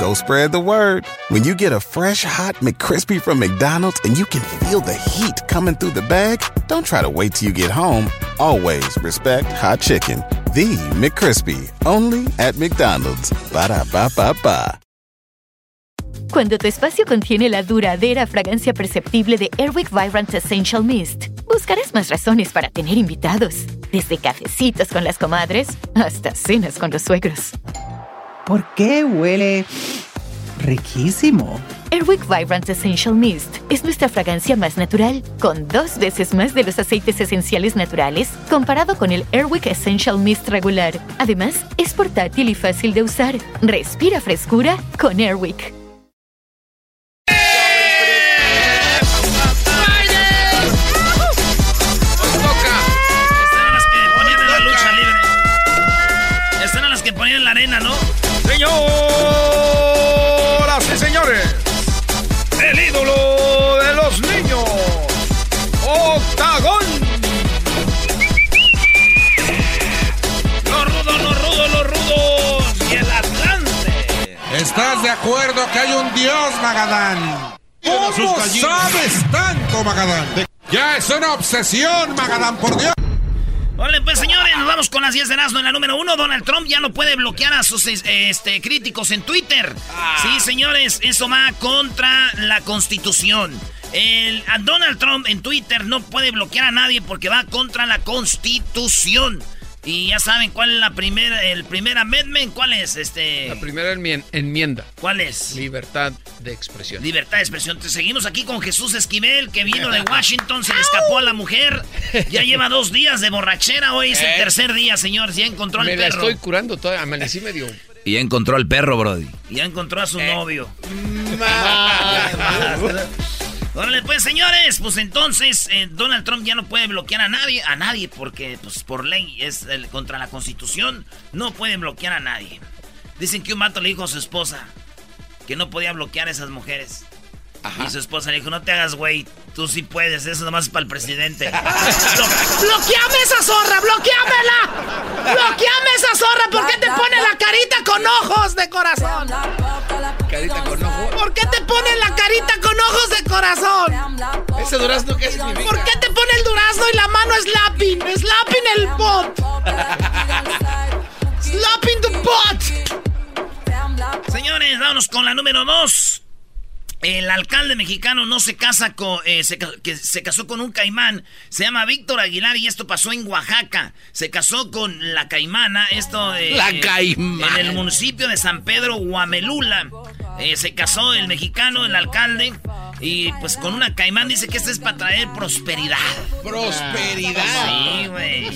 go spread the word. When you get a fresh hot McCrispy from McDonald's and you can feel the heat coming through the bag, don't try to wait till you get home. Always respect hot chicken. The McCrispy, only at McDonald's. Ba da ba ba ba. Cuando tu espacio contiene la duradera fragancia perceptible de Airwick Vibrant Essential Mist, buscarás más razones para tener invitados, desde cafecitos con las comadres hasta cenas con los suegros. ¿Por qué huele riquísimo? Airwick Vibrant Essential Mist es nuestra fragancia más natural, con dos veces más de los aceites esenciales naturales comparado con el Airwick Essential Mist regular. Además, es portátil y fácil de usar. Respira frescura con Airwick. Señoras y señores, el ídolo de los niños, Octagón. Los rudos, los rudos, los rudos y el Atlante. ¿Estás de acuerdo que hay un dios, Magadán? ¿Cómo sabes tanto, Magadán? Ya es una obsesión, Magadán, por Dios. Vale, pues señores, nos vamos con las 10 de Erasmo en la número 1. Donald Trump ya no puede bloquear a sus este, críticos en Twitter. Ah. Sí, señores, eso va contra la constitución. El, a Donald Trump en Twitter no puede bloquear a nadie porque va contra la constitución. Y ya saben cuál es la primera, el primer amendment, cuál es este. La primera enmienda. ¿Cuál es? Libertad de expresión. Libertad de expresión. Te seguimos aquí con Jesús Esquivel, que vino de Washington, se le escapó a la mujer. Ya lleva dos días de borrachera, hoy es el eh. tercer día, señores. Ya encontró al perro. Me estoy curando todavía, amanecí medio. Y ya encontró al perro, Brody. Y ya encontró a su eh. novio. Órale, pues, señores, pues entonces eh, Donald Trump ya no puede bloquear a nadie, a nadie, porque pues por ley es contra la constitución, no puede bloquear a nadie. Dicen que un mato le dijo a su esposa que no podía bloquear a esas mujeres. Y su esposa le dijo, no te hagas güey, tú sí puedes, eso nomás es para el presidente. ¡Bloqueame esa zorra, bloqueamela! ¡Bloqueame esa zorra! ¿Por qué te pone la carita con ojos de corazón? ¿Carita con ojos? ¿Por qué te pone la carita con ojos de corazón? ¿Ese durazno qué significa? ¿Por qué te pone el durazno y la mano slapping? Slapping el bot. slapping the bot. Señores, vámonos con la número dos. El alcalde mexicano no se casa con, eh, se, que se casó con un caimán, se llama Víctor Aguilar y esto pasó en Oaxaca. Se casó con la caimana, esto eh, la caimana. en el municipio de San Pedro Huamelula. Eh, se casó el mexicano, el alcalde, y pues con una caimán dice que esto es para traer prosperidad. Prosperidad. Sí, güey.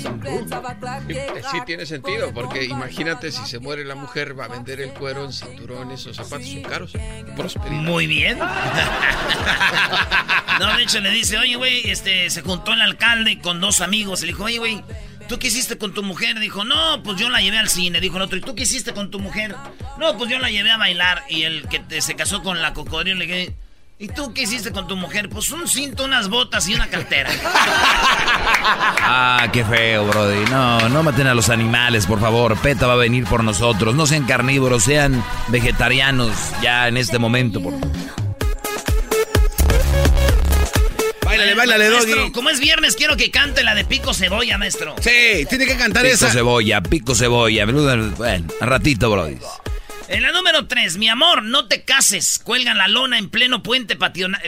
Sí tiene sentido, porque imagínate si se muere la mujer, va a vender el cuero en cinturones o zapatos son caros. Prosperidad. Muy bien. no, de hecho le dice, oye, güey, este, se juntó el alcalde con dos amigos. Le dijo, oye, güey, ¿Tú qué hiciste con tu mujer? Dijo, no, pues yo la llevé al cine. Dijo el otro, ¿y tú qué hiciste con tu mujer? No, pues yo la llevé a bailar. Y el que se casó con la cocodrilo le dije, ¿Y tú qué hiciste con tu mujer? Pues un cinto, unas botas y una cartera. ah, qué feo, Brody. No, no maten a los animales, por favor. PETA va a venir por nosotros. No sean carnívoros, sean vegetarianos ya en este momento, por favor. Báilale, báilale, Doggy. Como es viernes, quiero que cante la de Pico Cebolla, maestro. Sí, tiene que cantar esa. Pico Cebolla, Pico Cebolla. Bueno, ratito, Brody. En la número 3, mi amor, no te cases. Cuelgan la lona en pleno puente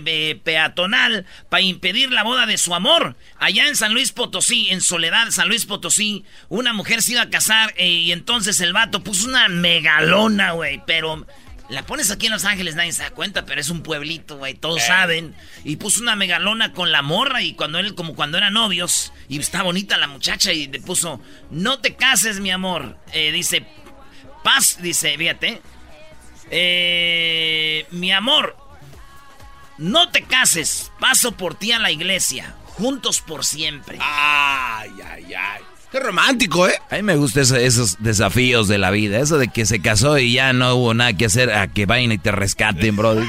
eh, peatonal para impedir la boda de su amor. Allá en San Luis Potosí, en Soledad, San Luis Potosí, una mujer se iba a casar eh, y entonces el vato puso una megalona, güey. Pero la pones aquí en Los Ángeles, nadie se da cuenta, pero es un pueblito, güey, todos eh. saben. Y puso una megalona con la morra y cuando él, como cuando eran novios, y está bonita la muchacha y le puso, no te cases, mi amor. dice, Paz dice, fíjate. Eh, mi amor, no te cases. Paso por ti a la iglesia. Juntos por siempre. Ay, ay, ay. Qué romántico, ¿eh? A mí me gustan esos, desafíos de la vida. Eso de que se casó y ya no hubo nada que hacer a que vayan y te rescaten, brody.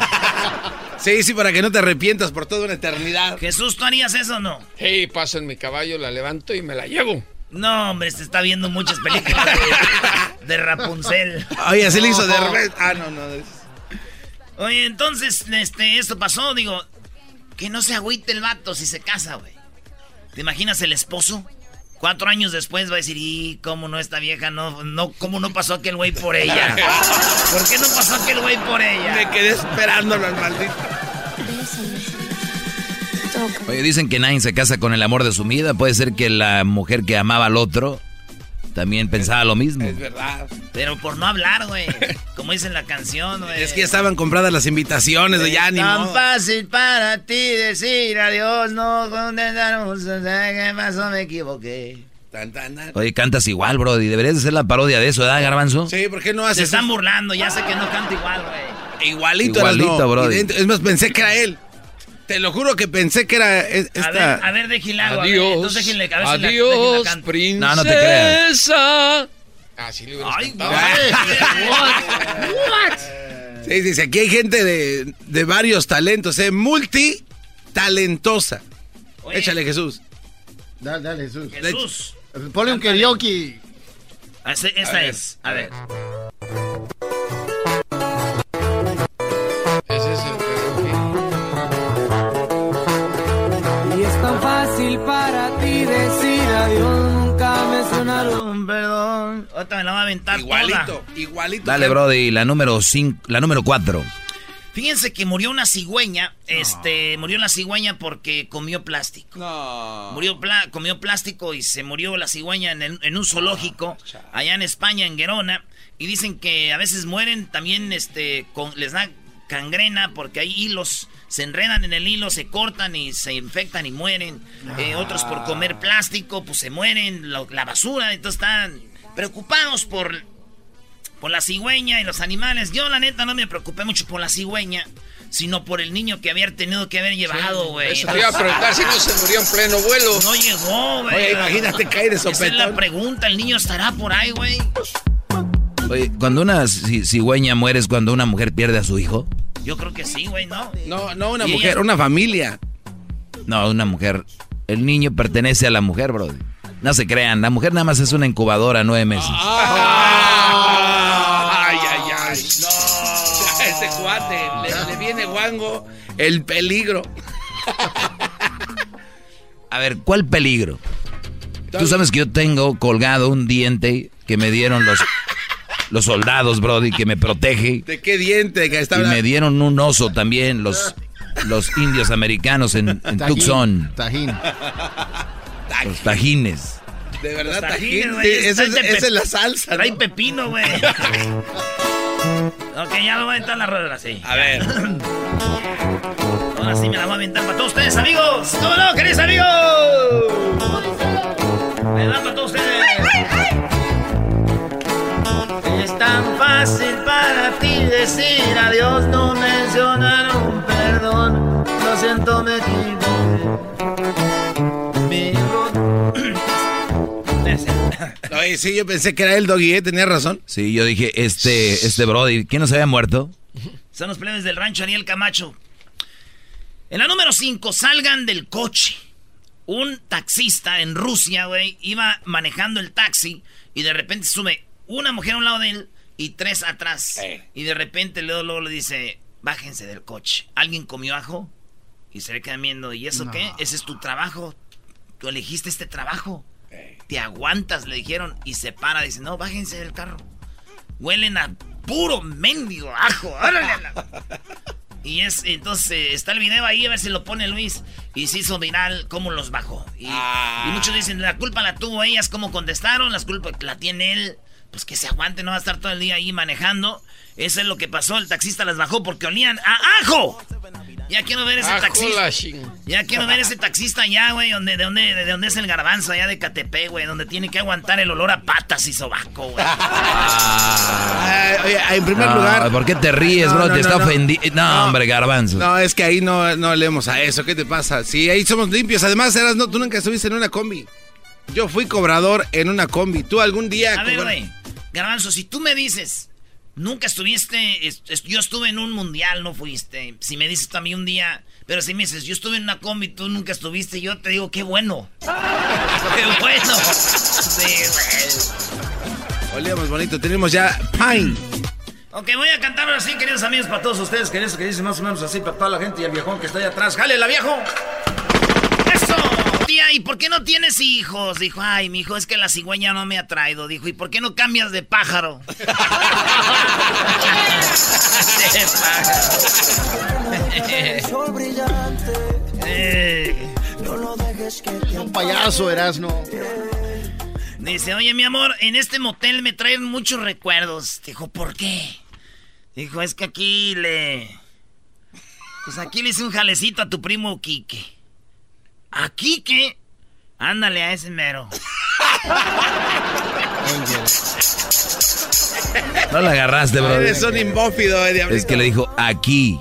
sí, sí, para que no te arrepientas por toda una eternidad. Jesús, ¿tú harías eso o no? Hey, paso en mi caballo, la levanto y me la llevo. No, hombre, se está viendo muchas películas de, Rapunzel. Oye, así le hizo de repente. Ah, no, no. Oye, entonces, este, esto pasó, digo, que no se agüite el vato si se casa, güey. ¿Te imaginas el esposo? Cuatro años después va a decir, y cómo no esta vieja, no, no, cómo no pasó aquel güey por ella. ¿Por qué no pasó aquel güey por ella? Me quedé esperándolo al maldito. Oye, dicen que nadie se casa con el amor de su vida. Puede ser que la mujer que amaba al otro también pensaba lo mismo. Es verdad. Pero por no hablar, güey. Como dice en la canción, güey. Es que ya estaban compradas las invitaciones de ya ni Tan fácil para ti decir adiós, no condenamos, ¿qué pasó? Me equivoqué. Tan, tan, tan. Oye, cantas igual, bro. Y deberías de hacer la parodia de eso, ¿verdad, Garbanzo? Sí, ¿por qué no Se haces están burlando, ya sé que no canta igual, güey. Igualito, Igualito, brody. Idéntico. Es más, pensé que era él. Te lo juro que pensé que era A esta. ver, a ver, déjenle algo. a ver, Adiós. Entonces déjenle, a ver si la- Adiós, princesa. No, no te creas. Ah, sí le hubieras Ay, cantado. güey. Sí, sí, sí, aquí hay gente de, de varios talentos, ¿eh? Multitalentosa. Oye, Échale, Jesús. Dale, dale, Jesús. Jesús. Ponle un karaoke. Esta es. A ver. Sonaron. Perdón. Ahorita me la va a aventar Igualito, toda. igualito. Dale, Brody, la número 5, la número 4. Fíjense que murió una cigüeña. Este, murió la cigüeña porque comió plástico. No. Murió pla- comió plástico y se murió la cigüeña en, el- en un zoológico allá en España, en Gerona. Y dicen que a veces mueren también, este, con, les da cangrena porque hay hilos, se enredan en el hilo, se cortan y se infectan y mueren. Eh, otros por comer plástico, pues se mueren, lo- la basura, entonces están preocupados por, por la cigüeña y los animales. Yo la neta no me preocupé mucho por la cigüeña, sino por el niño que había tenido que haber llevado, güey. Eso te iba a preguntar si no se murió en pleno vuelo. No llegó, güey. Oye, imagínate caer de Esa es la sopetón. pregunta, el niño estará por ahí, güey. Oye, cuando una ci- cigüeña muere es cuando una mujer pierde a su hijo. Yo creo que sí, güey, ¿no? No, no una mujer, ella- una familia. No, una mujer. El niño pertenece a la mujer, Brody. No se crean, la mujer nada más es una incubadora nueve meses. Ay, ay, ay. No. Este cuate, le, le viene guango el peligro. A ver, ¿cuál peligro? Tú sabes que yo tengo colgado un diente que me dieron los, los soldados, Brody, que me protege. ¿De qué diente que está Y me dieron un oso también, los, los indios americanos en, en Tajín, Tucson. Tajín. Los tajines. De verdad, Los tajín. tajines, Sí, güey, esa es, trae pe- esa es la salsa. ¿no? pepino, güey. ok, ya me voy a aventar la rueda así. A ver. Ahora sí me la voy a aventar para todos ustedes, amigos. ¿Cómo no, queridos amigos? Me va para todos ustedes. Es tan fácil para ti decir adiós, no mencionar un perdón. Lo siento, me equivoqué. Oye, sí, yo pensé que era el doggy, ¿eh? tenía razón. Sí, yo dije, este, este Brody, ¿quién no se había muerto? Son los plebes del rancho Ariel Camacho. En la número 5, salgan del coche. Un taxista en Rusia, güey, iba manejando el taxi y de repente sube una mujer a un lado de él y tres atrás. Y de repente luego, luego le dice, bájense del coche. ¿Alguien comió ajo? Y se le quedan viendo, ¿y eso qué? Ese es tu trabajo. Tú elegiste este trabajo. Te aguantas, le dijeron. Y se para, dice, no, bájense del carro. Huelen a puro mendigo ajo. ¡Órale a la- Y es, entonces eh, está el video ahí, a ver si lo pone Luis. Y se hizo viral cómo los bajó. Y, y muchos dicen, la culpa la tuvo ellas, cómo contestaron, las culpas la tiene él. Pues que se aguante, no va a estar todo el día ahí manejando. Eso es lo que pasó, el taxista las bajó porque olían a ajo. Ya quiero ver ese taxista. Ya quiero ver ese taxista allá, güey, donde, de, donde, de donde es el garbanzo, allá de Catepec, güey, donde tiene que aguantar el olor a patas y sobaco, güey. Oye, en primer No, lugar. ¿Por qué te ríes, No, bro? no, te no, está no. ofendiendo. No, hombre, garbanzo. No, es que ahí no, no leemos a eso. ¿Qué te pasa? Sí, ahí somos limpios. Además, eras, no, tú nunca estuviste en una combi. Yo fui cobrador en una combi. Tú algún día. A ver, güey. Garbanzo, si tú me dices, Nunca estuviste, es- es- yo estuve en un mundial, no fuiste. Si me dices también un día, pero si me dices, yo estuve en una combi, tú nunca estuviste, yo te digo, qué bueno. qué bueno. Sí, güey. Olíamos bonito. Tenemos ya Pine. Ok, voy a cantar ahora sí, queridos amigos, para todos ustedes, queridos, que dicen más o menos así, para toda la gente y el viejón que está ahí atrás. ¡Jale, la viejo! ¡Eso! Tía, ¿y por qué no tienes hijos? Dijo, ay, mi hijo, es que la cigüeña no me ha traído. Dijo, ¿y por qué no cambias de pájaro? de pájaro. Eh. Un payaso, Erasno. Dice, oye, mi amor, en este motel me traen muchos recuerdos. Dijo, ¿por qué? Dijo, es que aquí le... Pues aquí le hice un jalecito a tu primo Quique. ¿A Quique? Ándale a ese mero. No la agarraste, bro. Eres un imbófido, eh, diablito. Es que le dijo aquí.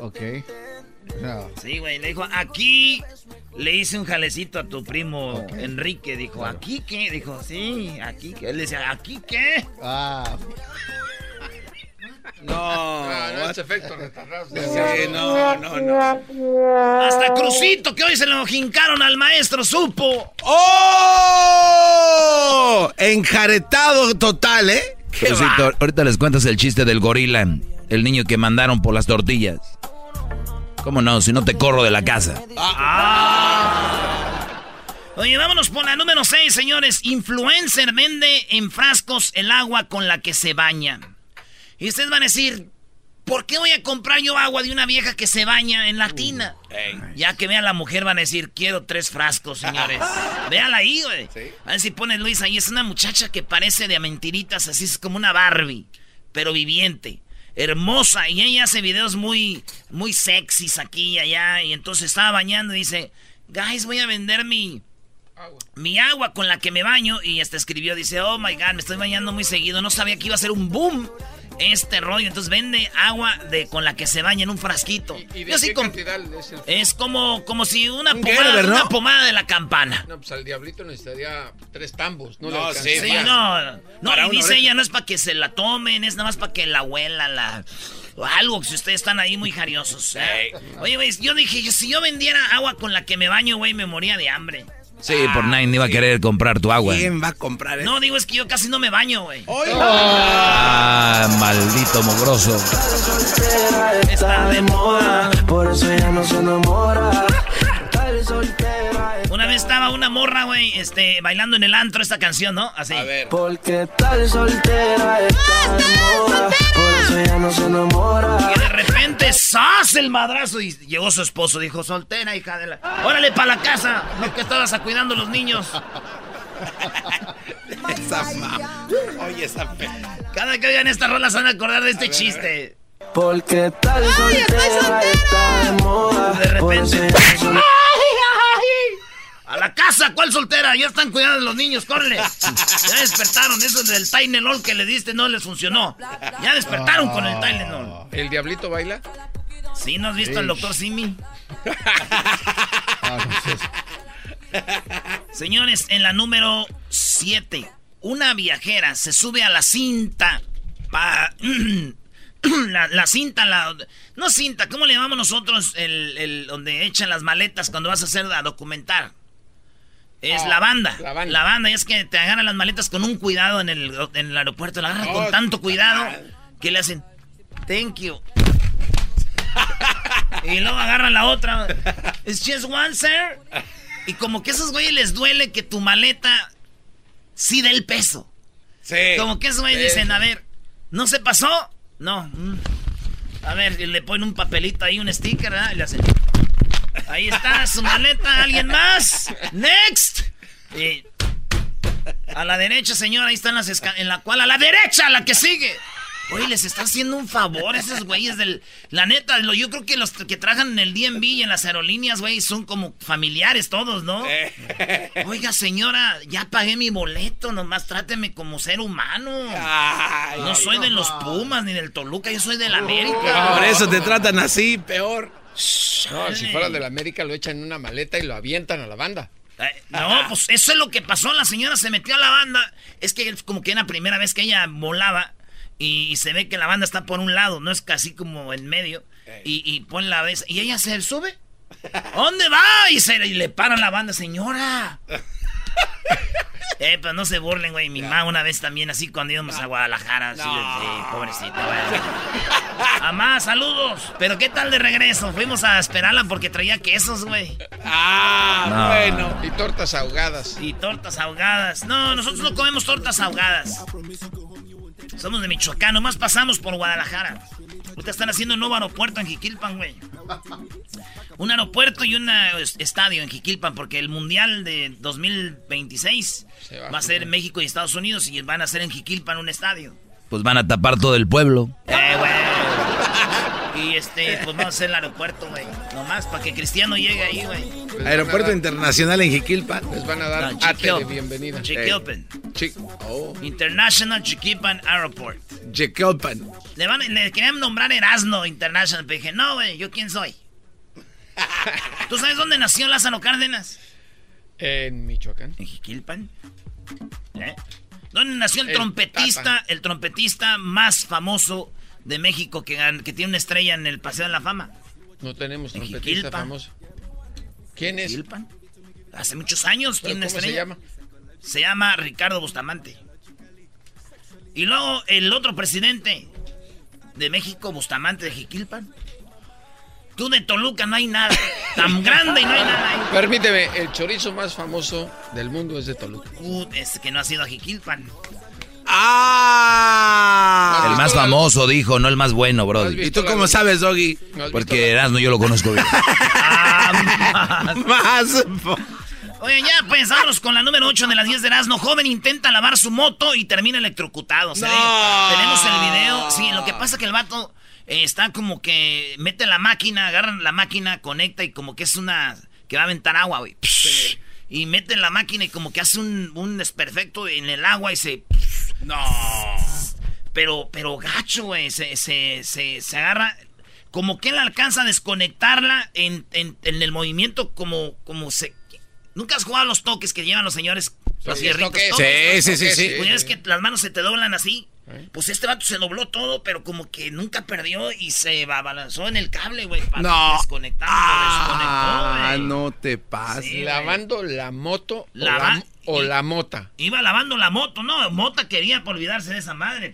Ok. Sí, güey, le dijo, aquí le hice un jalecito a tu primo Enrique. Dijo, ¿aquí qué? Dijo, sí, aquí qué. Él decía, ¿aquí qué? Ah. No, Ah, no, what? es efecto retardado. Sí, no, no, no. Hasta Crucito, que hoy se lo jincaron al maestro, supo. ¡Oh! Enjaretado total, ¿eh? Qué Crucito, va. ahorita les cuentas el chiste del gorila, el niño que mandaron por las tortillas. ¿Cómo no? Si no te corro de la casa. Oye, vámonos por la número 6, señores. Influencer vende en frascos el agua con la que se baña. Y ustedes van a decir, ¿por qué voy a comprar yo agua de una vieja que se baña en la tina? Ya que vea la mujer van a decir, quiero tres frascos, señores. Véala ahí, güey. A ver si pone Luis ahí. Es una muchacha que parece de a mentiritas, así es como una Barbie, pero viviente. Hermosa. Y ella hace videos muy, muy sexys aquí y allá. Y entonces estaba bañando y dice, guys, voy a vender mi... Mi agua con la que me baño y hasta escribió, dice, oh my god, me estoy bañando muy seguido, no sabía que iba a ser un boom este rollo, entonces vende agua de con la que se baña en un frasquito. ¿Y de Yo sí qué com- cantidad es el... es como, como si una Un pomada, Gerber, ¿no? una pomada de la campana. No, pues al diablito necesitaría tres tambos. No, le No, alcanza. sí, no, no, para y dice oreja. ella, no es para que se la tomen, es nada más para que la huela, la... o Algo, si ustedes están ahí muy jariosos. ¿eh? Oye, güey, yo dije, si yo vendiera agua con la que me baño, güey, me moría de hambre. Sí, por nadie iba a querer comprar tu agua. ¿Quién va a comprar eso? No, digo, es que yo casi no me baño, güey. Ah, maldito mugroso. Está de moda. Por eso ella no se enamora. Tal soltera. Una vez estaba una morra, güey, este, bailando en el antro esta canción, ¿no? Así. A ver. Porque tal soltera está de moda. Eso ella no se enamora. Y de repente, ¡zas! el madrazo. Y llegó su esposo, dijo, soltera, hija de la... ¡Órale para la casa! No que estabas a cuidando a los niños. Esa ma- Oye, esa pe... Cada que oigan esta rola se van a acordar de este chiste. Porque tal soltera está de moda. De Por eso ¡A la casa! ¿Cuál soltera? Ya están cuidando a los niños, córrele. Ya despertaron. Eso del Tylenol que le diste no les funcionó. Ya despertaron con el Tylenol. ¿El diablito baila? ¿Sí? ¿No has visto al doctor Simi? Ah. Señores, en la número 7, una viajera se sube a la cinta. La cinta, la. No cinta, ¿cómo le llamamos nosotros el, el donde echan las maletas cuando vas a hacer a documentar? Es Ah, la banda. la banda. La banda, y es que te agarran las maletas con un cuidado en el, en el aeropuerto. La agarran Oh, con tanto cuidado que le hacen. Thank you. y luego agarran la otra. It's just one, sir. Y como que a esos güeyes les duele que tu maleta sí dé el peso. Sí. Como que esos güeyes dicen, a ver, ¿no se pasó? No. A ver, le ponen un papelito ahí, un sticker, ¿verdad? Y le hacen. Ahí está su maleta, ¿alguien más? Next. Y a la derecha, señora, ahí están las escaleras. En la cual, a la derecha, la que sigue. Oye, les está haciendo un favor esos güeyes del... La neta, lo- yo creo que los que trabajan en el DMV y en las aerolíneas, güey, son como familiares todos, ¿no? Oiga, señora, ya pagué mi boleto, nomás tráteme como ser humano. Ay, no soy de los Pumas ni del Toluca, yo soy del América. Por eso te tratan así, peor. No, si fuera del América lo echan en una maleta y lo avientan a la banda. Eh, No, pues eso es lo que pasó. La señora se metió a la banda. Es que como que era la primera vez que ella volaba. Y, se ve que la banda está por un lado, no es casi como en medio. Y, y pone la vez. Y ella se sube. ¿Dónde va? Y, se, y le paran la banda, señora. Eh, pues no se burlen, güey. Mi mamá una vez también, así cuando íbamos a Guadalajara. Así, pobrecita, güey. Mamá, saludos. Pero ¿qué tal de regreso? Fuimos a esperarla porque traía quesos, güey. Ah, bueno. Y tortas ahogadas. Y tortas ahogadas. No, nosotros no comemos tortas ahogadas. Somos de Michoacán, nomás pasamos por Guadalajara. Ustedes están haciendo un nuevo aeropuerto en Jiquilpan, güey. Un aeropuerto y un estadio en Jiquilpan, porque el Mundial de 2026 va, a ser en México y Estados Unidos y van a hacer en Jiquilpan un estadio. Pues van a tapar todo el pueblo. Eh, güey. Y este, pues vamos a hacer el aeropuerto, güey. Nomás para que Cristiano llegue ahí, güey. Aeropuerto Internacional en Jiquilpan. Les van a dar no, de bienvenida. Jiquilpan. oh. International Jiquilpan Airport. Jiquilpan. Le, van, le querían nombrar Erasmo International, pero dije, no, güey, ¿yo quién soy? ¿Tú sabes dónde nació Lázaro Cárdenas? En Michoacán. En Jiquilpan. ¿Eh? ¿Dónde nació el, trompetista, el trompetista más famoso de México que, que, tiene una estrella en el Paseo de la Fama? No tenemos trompetista famoso. ¿Quién es? Jiquilpan. Hace muchos años tiene una estrella. se llama? Se llama Ricardo Bustamante. Y luego el otro presidente de México, Bustamante de Jiquilpan. Tú de Toluca no hay nada. Tan grande y no hay nada ahí. Permíteme, el chorizo más famoso del mundo es de Toluca. Uh, es que no ha sido a Jiquilpan. ¡Ah! El más famoso, dijo, no el más bueno, bro. ¿Y tú cómo sabes, Doggy? Porque Erasmo yo lo conozco bien. ah, más. Oye, ya pues, con la número 8 de las 10 de Erasmo. Joven intenta lavar su moto y termina electrocutado. Tenemos el video. Sí, lo que pasa es que el vato eh, está como que mete la máquina, agarran la máquina, conecta y como que es una... que va a aventar agua, güey. Y mete la máquina y como que hace un, un desperfecto en el agua y se... No. Pero, pero gacho, güey. Se, se, se, se agarra como que él alcanza a desconectarla en, en, en, el movimiento como, como se... ¿Nunca has jugado los toques que llevan los señores? Los sí, sí, sí, sí, sí. Pues es que las manos se te doblan así. Pues este vato se dobló todo, pero como que nunca perdió y se balanzó en el cable, güey. No. Desconectar, ah, no te pases. lavando la moto o, la, mota. Iba lavando la moto, no, Mota quería por olvidarse de esa madre.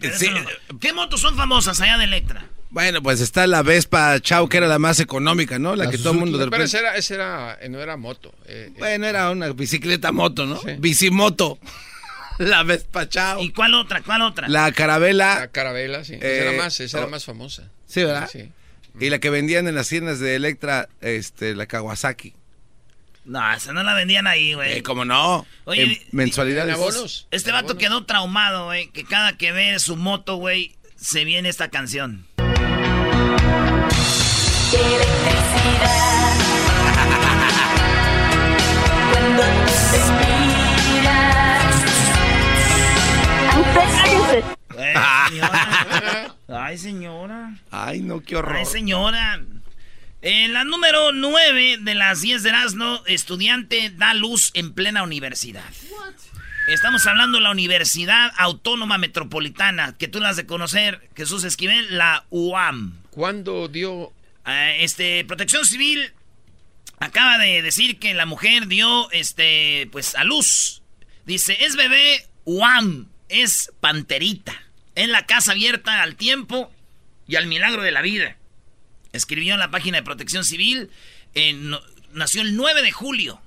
¿Qué motos son famosas allá de Electra? Bueno, pues está la Vespa Chau, que era la más económica, ¿no? La, que todo el mundo... Pero esa, era, esa era, no era moto. Eh, eh. bueno, era una bicicleta moto, ¿no? Bicimoto. La Vespa Chao. ¿Y cuál otra? ¿Cuál otra? La Carabela. La Carabela, sí. esa era, eh, más, esa era más famosa. Sí, ¿verdad? Sí. Y la que vendían en las tiendas de Electra, este, la Kawasaki. No, esa no la vendían ahí, güey. Eh, ¿Cómo no? Oye, mensualidades. Abonos? Este vato quedó traumado, güey. Que cada que ve su moto, güey, se viene esta canción. Ay, señora. Ay, no, qué horror. Ay, señora. En la número 9 de las 10 de Erasmo, estudiante da luz en plena universidad. Estamos hablando de la Universidad Autónoma Metropolitana, que tú la has de conocer, Jesús Esquivel, la UAM. ¿Cuándo dio? Ah, este, Protección Civil acaba de decir que la mujer dio, este, pues, a luz. Dice, es bebé UAM, es panterita en la casa abierta al tiempo y al milagro de la vida. Escribió en la página de Protección Civil, nació el 9 de julio,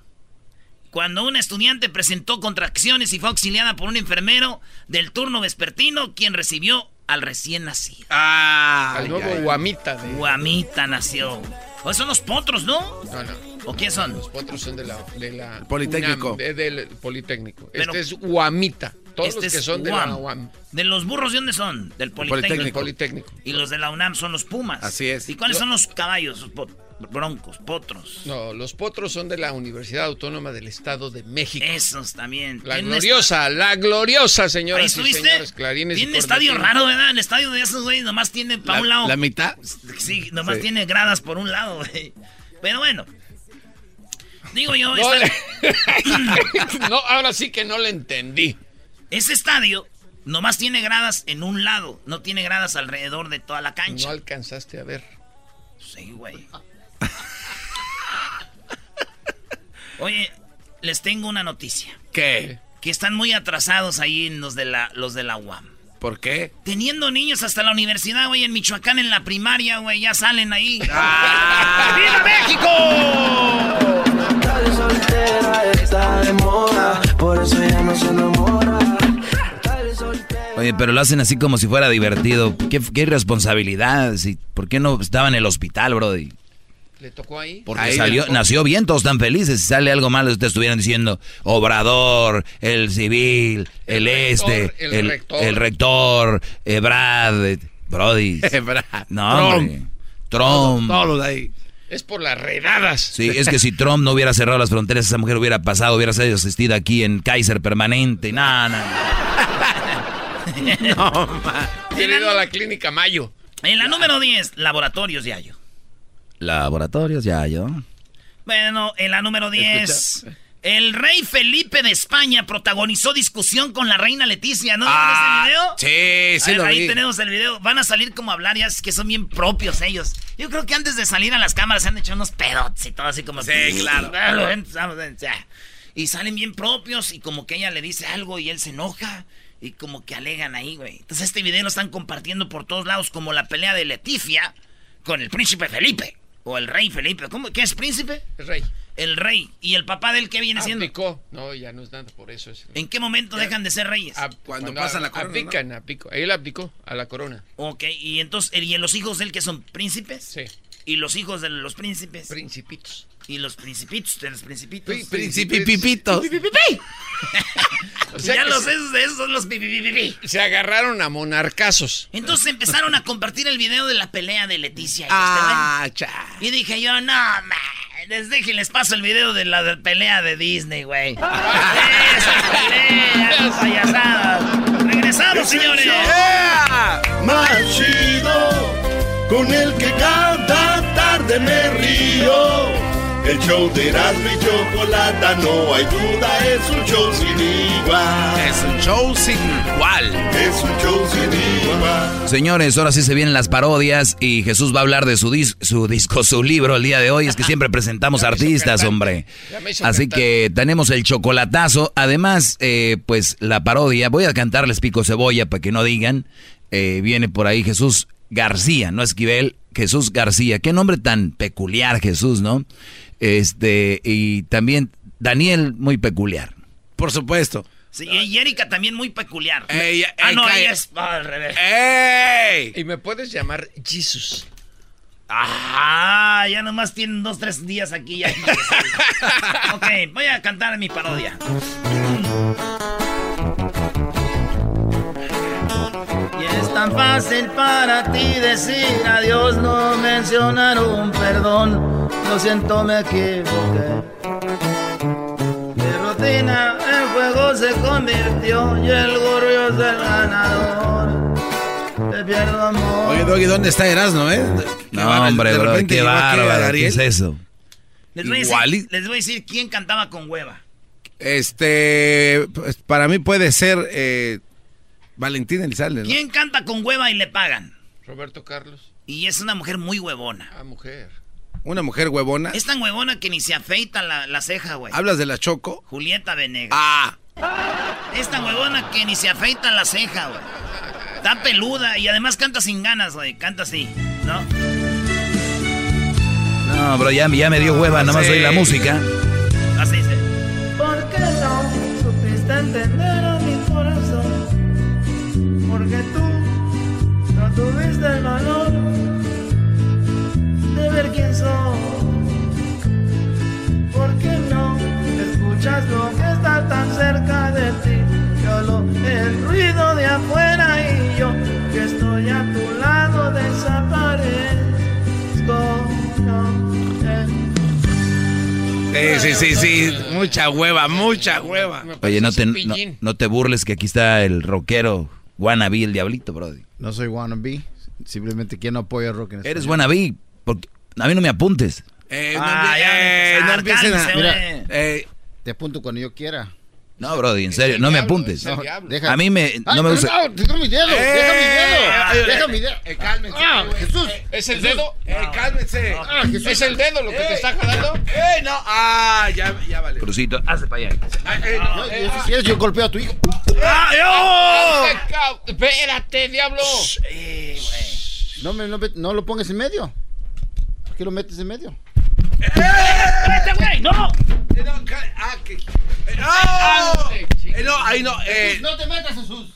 cuando una estudiante presentó contracciones y fue auxiliada por un enfermero del turno vespertino, quien recibió al recién nacido. Ah, al nuevo Guamita. Guamita nació. O son los potros, ¿no? No, no. ¿O quién son? Los potros son de la... Politécnico. del Politécnico. este es Guamita. Todos este los que son de la UAM. ¿De los burros de dónde son? Del Politécnico. Politécnico. Y los de la UNAM son los Pumas. Así es. ¿Y cuáles son los caballos? broncos, potros. No, los potros son de la Universidad Autónoma del Estado de México. Esos también. La gloriosa, la gloriosa, señores y señores. tiene estadio raro, ¿verdad? El estadio de esos, güey, nomás tiene para un lado. ¿La mitad? Sí, nomás tiene gradas por un lado, güey. Pero bueno. Digo yo... no, ahora sí que no le entendí. Ese estadio Nomás tiene gradas en un lado, no tiene gradas alrededor de toda la cancha. No alcanzaste a ver. Sí, güey. Oye, les tengo una noticia. ¿Qué? Que están muy atrasados ahí en los de la, los de la UAM. ¿Por qué? Teniendo niños hasta la universidad, güey, en Michoacán, en la primaria, güey, ya salen ahí. ¡Ah! ¡Viva México! por eso ya no se enamora. Oye, pero lo hacen así como si fuera divertido. ¿Qué, qué irresponsabilidad? Si- ¿Por qué no estaba en el hospital, brody? ¿Le tocó ahí? Porque Ahí salió, nació bien, todos están felices. Si sale algo malo, ustedes estuvieran diciendo Obrador, el civil, el, El rector, este, el el, rector. el rector, eh, Brad, eh, Brody. No, Trump. hombre. Trump. Todos ahí. Es por las redadas. Sí, es que si Trump no hubiera cerrado las fronteras, esa mujer hubiera pasado, hubiera sido asistida aquí en Kaiser permanente. No, no. No, ma. Hubiera ido a la clínica Mayo. En la número 10, laboratorios de Ayo. Laboratorios, ya yo. Bueno, en la número 10, el rey Felipe de España protagonizó discusión con la reina Leticia. ¿No Ah, vieron ese video? sí, sí Ahí- lo Ahí vi. tenemos el video. Van a salir como a hablar, ya es que son bien propios ellos. Yo creo que antes de salir a las cámaras se han hecho unos pedotes y todo así como... Sí, claro. Y salen bien propios y como que ella le dice algo y él se enoja y como que alegan ahí, güey. Entonces este video lo están compartiendo por todos lados como la pelea de Leticia con el príncipe Felipe. O el rey Felipe. ¿Cómo? ¿Qué es príncipe? El rey. El rey. ¿Y el papá de él qué viene siendo? Abdicó. No, ya no es nada por eso. Es... ¿En qué momento dejan de ser reyes? Ab- Cuando pasan la corona, Abdican, abdicó. Él abdicó a la corona. Ok, y entonces, ¿y los hijos de él que son príncipes? Sí. ¿Y los hijos de los príncipes? Principitos. ¿Y los principitos de los principitos? Sí, Principipipitos. O sea ya los se- esos, esos son los pipipipipi. Se agarraron a monarcazos. Entonces empezaron a compartir el video de la pelea de Leticia y Ah, cha. este güey. Y dije yo, no, man, les deje, les paso el video de la de- pelea de Disney, güey. Esa pelea, payasadas. Regresamos, señores. Más chido, con el que cada tarde me río. El show de Erasmo y Chocolata, no hay duda, es un show sin igual. Es un show sin igual. Es un show sin igual. Señores, ahora sí se vienen las parodias y Jesús va a hablar de su, dis- su disco, su libro el día de hoy. Es que siempre presentamos artistas, hombre. Así que tenemos el chocolatazo. Además, eh, pues la parodia. Voy a cantarles pico cebolla para que no digan. Eh, viene por ahí Jesús García, no Esquivel, Jesús García. Qué nombre tan peculiar, Jesús, ¿no? Este, y también Daniel, muy peculiar. Por supuesto. Sí, y Erika también muy peculiar. Ey, ah, no, ella es ah, al revés. ¡Ey! Y me puedes llamar Jesus. Ah, ya nomás tienen dos, tres días aquí. Ya. ok, voy a cantar mi parodia. Y es tan fácil para ti decir adiós, no mencionar un perdón. Lo siento, me equivoqué. Mi rutina en juego se convirtió y el gorrio es el ganador. Te pierdo amor. Oye, Doggy, ¿dónde está Erasmo, eh? No, hombre, bro, qué bárbaro. ¿Qué es eso? Les voy, a decir, les voy a decir quién cantaba con hueva. Este, pues, para mí puede ser eh, Valentín Elizalde, ¿no? ¿Quién canta con hueva y le pagan? Roberto Carlos. Y es una mujer muy huevona. Ah, mujer. Una mujer huevona. Es tan huevona que ni se afeita la, la ceja, güey. ¿Hablas de la Choco? Julieta Venegas. Ah, Es tan huevona que ni se afeita la ceja, güey. Está peluda y además canta sin ganas, güey. Canta así, ¿no? No, bro, ya, ya me dio hueva, nada más sí. oí la música. Así dice. ¿Por qué no supiste entender a mi corazón? Porque tú no tuviste el quién soy. ¿Por qué no escuchas lo que está tan cerca de ti? Solo el ruido de afuera y yo que estoy a tu lado desaparezco. No, eh. sí, sí, sí, sí. Mucha hueva, mucha hueva. Oye, no te, no, te burles que aquí está el rockero wannabe, el diablito, brody. No soy wannabe. Simplemente quien no apoya rock en Eres español. wannabe, porque a mí no me apuntes. Eh, no, Ah, a eh, empezar, no empiecen a... Mira. Eh, Te apunto cuando yo quiera. No, Brody, en serio, no me apuntes. No, deja- A mí me, Ay, no me gusta. no, deja mi dedo, deja mi dedo, deja mi dedo. Eh, cálmense. Ah, Jesús. ¿Es el dedo? Eh, cálmense. Ah, Jesús. ¿Es el dedo lo que te está jalando? ¡Eh, no! ¡Ah, ya, ya vale! Crucito, hazte para allá. Ah, eh, No, si quieres, yo golpeo a tu hijo. ¡Ah, yo! ¡Espérate, diablo! No, me, no, me- no lo pongas en medio. ¿Por qué lo metes en medio? ¡Este güey! ¡No! Eh, no, ah, que- eh, ¡Ah! Eh, no, ahí no. Eh, No te metas, Jesús.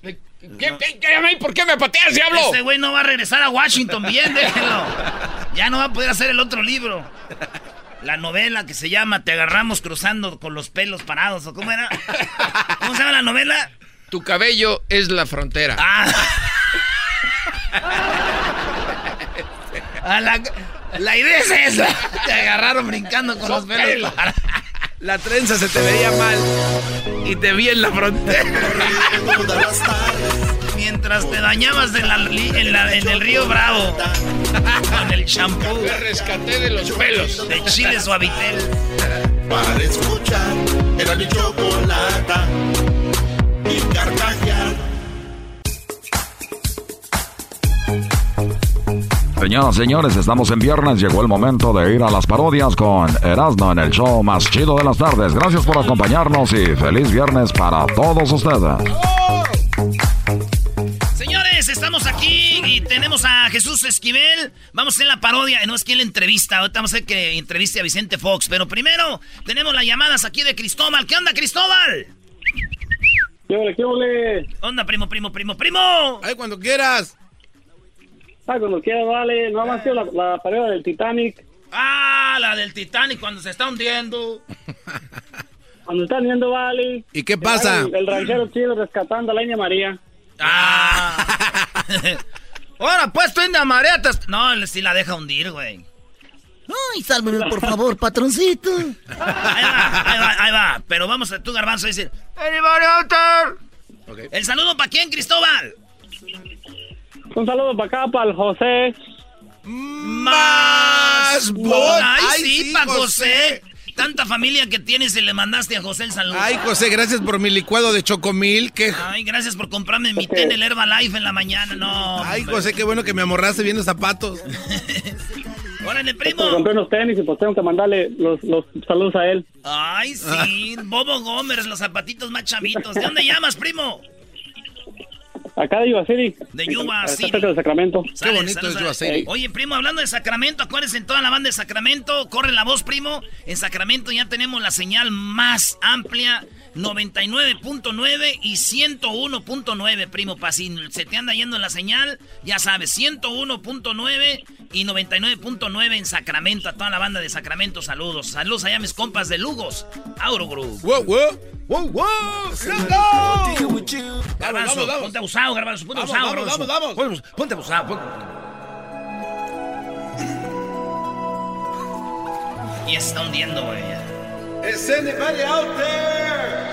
¿qué, qué, qué- ¿Por qué me pateas, diablo? Este güey no va a regresar a Washington bien, déjenlo. Ya no va a poder hacer el otro libro. La novela que se llama Te agarramos cruzando con los pelos parados, ¿o cómo era? ¿Cómo se llama la novela? Tu cabello es la frontera. Ah. Ah, la, la idea es esa. Te agarraron brincando con los pelos. La trenza se te veía mal y te vi en la frontera. Mientras te dañabas en, la en la- en el río Bravo con el champú Me rescaté de los pelos. de Chile Suavitel. Para escuchar era mi chocolata y carcajear. Señoras y señores, estamos en viernes. Llegó el momento de ir a las parodias con Erasmo en el show más chido de las tardes. Gracias por acompañarnos y feliz viernes para todos ustedes. Señores, estamos aquí y tenemos a Jesús Esquivel. Vamos a hacer la parodia. No es quien la entrevista. Ahorita vamos a hacer que entreviste a Vicente Fox. Pero primero tenemos las llamadas aquí de Cristóbal. ¿Qué onda, Cristóbal? ¿Qué ole, qué? ¿Qué onda, primo, primo, primo, primo? Ay, cuando quieras. Ah, cuando quiera, vale. No ha sido la, la pareja del Titanic. Ah, la del Titanic cuando se está hundiendo. Cuando están viendo, vale. ¿Y qué pasa? El, el ranchero chido rescatando a la India María. Ah. Ahora, pues tú India María. te- No, él sí la deja hundir, güey. Ay, sálveme, por favor, patroncito. Ahí va, ahí va, ahí va. Pero vamos a tu garbanzo a decir. "Anybody out there?" El saludo para quién, Cristóbal. Un saludo para acá, para el José. Más bot. Ay, Ay, sí, sí, pa' José. José. Tanta familia que tienes y le mandaste a José el saludo. Ay, José, gracias por mi licuado de chocomil. Que... Ay, gracias por comprarme mi té en el Herbalife en la mañana. No. Ay, hombre. José, qué bueno que me amorraste viendo zapatos. Órale, Pues primo. compré unos tenis y pues tengo que mandarle los, los saludos a él. Ay, sí. Bobo Gómez, los zapatitos más chavitos. ¿De dónde llamas, primo? Acá de Yuba City. De Yuba cerca de Sacramento. Sale, bonito es sale. Yuba City. Oye, primo, hablando de Sacramento, acuérdense en toda la banda de Sacramento, corre la voz, primo. En Sacramento ya tenemos la señal más amplia, 99.9 y 101.9, primo. Para si se te anda yendo la señal, ya sabes, 101.9 y 99.9 en Sacramento. A toda la banda de Sacramento, saludos. Saludos allá mis compas de Lugos, Auro Group. ¡Wow, wow! ¡Wow, wow! Garbanzo, vamos, vamos. ponte abusado, Garbanzo, ponte Vamos, abusado, vamos, Garbanzo. vamos, vamos. Ponte- abusado, ponte- Y está hundiendo, güey. Is anybody out there?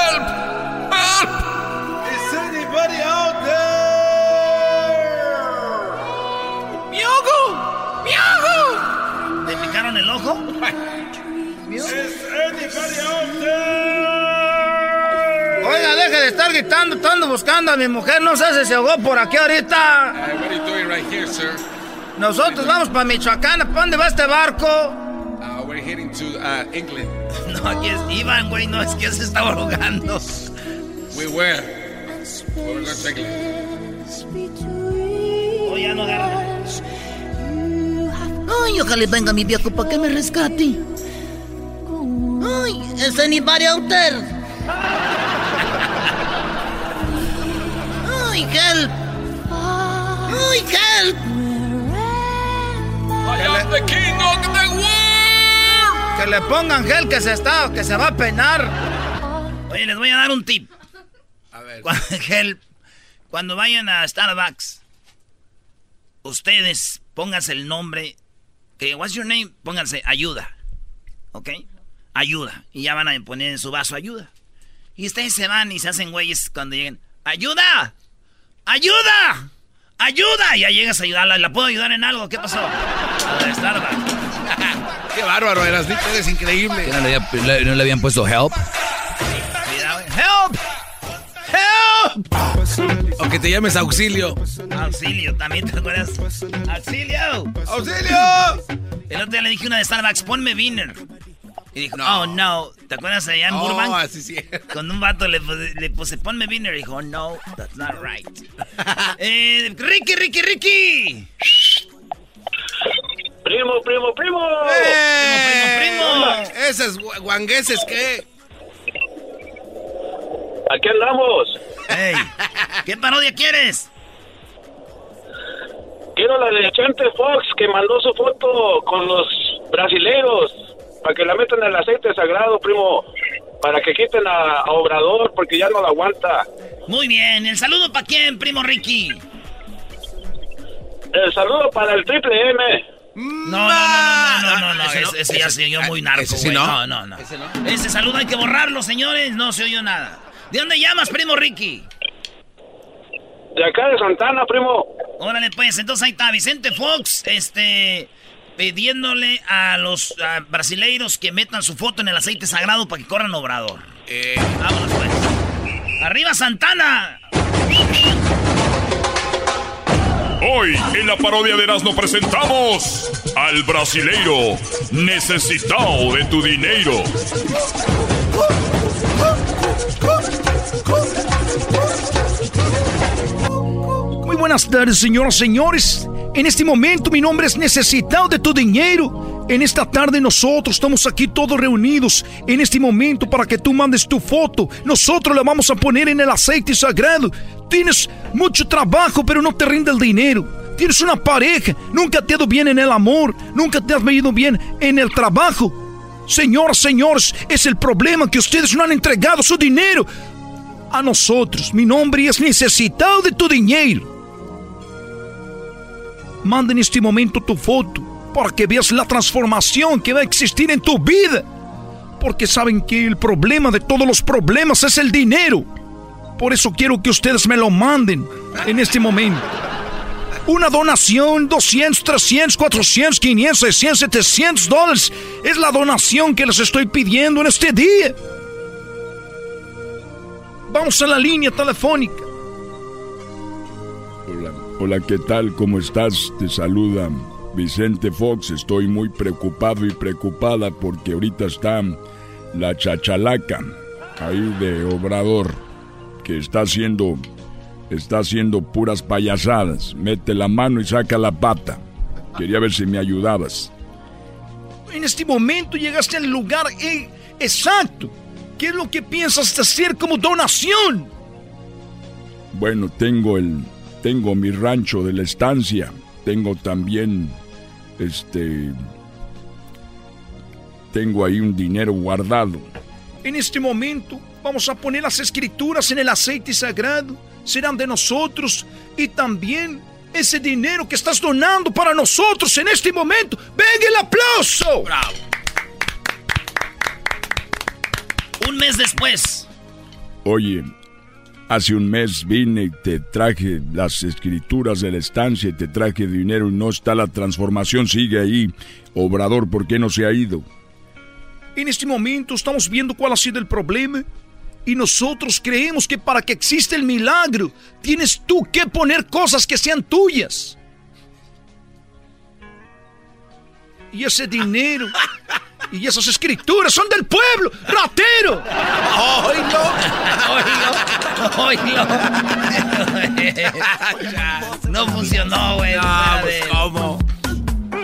Help! Help! Is anybody out there? ¡Miago! ¡Miago! ¿Te picaron el ojo? Is anybody out there? Oiga, deje de estar gritando, estando buscando a mi mujer. No sé si se ahogó por aquí ahorita. Uh, what are you doing right here, sir? Nosotros vamos para Michoacán. ¿Para dónde va este barco? We're heading to uh, England. No, aquí es Iván, güey. No, es que se estaba ahogando. We were. We're going to England. Oye, ya no agarra. Ay, ojalá venga mi viejo para que me rescate. Ay, ¿es anybody out there? Ay, help. Ay, help. I am the king of the. Que le pongan gel que se está, que se va a peinar. Oye, les voy a dar un tip. A ver. Cuando, gel, cuando vayan a Starbucks, ustedes pónganse el nombre. Que, what's your name? Pónganse ayuda. ¿Ok? Ayuda. Y ya van a poner en su vaso ayuda. Y ustedes se van y se hacen güeyes cuando lleguen. ¡Ayuda! ¡Ayuda! ¡Ayuda! Y ya llegas a ayudarla. ¿La puedo ayudar en algo? ¿Qué pasó? A Starbucks. Qué bárbaro, Erasnito, eres increíble. ¿Que no, le había- le- no le habían puesto help? ¡Help! ¡Help! O que te llames auxilio. Auxilio, también te acuerdas. ¡Auxilio! ¡Auxilio! El otro día le dije a una de Starbucks, ponme Wiener. Y dijo, oh no. ¿Te acuerdas allá en Oh, Burbank? así sí. Con un vato le, puse- le puse, ponme Wiener. Y dijo, "Oh, no, that's not right. eh, Ricky, Ricky, Ricky. Primo, primo, primo. ¡Eh! primo, primo. Esos gu- guangueses, ¿qué? Aquí andamos. Ey, ¿qué parodia quieres? Quiero la de Chante Fox que mandó su foto con los brasileros para que la metan en el aceite sagrado, primo. Para que quiten a, a Obrador porque ya no la aguanta. Muy bien, ¿el saludo para quién, primo Ricky? El saludo para el triple M. No, no, no, no, no, no, no, Ese no. ese, ya se oyó muy ah, narco, ese sí güey. no. No, no, no. Ese no. Ese saludo hay que borrarlo, señores. No se oyó nada. ¿De dónde llamas, primo Ricky? De acá de Santana, primo. Órale, pues, entonces ahí está Vicente Fox, este, pidiéndole a los ah, brasileiros que metan su foto en el aceite sagrado para que corran obrador. Eh, Vámonos, pues. ¡Arriba, Santana! Hoy en la parodia de Erasmo presentamos al brasileiro necesitado de tu dinero. Muy buenas tardes, señoras y señores. En este momento mi nombre es Necesitado de tu dinero. En esta tarde nosotros estamos aquí todos reunidos en este momento para que tú mandes tu foto. Nosotros la vamos a poner en el aceite sagrado. Tienes mucho trabajo pero no te rinde el dinero. Tienes una pareja, nunca te ha ido bien en el amor, nunca te has ido bien en el trabajo. Señoras, señores, es el problema que ustedes no han entregado su dinero a nosotros. Mi nombre es Necesitado de tu dinero. Manda en este momento tu foto para que veas la transformación que va a existir en tu vida. Porque saben que el problema de todos los problemas es el dinero. Por eso quiero que ustedes me lo manden en este momento. Una donación, 200, 300, 400, 500, 600, 700 dólares. Es la donación que les estoy pidiendo en este día. Vamos a la línea telefónica. Hola, ¿qué tal? ¿Cómo estás? Te saluda Vicente Fox. Estoy muy preocupado y preocupada porque ahorita está la chachalaca ahí de Obrador que está haciendo está haciendo puras payasadas. Mete la mano y saca la pata. Quería ver si me ayudabas. En este momento llegaste al lugar exacto. ¿Qué es lo que piensas hacer como donación? Bueno, tengo el tengo mi rancho de la estancia. Tengo también este tengo ahí un dinero guardado. En este momento vamos a poner las escrituras en el aceite sagrado. Serán de nosotros y también ese dinero que estás donando para nosotros en este momento. ¡Venga el aplauso! ¡Bravo! Un mes después. Oye, hace un mes vine y te traje las escrituras de la estancia y te traje dinero y no está la transformación, sigue ahí. Obrador, ¿por qué no se ha ido? En este momento estamos viendo cuál ha sido el problema. Y nosotros creemos que para que exista el milagro, tienes tú que poner cosas que sean tuyas. Y ese dinero y esas escrituras son del pueblo, ratero. ¡Oílo! ¡Oílo! No funcionó, güey. No, pues, ¿cómo?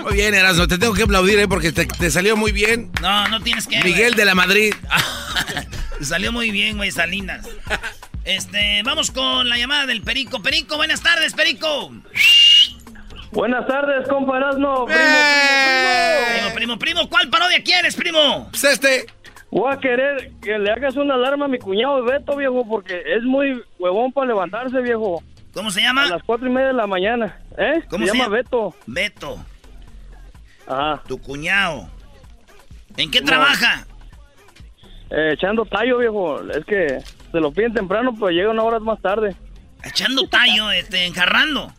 Muy bien, Erasmo, te tengo que aplaudir, ¿eh? Porque te, te salió muy bien. No, no tienes que. Miguel de la Madrid. Te salió muy bien, güey, Salinas. Este, vamos con la llamada del Perico. Perico, buenas tardes, Perico. Buenas tardes, compa Erasmo. Primo, Primo, primo, primo, ¿cuál parodia quieres, primo? Pues este. Voy a querer que le hagas una alarma a mi cuñado Beto, viejo, porque es muy huevón para levantarse, viejo. ¿Cómo se llama? A las cuatro y media de la mañana. ¿Eh? ¿Cómo se, se llama? Beto. Beto, Ajá. tu cuñado. ¿En qué No. trabaja? Eh, echando tallo, viejo. Es que se lo piden temprano, pero llega una hora más tarde. Echando tallo, este, enjarrando.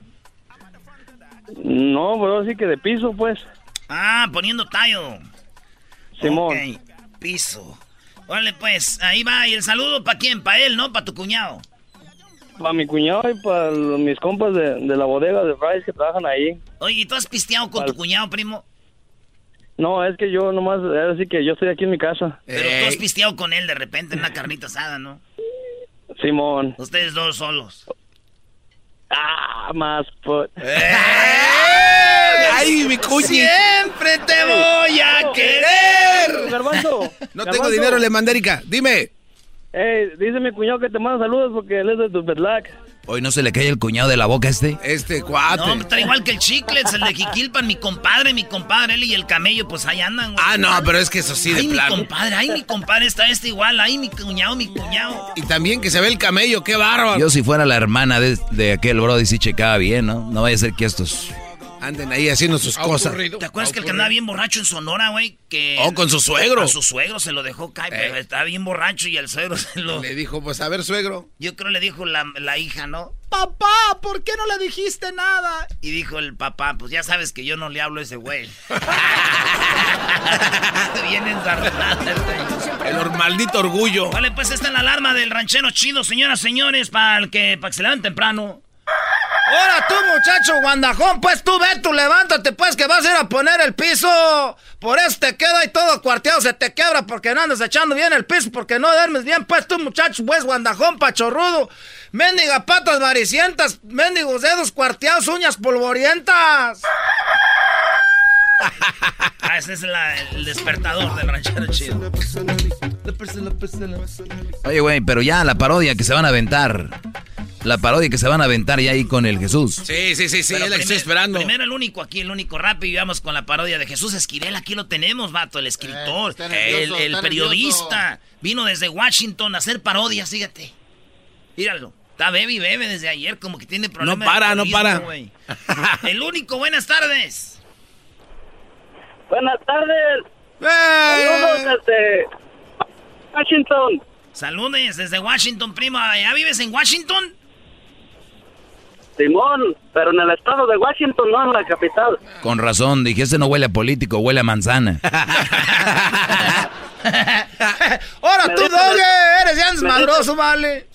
No, pero sí que de piso, pues. Ah, poniendo tallo. Simón. Piso. Órale, pues, ahí va. ¿Y el saludo para quién? Para él, ¿no? Para tu cuñado. Para mi cuñado y para mis compas de, de la bodega de Fries que trabajan ahí. Oye, ¿y tú has pisteado con tu cuñado, primo? No, es que yo nomás, es decir que yo estoy aquí en mi casa. Pero tú has pisteado con él de repente en una carnita asada, ¿no? Simón. Ustedes dos solos. Ah, más pues. ¡Ay, mi cuñi! Siempre te voy a querer. Garbanzo. No tengo dinero, le mandé Erika. Dime. Eh, dice mi cuñado que te manda saludos porque él es de tu Bedlac. Hoy no se le cae el cuñado de la boca a este. Este cuate. No, está igual que el Chiclets, el de Jiquilpan, mi compadre, mi compadre, él y el camello, pues ahí andan, güey. Ah, no, pero es que eso sí, de Ay, mi compadre, ay, mi compadre, está este igual, ay, mi cuñado, mi cuñado. Y también que se ve el camello, qué bárbaro. Yo si fuera la hermana de, de aquel brody sí checaba bien, ¿no? No vaya a ser que estos... Anden ahí haciendo sus cosas. ¿Te acuerdas que el que andaba bien borracho en Sonora, güey? Que Oh, con su suegro. A su suegro se lo dejó caer, pero estaba bien borracho y el suegro se lo... Le dijo, pues a ver, suegro. Yo creo le dijo la, la hija, ¿no? Papá, ¿por qué no le dijiste nada? Y dijo el papá, pues ya sabes que yo no le hablo a ese güey. bien ensartado este. El maldito orgullo. Vale, pues esta es la alarma del ranchero chido, señoras, señores, para el que, para que se levanten temprano. Ahora tú, muchacho guandajón, pues tú ve, tú levántate, pues que vas a ir a poner el piso. Por eso te queda ahí todo cuarteado, se te quebra porque no andas echando bien el piso, porque no duermes bien, pues tú, muchacho, pues guandajón, pachorrudo. Mendiga patas varicientas, mendigos dedos cuarteados, uñas polvorientas. Ah, ese es la- el despertador del ranchero chido. Oye, güey, pero ya la parodia que se van a aventar. La parodia que se van a aventar ya ahí con el Jesús. Sí, sí, sí, sí, es la que estoy esperando. Primero el único aquí, el único rápido, y vamos con la parodia de Jesús Esquivel. Aquí lo tenemos, vato, el escritor, Eh, nervioso, el, periodista. Vino desde Washington a hacer parodias, fíjate. Míralo. Está bebe bebe desde ayer, como que tiene problemas. No para, no para. El único, buenas tardes. Buenas tardes. ¡Eh! Saludos desde Washington. Saludes desde Washington, prima. ¿Ya vives en Washington? Simón, pero en el estado de Washington, no en la capital. Con razón, dije, este no huele a político, huele a manzana. Ahora tú, el- eres ya desmadroso, vale.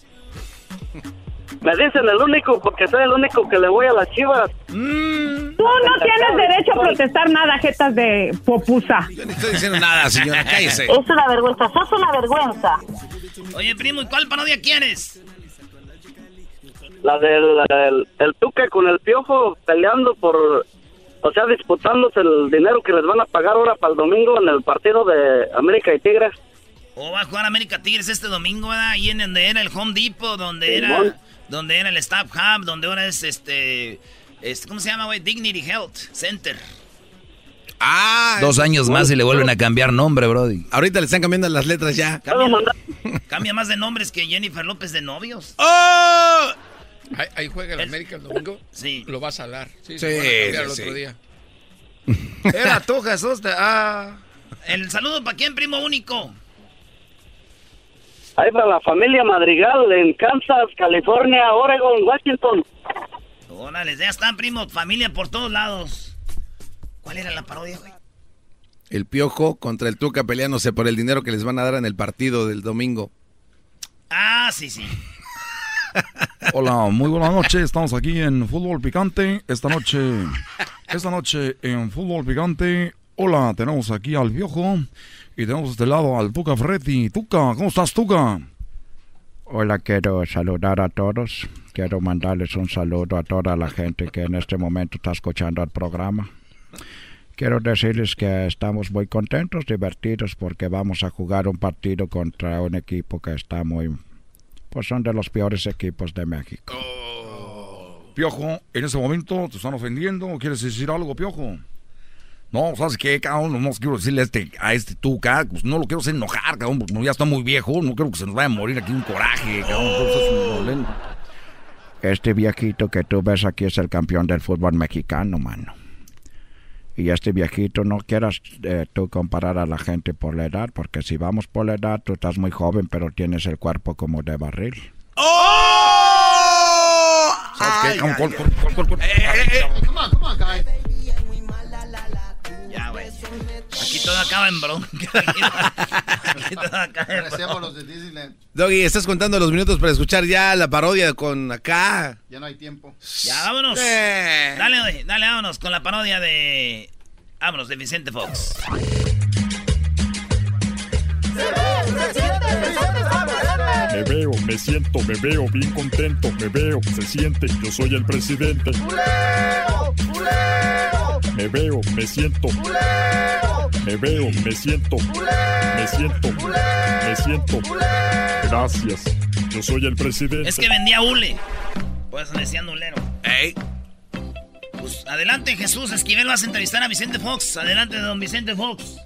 Me dicen el único porque soy el único que le voy a las chivas. Tú no tienes derecho a protestar nada, jetas de popusa. Yo no estoy diciendo nada, señora, cállese. Es una vergüenza, sos una vergüenza. Oye, primo, ¿y cuál parodia quieres? La del el, el Tuca con el Piojo peleando por, o sea, disputándose el dinero que les van a pagar ahora para el domingo en el partido de América y Tigres. O va a jugar América Tigres este domingo, ¿verdad? Ahí en donde era el Home Depot, donde era, donde era el Staff Hub, donde ahora es este, este ¿cómo se llama, güey? Dignity Health Center. Ah, Dos años más y le vuelven a cambiar nombre, Brody. Ahorita le están cambiando las letras ya. Cambia, cambia más de nombres que Jennifer López de novios. ¡Oh! Ahí, ahí juega el América el domingo. Sí. Lo va a salar. Sí, Sí, se van a cambiar sí, el sí. otro día. Era tú, Jesús. te- ah. El saludo para quién, primo único. Ahí para la familia Madrigal en Kansas, California, Oregon, Washington. Órale, ya están, primo. Familia por todos lados. ¿Cuál era la parodia, güey? El Piojo contra el Tuca peleándose por el dinero que les van a dar en el partido del domingo. Ah, sí, sí. Hola, muy buenas noches. Estamos aquí en Fútbol Picante. Esta noche, esta noche en Fútbol Picante. Hola, tenemos aquí al Piojo y tenemos a este lado al Tuca Ferretti. Tuca, ¿cómo estás, Tuca? Hola, quiero saludar a todos. Quiero mandarles un saludo a toda la gente que en este momento está escuchando el programa. Quiero decirles que estamos muy contentos, divertidos, porque vamos a jugar un partido contra un equipo que está muy... Pues son de los peores equipos de México. Piojo, en ese momento te están ofendiendo. ¿Quieres decir algo, Piojo? No, ¿sabes qué, cabrón? No quiero decirle a este, a este Tuca, pues no lo quiero hacer enojar, cabrón, porque ya está muy viejo. No quiero que se nos vaya a morir aquí un coraje, cabrón. Entonces, es un problema. Este viejito que tú ves aquí es el campeón del fútbol mexicano, mano. Y este viejito no quieras eh, tú comparar a la gente por la edad, porque si vamos por la edad, tú estás muy joven, pero tienes el cuerpo como de barril. ¿Sabes qué, cabrón? Come on, come on, guys. Aquí todo acaba en bronca. Aquí todo acaba en Parecíamos los de Disneyland. Doggy, estás contando los minutos para escuchar ya la parodia con acá. Ya no hay tiempo. Ya, vámonos. Eh. Dale, dale, dale, vámonos con la parodia de. Vámonos, de Vicente Fox. Me veo, me siento, me veo bien contento, me veo, se siente, yo soy el presidente. Me veo, me siento. Me veo, me siento. Me siento. Me siento. Gracias. Yo soy el presidente. Es que vendía hule. Pues le decían hulero. Ey. Pues adelante, Jesús Esquivel, vas a entrevistar a Vicente Fox. Adelante, don Vicente Fox.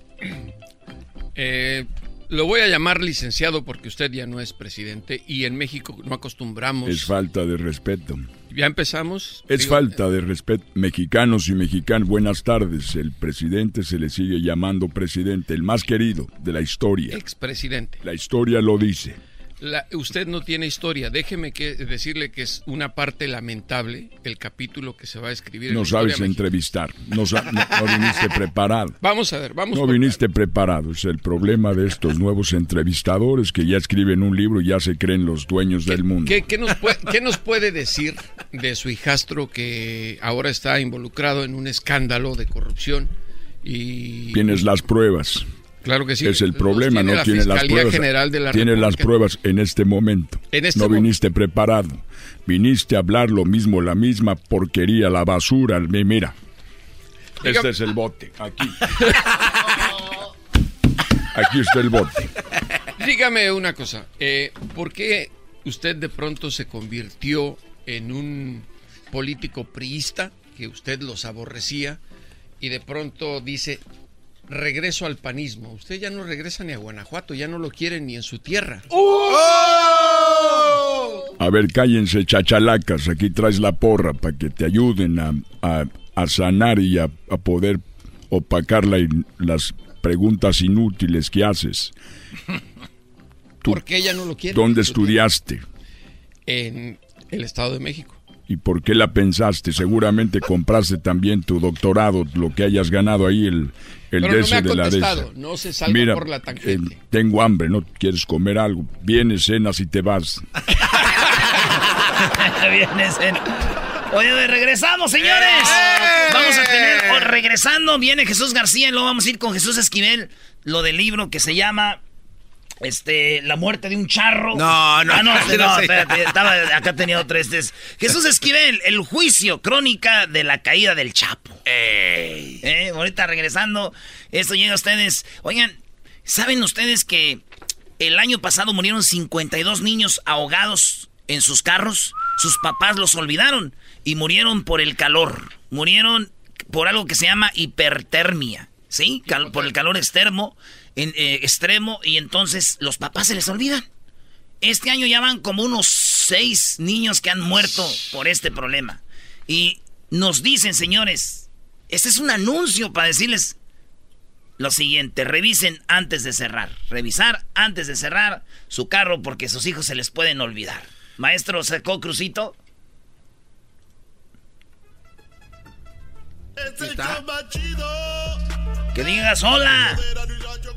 Eh, lo voy a llamar licenciado porque usted ya no es presidente y en México no acostumbramos. Es falta de respeto. Ya empezamos. Es Digo, falta de respeto. Mexicanos y mexicanas, buenas tardes. El presidente se le sigue llamando presidente, el más querido de la historia. Expresidente. La historia lo dice. La- usted no tiene historia. Déjeme que, decirle que es una parte lamentable el capítulo que se va a escribir. en No historia sabes entrevistar. No, no- viniste preparado. Vamos a ver, vamos. No viniste preparado. Es el problema de estos nuevos entrevistadores que ya escriben un libro y ya se creen los dueños del mundo. ¿Qué, qué nos puede, qué nos puede decir de su hijastro que ahora está involucrado en un escándalo de corrupción? Y Tienes las pruebas. Claro que sí. Es el problema, tiene no la tienes las pruebas. General de la Tienes las pruebas en este momento. En este no viniste preparado. Viniste a hablar lo mismo, la misma porquería, la basura. mi- Mira. Este es el bote. Aquí. Aquí está el bote. Dígame una cosa, eh, ¿por qué usted de pronto se convirtió en un político priista, que usted los aborrecía, y de pronto dice, regreso al panismo? Usted ya no regresa ni a Guanajuato, ya no lo quieren ni en su tierra. A ver, cállense, chachalacas. Aquí traes la porra para que te ayuden a, a- a sanar y a, a poder opacar la las preguntas inútiles que haces. ¿Por qué ya no lo quieren? ¿Dónde estudiaste? En el Estado de México. ¿Y por qué la pensaste? Seguramente compraste también tu doctorado, lo que hayas ganado ahí, el, el Pero de no me ese ha de la contestado, no se salga Mira, por la tangente. eh, tengo hambre, ¿no quieres comer algo? Vienes, cenas y te vas. Vienes en- Oye, regresamos, señores. Vamos a tener, regresando, viene Jesús García y luego vamos a ir con Jesús Esquivel, lo del libro que se llama este, La muerte de un charro. No, no, Ah, no, no este, no, espérate, estaba, acá tenía otro. Este es Jesús Esquivel, el juicio, crónica de la caída del Chapo. Eh, ahorita regresando, esto llega a ustedes. Oigan, ¿saben ustedes que el año pasado murieron 52 niños ahogados en sus carros? Sus papás los olvidaron y murieron por el calor. Murieron por algo que se llama hipertermia. ¿Sí? Cal- por el calor extremo, en, eh, extremo y entonces los papás se les olvidan. Este año ya van como unos seis niños que han muerto por este problema. Y nos dicen, señores, este es un anuncio para decirles lo siguiente, revisen antes de cerrar. Revisar antes de cerrar su carro porque sus hijos se les pueden olvidar. Maestro, ¿sacó Crucito? Que digas hola.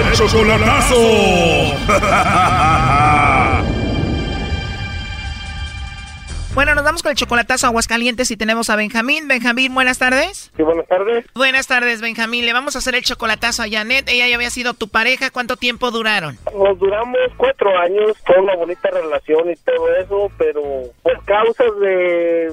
El chocolatazo. Bueno, nos vamos con el chocolatazo a Aguascalientes y tenemos a Benjamín. Benjamín, buenas tardes. Sí, buenas tardes. Buenas tardes, Benjamín. Le vamos a hacer el chocolatazo a Janet. Ella ya había sido tu pareja. ¿Cuánto tiempo duraron? Nos duramos cuatro años, fue una bonita relación y todo eso, pero por causas de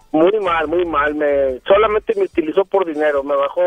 Muy mal, muy mal. Me, solamente me utilizó por dinero. Me bajó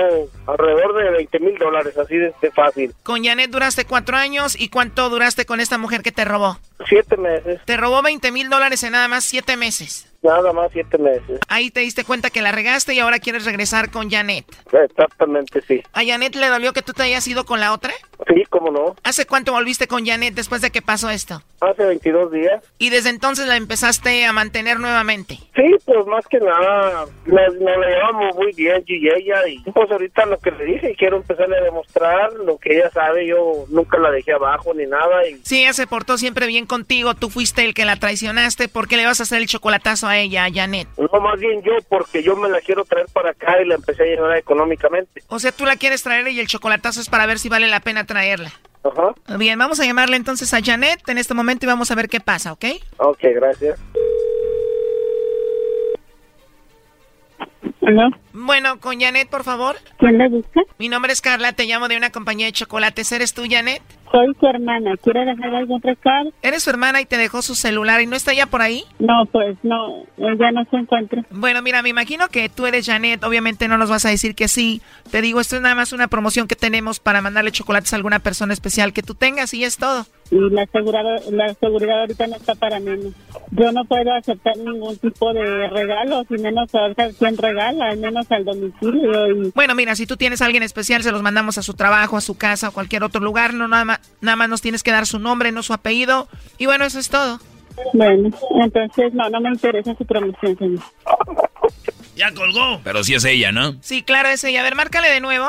alrededor de 20 mil dólares, así de, de fácil. Con Janet duraste cuatro años. ¿Y cuánto duraste con esta mujer que te robó? Siete meses. Te robó 20 mil dólares en nada más siete meses. Nada más siete meses. Ahí te diste cuenta que la regaste y ahora quieres regresar con Janet. Exactamente, sí. ¿A Janet le dolió que tú te hayas ido con la otra? Sí, cómo no. ¿Hace cuánto volviste con Janet después de que pasó esto? Hace 22 días. ¿Y desde entonces la empezaste a mantener nuevamente? Sí, pues más que nada, nos, la llevamos muy bien yo y ella. Y pues ahorita lo que le dije, quiero empezarle a demostrar lo que ella sabe. Yo nunca la dejé abajo ni nada. Y Sí, ella se portó siempre bien contigo. Tú fuiste el que la traicionaste. ¿Por qué le vas a hacer el chocolatazo a ella, a Janet? no, más bien yo, porque yo me la quiero traer para acá y la empecé a llevar económicamente. O sea, tú la quieres traer y el chocolatazo es para ver si vale la pena traerla. Ajá. Bien, vamos a llamarle entonces a Janet en este momento y vamos a ver qué pasa, ¿ok? Ok, gracias. ¿Aló? Bueno, con Janet, por favor. ¿Quién la busca? Mi nombre es Carla, te llamo de una compañía de chocolates. ¿Eres tú, Janet? Soy su hermana. ¿Quiere dejar algún recado? Eres su hermana y te dejó su celular y no está ya por ahí. No, pues no, ella no se encuentra. Bueno, mira, me imagino que tú eres Janet, obviamente no nos vas a decir que sí. Te digo, esto es nada más una promoción que tenemos para mandarle chocolates a alguna persona especial que tú tengas y es todo. Y la seguridad, la seguridad ahorita no está para menos. Yo no puedo aceptar ningún tipo de regalo, y menos saber quién regala, al menos al domicilio. Y... Bueno, mira, si tú tienes a alguien especial, se los mandamos a su trabajo, a su casa o cualquier otro lugar. No, nada más, nada más nos tienes que dar su nombre, no su apellido. Y bueno, eso es todo. Bueno, entonces no, no me interesa su promoción, señor. Ya colgó. Pero sí es ella, ¿no? Sí, claro, es ella. A ver, márcale de nuevo.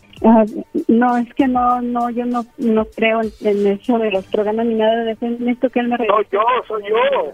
Ah, no, es que no, no, yo no, no creo en, en eso de los programas ni nada de eso. Necesito que él me regrese. No, yo, soy yo.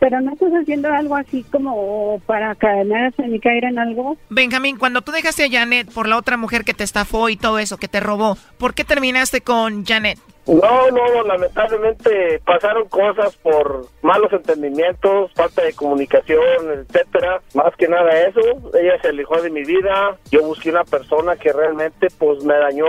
Pero no estás haciendo algo así como para cadenarse ni caer en algo. Benjamín, cuando tú dejaste a Janet por la otra mujer que te estafó y todo eso, que te robó, ¿por qué terminaste con Janet? No, no, lamentablemente pasaron cosas por malos entendimientos, falta de comunicación, etcétera. Más que nada eso, ella se alejó de mi vida. Yo busqué una persona que realmente pues me dañó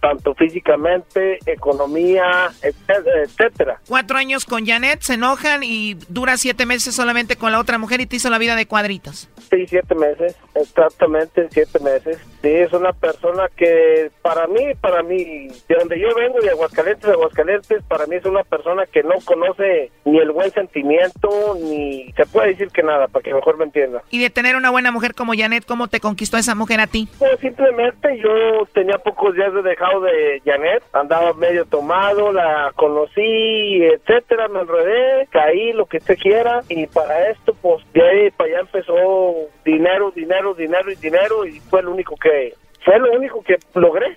tanto físicamente, economía, etcétera, etcétera. Cuatro años con Janet, se enojan y dura siete meses solamente con la otra mujer y te hizo la vida de cuadritos. Sí, siete meses, exactamente siete meses. Sí, es una persona que para mí, para mí, de donde yo vengo, de Aguascalientes, Aguascalientes, para mí es una persona que no conoce ni el buen sentimiento, ni se puede decir que nada, para que mejor me entienda. Y de tener una buena mujer como Janet, ¿cómo te conquistó esa mujer a ti? Pues simplemente yo tenía pocos días de dejado de Janet, andaba medio tomado, la conocí, etcétera, me enredé, caí, lo que usted quiera, y para esto, pues de ahí para allá empezó dinero, dinero, dinero y dinero, y fue lo único que, fue lo único que logré.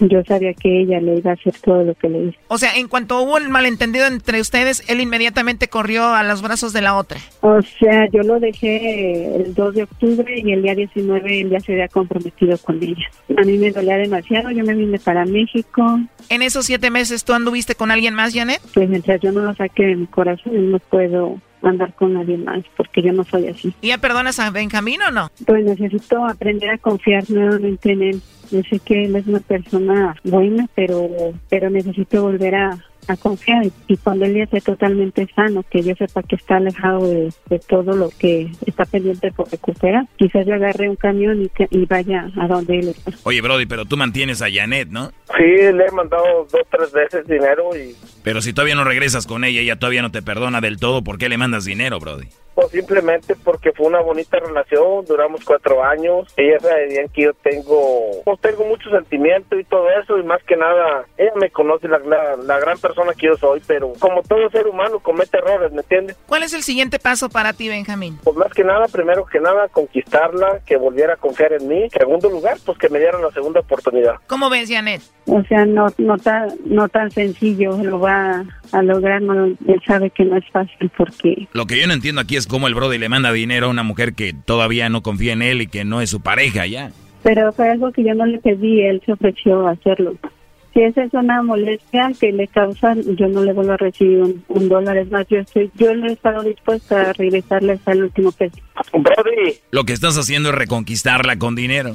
Yo sabía que ella le iba a hacer todo lo que le hizo. O sea, en cuanto hubo el malentendido entre ustedes, él inmediatamente corrió a los brazos de la otra. O sea, yo lo dejé el 2 de octubre y el día 19 él ya se había comprometido con ella. A mí me dolía demasiado, yo me vine para México. En esos siete meses, ¿tú anduviste con alguien más, Janet? Pues mientras yo no lo saque de mi corazón, no puedo andar con nadie más porque yo no soy así. ¿Y ya perdonas a Benjamín o no? Pues necesito aprender a confiar nuevamente en él. Yo sé que él es una persona buena, pero pero necesito volver a, a confiar y cuando él ya esté totalmente sano, que yo sepa que está alejado de, de todo lo que está pendiente por recuperar, quizás yo agarre un camión y, que- y vaya a donde él está. Oye, Brody, pero tú mantienes a Janet, ¿no? Sí, le he mandado dos, tres veces dinero y Pero si todavía no regresas con ella, ella todavía no te perdona del todo, ¿por qué le mandas dinero, Brody? Pues simplemente porque fue una bonita relación, duramos cuatro años, ella sabía que yo tengo, pues tengo mucho sentimiento y todo eso y más que nada, ella me conoce la, la, la gran persona que yo soy, pero como todo ser humano comete errores, ¿me entiendes? ¿Cuál es el siguiente paso para ti, Benjamín? Pues más que nada, primero que nada, conquistarla, que volviera a confiar en mí. En segundo lugar, pues que me dieran la segunda oportunidad. ¿Cómo ves, Janet? O sea, no no tan no tan sencillo lo va a lograr, no, él sabe que no es fácil porque Lo que yo no entiendo aquí es cómo el Brody le manda dinero a una mujer que todavía no confía en él y que no es su pareja ya. pero fue algo que yo no le pedí, él se ofreció a hacerlo. Si esa es una molestia que le causa, yo no le vuelvo a recibir un, un dólar. Es más, yo estoy, yo no he estado dispuesta a regresarle hasta el último peso. Brody, Lo que estás haciendo es reconquistarla con dinero.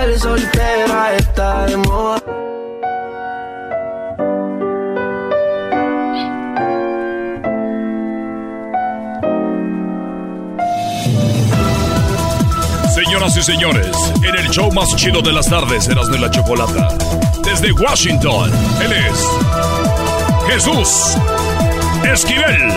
Tal soltera está de moda. Señoras y señores, en el show más chido de las tardes, Erasmo y la Chocolata. Desde Washington, él es Jesús Esquivel.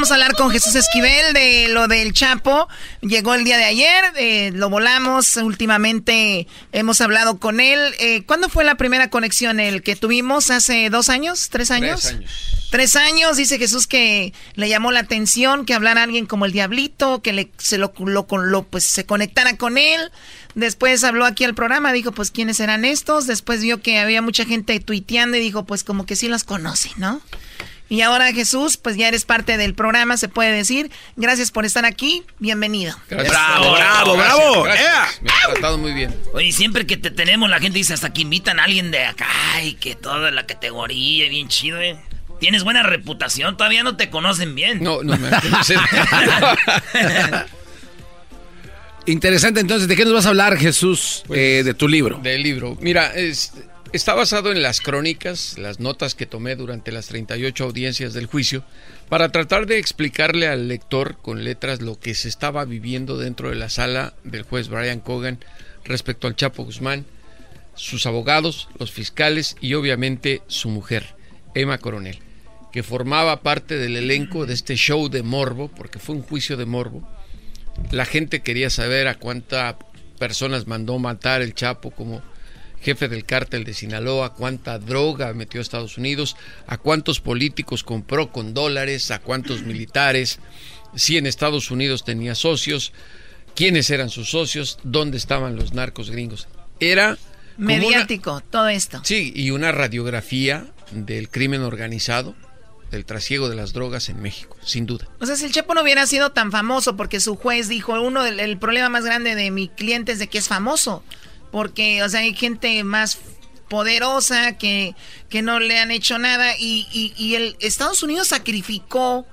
Vamos a hablar con Jesús Esquivel de lo del Chapo. Llegó el día de ayer, eh, lo volamos. Últimamente hemos hablado con él. Eh, ¿Cuándo fue la primera conexión? ¿El que tuvimos hace dos años? ¿Tres años? Tres años. Tres años, dice Jesús que le llamó la atención que hablara alguien como el Diablito, que le, se lo, lo, lo, pues, se conectara con él. Después habló aquí al programa, dijo, pues, ¿quiénes eran estos? Después vio que había mucha gente tuiteando y dijo, pues, como que sí los conoce, ¿no? Y ahora Jesús, pues ya eres parte del programa, se puede decir. Gracias por estar aquí, bienvenido. Gracias. Bravo, bravo, bravo. Gracias. Me ha tratado muy bien. Oye, siempre que te tenemos, la gente dice hasta que invitan a alguien de acá y que toda la categoría, bien chido, ¿eh? Tienes buena reputación, todavía no te conocen bien. No, no me conocen. Interesante, entonces, ¿de qué nos vas a hablar, Jesús, eh, de tu libro? Del libro. Mira, es- está basado en las crónicas, las notas que tomé durante las 38 audiencias del juicio, para tratar de explicarle al lector con letras lo que se estaba viviendo dentro de la sala del juez Brian Cogan respecto al Chapo Guzmán, sus abogados, los fiscales y obviamente su mujer, Emma Coronel, que formaba parte del elenco de este show de morbo, porque fue un juicio de morbo. La gente quería saber a cuántas personas mandó matar el Chapo como jefe del cártel de Sinaloa, cuánta droga metió a Estados Unidos, a cuántos políticos compró con dólares, a cuántos militares, si en Estados Unidos tenía socios, quiénes eran sus socios, dónde estaban los narcos gringos. Era una- Mediático, todo esto. Sí, y una radiografía del crimen organizado, del trasiego de las drogas en México, sin duda. O sea, si el Chapo no hubiera sido tan famoso, porque su juez dijo, uno del el problema más grande de mi cliente es de que es famoso, porque, o sea, hay gente más poderosa que, que no le han hecho nada y, y, y el Estados Unidos sacrificó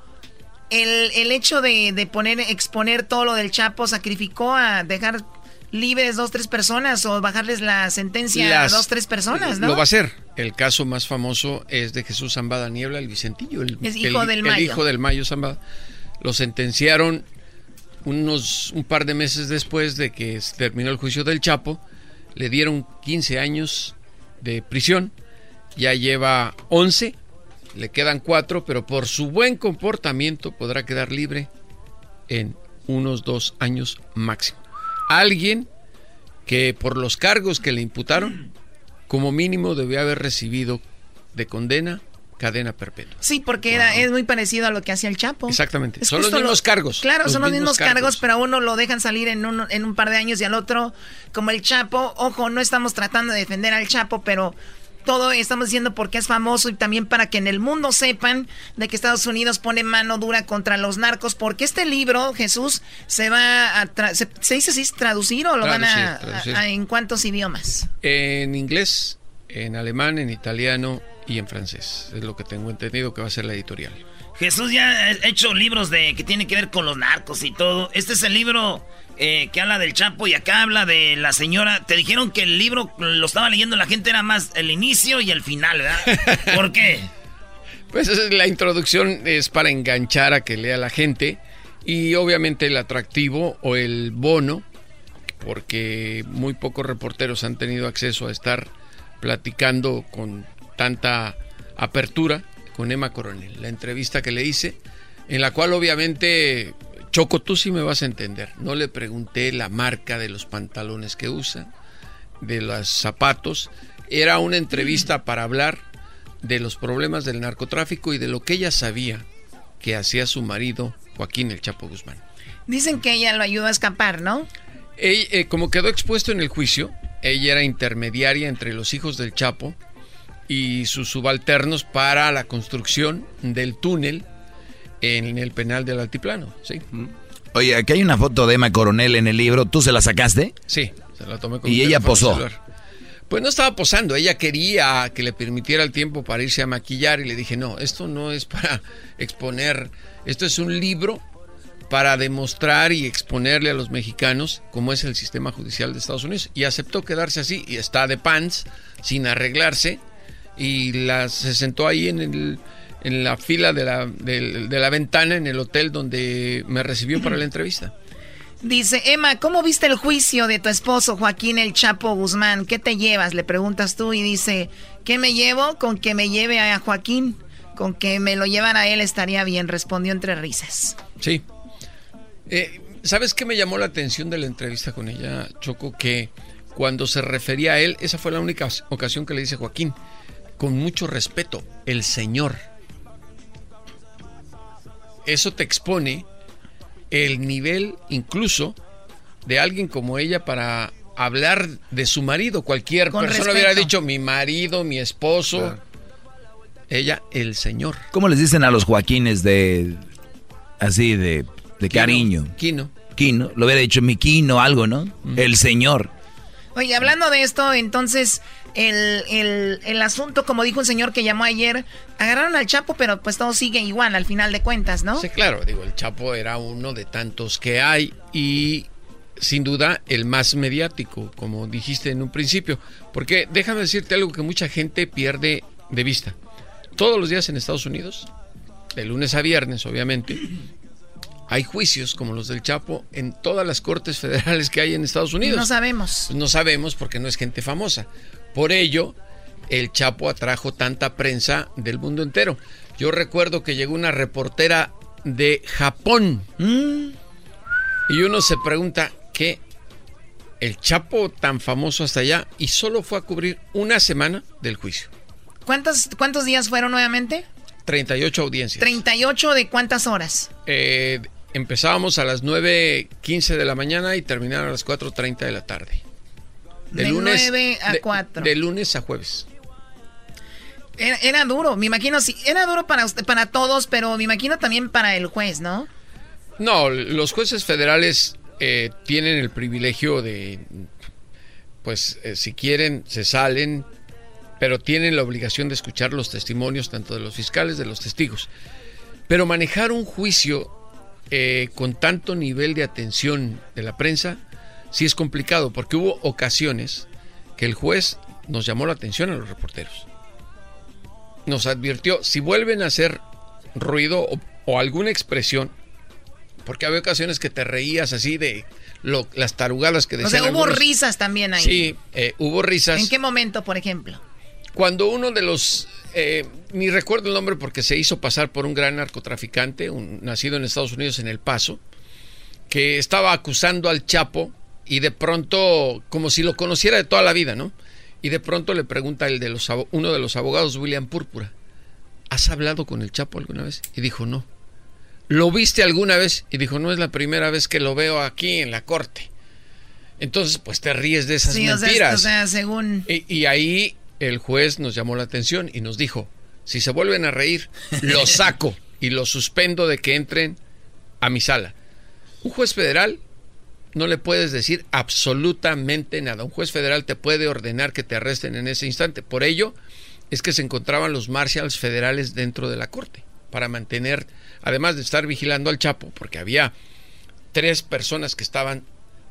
el, el hecho de, de poner, exponer todo lo del Chapo, sacrificó a dejar libres dos, tres personas o bajarles la sentencia Las- a dos, tres personas, ¿no? Lo va a hacer. El caso más famoso es de Jesús Zambada Niebla, el Vicentillo, el, Es el- hijo del el Mayo. hijo del Mayo Zambada. Lo sentenciaron unos un par de meses después de que terminó el juicio del Chapo. Le dieron 15 años de prisión. Ya lleva 11. Le quedan 4, pero por su buen comportamiento podrá quedar libre en unos dos años máximo. Alguien que por los cargos que le imputaron, como mínimo debió haber recibido de condena cadena perpetua. Sí, porque era, es muy parecido a lo que hacía el Chapo. Exactamente. Es son los mismos lo- cargos. Claro, son los mismos cargos, pero a uno lo dejan salir en un, en un par de años y al otro, como el Chapo. Ojo, no estamos tratando de defender al Chapo, pero todo estamos diciendo porque es famoso y también para que en el mundo sepan de que Estados Unidos pone mano dura contra los narcos, porque este libro, Jesús, se va a... tra- se, se dice así, traducir o lo van a- a- ¿En cuántos idiomas? En inglés, en alemán, en italiano y en francés. Es lo que tengo entendido que va a ser la editorial. Jesús ya ha hecho libros de que tienen que ver con los narcos y todo. Este es el libro eh, que habla del Chapo y acá habla de la señora. Te dijeron que el libro lo estaba leyendo la gente era más el inicio y el final, ¿verdad? ¿Por qué? Pues la introducción es para enganchar a que lea la gente y obviamente el atractivo o el bono, porque muy pocos reporteros han tenido acceso a estar platicando con tanta apertura con Emma Coronel. La entrevista que le hice, en la cual obviamente, Choco, tú sí me vas a entender. No le pregunté la marca de los pantalones que usa, de los zapatos. Era una entrevista para hablar de los problemas del narcotráfico y de lo que ella sabía que hacía su marido Joaquín el Chapo Guzmán. Dicen que ella lo ayudó a escapar, ¿no? Ella, eh, como quedó expuesto en el juicio, ella era intermediaria entre los hijos del Chapo y sus subalternos para la construcción del túnel en el penal del Altiplano. ¿sí? Oye, aquí hay una foto de Emma Coronel en el libro. ¿Tú se la sacaste? Sí, se la tomé con Y ella posó. celular. Pues no estaba posando, ella quería que le permitiera el tiempo para irse a maquillar y le dije, no, esto no es para exponer, esto es un libro para demostrar y exponerle a los mexicanos cómo es el sistema judicial de Estados Unidos. Y aceptó quedarse así y está de pants, sin arreglarse, y la, se sentó ahí en, el, en la fila de la, del- de la ventana en el hotel donde me recibió para la entrevista. Dice, Emma, ¿cómo viste el juicio de tu esposo Joaquín el Chapo Guzmán? ¿Qué te llevas? Le preguntas tú y dice, ¿qué me llevo? Con que me lleve a Joaquín. Con que me lo llevan a él estaría bien, respondió entre risas. Sí. Eh, ¿Sabes qué me llamó la atención de la entrevista con ella, Choco? Que cuando se refería a él, esa fue la única ocasión que le dice Joaquín, con mucho respeto, el señor. Eso te expone el nivel incluso de alguien como ella para hablar de su marido. Cualquier persona hubiera dicho mi marido, mi esposo. Ella, el señor. ¿Cómo les dicen a los Joaquines de así de, de cariño? Quino. Quino. Lo hubiera dicho mi Quino, algo, ¿no? El señor. Oye, hablando de esto, entonces, el, el, el, asunto, como dijo un señor que llamó ayer, agarraron al Chapo, pero pues todo sigue igual al final de cuentas, ¿no? Sí, claro, digo, el Chapo era uno de tantos que hay y sin duda el más mediático, como dijiste en un principio, porque déjame decirte algo que mucha gente pierde de vista. Todos los días en Estados Unidos, de lunes a viernes, obviamente, hay juicios como los del Chapo en todas las cortes federales que hay en Estados Unidos. No sabemos. No sabemos porque no es gente famosa. Por ello, el Chapo atrajo tanta prensa del mundo entero. Yo recuerdo que llegó una reportera de Japón. Y uno se pregunta, ¿qué? El Chapo tan famoso hasta allá y solo fue a cubrir una semana del juicio. ¿Cuántos, cuántos días fueron nuevamente? 38 audiencias. ¿38 de cuántas horas? Eh, empezábamos a las 9.15 de la mañana y terminaron a las 4.30 de la tarde. De, lunes, 9 a 4. De, lunes a jueves. Era, era, duro, me imagino, sí, era duro para, usted, para todos, pero me imagino también para el juez, ¿no? No, los jueces federales eh, tienen el privilegio de, pues, eh, si quieren, se salen, pero tienen la obligación de escuchar los testimonios tanto de los fiscales, de los testigos. Pero manejar un juicio eh, con tanto nivel de atención de la prensa, sí es complicado, porque hubo ocasiones que el juez nos llamó la atención a los reporteros. Nos advirtió, si vuelven a hacer ruido o, o alguna expresión, porque había ocasiones que te reías así de lo, las tarugadas que decían. O sea, hubo algunos. risas también ahí. Sí, eh, hubo risas. ¿En qué momento, por ejemplo? Cuando uno de los, eh, ni recuerdo el nombre porque se hizo pasar por un gran narcotraficante, un, nacido en Estados Unidos en El Paso, que estaba acusando al Chapo y de pronto, como si lo conociera de toda la vida, ¿no? Y de pronto le pregunta el de los, uno de los abogados, William Púrpura, ¿has hablado con el Chapo alguna vez? Y dijo, no. ¿Lo viste alguna vez? Y dijo, no es la primera vez que lo veo aquí en la corte. Entonces, pues te ríes de esas sí, mentiras. O sea, o sea según... Y, y, ahí el juez nos llamó la atención y nos dijo, si se vuelven a reír, los saco y los suspendo de que entren a mi sala. Un juez federal no le puedes decir absolutamente nada. Un juez federal te puede ordenar que te arresten en ese instante. Por ello es que se encontraban los marshals federales dentro de la corte para mantener, además de estar vigilando al Chapo, porque había tres personas que estaban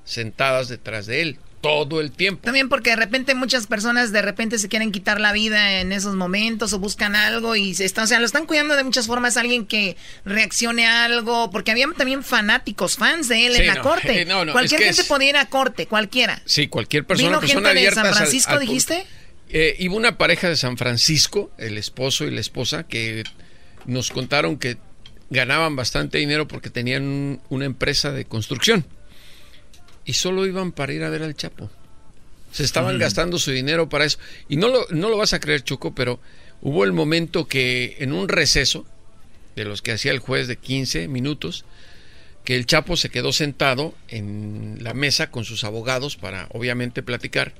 sentadas detrás de él todo el tiempo. También porque de repente muchas personas de repente se quieren quitar la vida en esos momentos o buscan algo y se están, o sea, lo están cuidando de muchas formas alguien que reaccione a algo, porque había también fanáticos, fans de él Sí, en la no, corte. eh, no, no, cualquier es que gente es- podía ir a corte, cualquiera. Sí, cualquier persona, ¿Vino persona gente de San Francisco, al- dijiste? Eh, iba una pareja de San Francisco, el esposo y la esposa, que nos contaron que ganaban bastante dinero porque tenían un- una empresa de construcción. Y solo iban para ir a ver al Chapo. Se estaban Mm. gastando su dinero para eso. Y no lo, no lo vas a creer, Choco, pero hubo el momento que en un receso, de los que hacía el juez de 15 minutos, que el Chapo se quedó sentado en la mesa con sus abogados para obviamente platicar.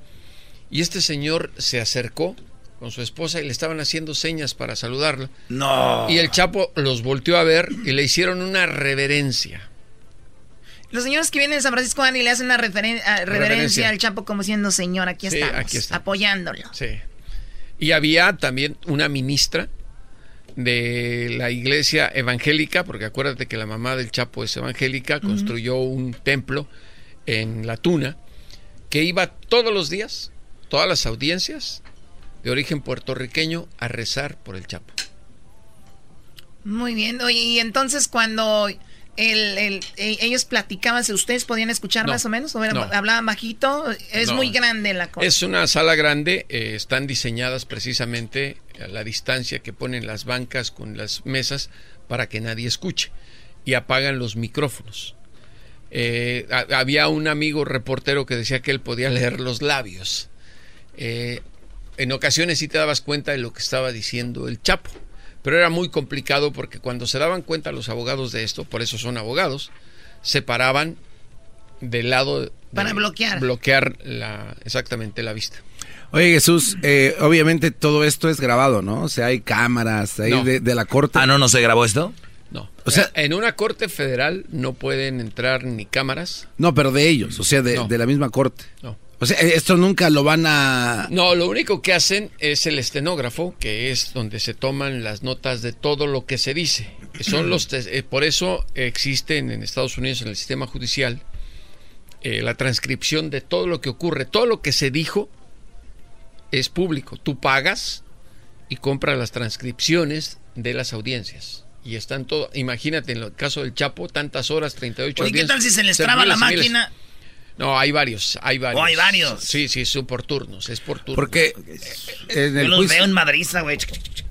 Y este señor se acercó con su esposa y le estaban haciendo señas para saludarla. No. Y el Chapo los volteó a ver y le hicieron una reverencia. Los señores que vienen de San Francisco van y le hacen una ah, reverencia, Reverencia. al Chapo como siendo señor, aquí Sí, estamos, aquí apoyándolo. Sí. Y había también una ministra de la iglesia evangélica, porque acuérdate que la mamá del Chapo es evangélica, construyó un templo en La Tuna, que iba todos los días, todas las audiencias de origen puertorriqueño, a rezar por el Chapo. Muy bien. Oye, y entonces cuando el, el- ellos platicaban, si ustedes podían escuchar No, más o menos, o era- no. hablaban bajito, es No. muy grande la cosa. Es una sala grande, eh, están diseñadas precisamente a la distancia que ponen las bancas con las mesas para que nadie escuche y apagan los micrófonos. Eh, ha- había un amigo reportero que decía que él podía leer los labios. Eh, en ocasiones sí te dabas cuenta de lo que estaba diciendo el Chapo, pero era muy complicado porque cuando se daban cuenta los abogados de esto, por eso son abogados, se paraban del lado de Para bloquear. bloquear la exactamente la vista. Oye Jesús, eh, obviamente todo esto es grabado, ¿no? O sea, hay cámaras ahí No. de, de la corte. Ah, no, no se grabó esto. No. O sea- en una corte federal no pueden entrar ni cámaras. No, pero de ellos, o sea, de, No. de la misma corte. No. O sea, eh, esto nunca lo van a... No, lo único que hacen es el estenógrafo, que es donde se toman las notas de todo lo que se dice. Son los eh, por eso existen en Estados Unidos en el sistema judicial eh, la transcripción de todo lo que ocurre, todo lo que se dijo es público. Tú pagas y compras las transcripciones de las audiencias. Y están todo, imagínate en el caso del Chapo, tantas horas, 38 Oye, ¿qué audiencias, tal si se les traba la y miles. No, hay varios, hay varios. Oh, hay varios. Sí, sí, son por turnos, es por turnos. Porque en Yo el los juicio- veo en Madriza, güey.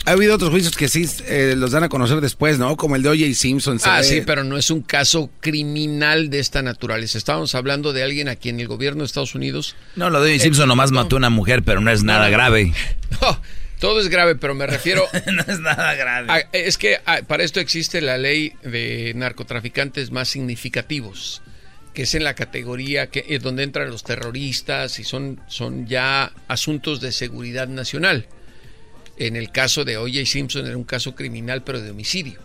ha habido otros juicios que sí eh, los dan a conocer después, ¿no? Como el de O.J. Simpson. Ah, ve- sí, pero no es un caso criminal de esta naturaleza. Estábamos hablando de alguien a quien el gobierno de Estados Unidos... No, lo de O.J. Simpson nomás mató a una mujer, pero no es nada no. grave. No, todo es grave, pero me refiero... no es nada grave. a- es que ah, para esto existe la ley de narcotraficantes más significativos, que es en la categoría que es donde entran los terroristas y son, son ya asuntos de seguridad nacional. En el caso de O.J. Simpson era un caso criminal, pero de homicidio.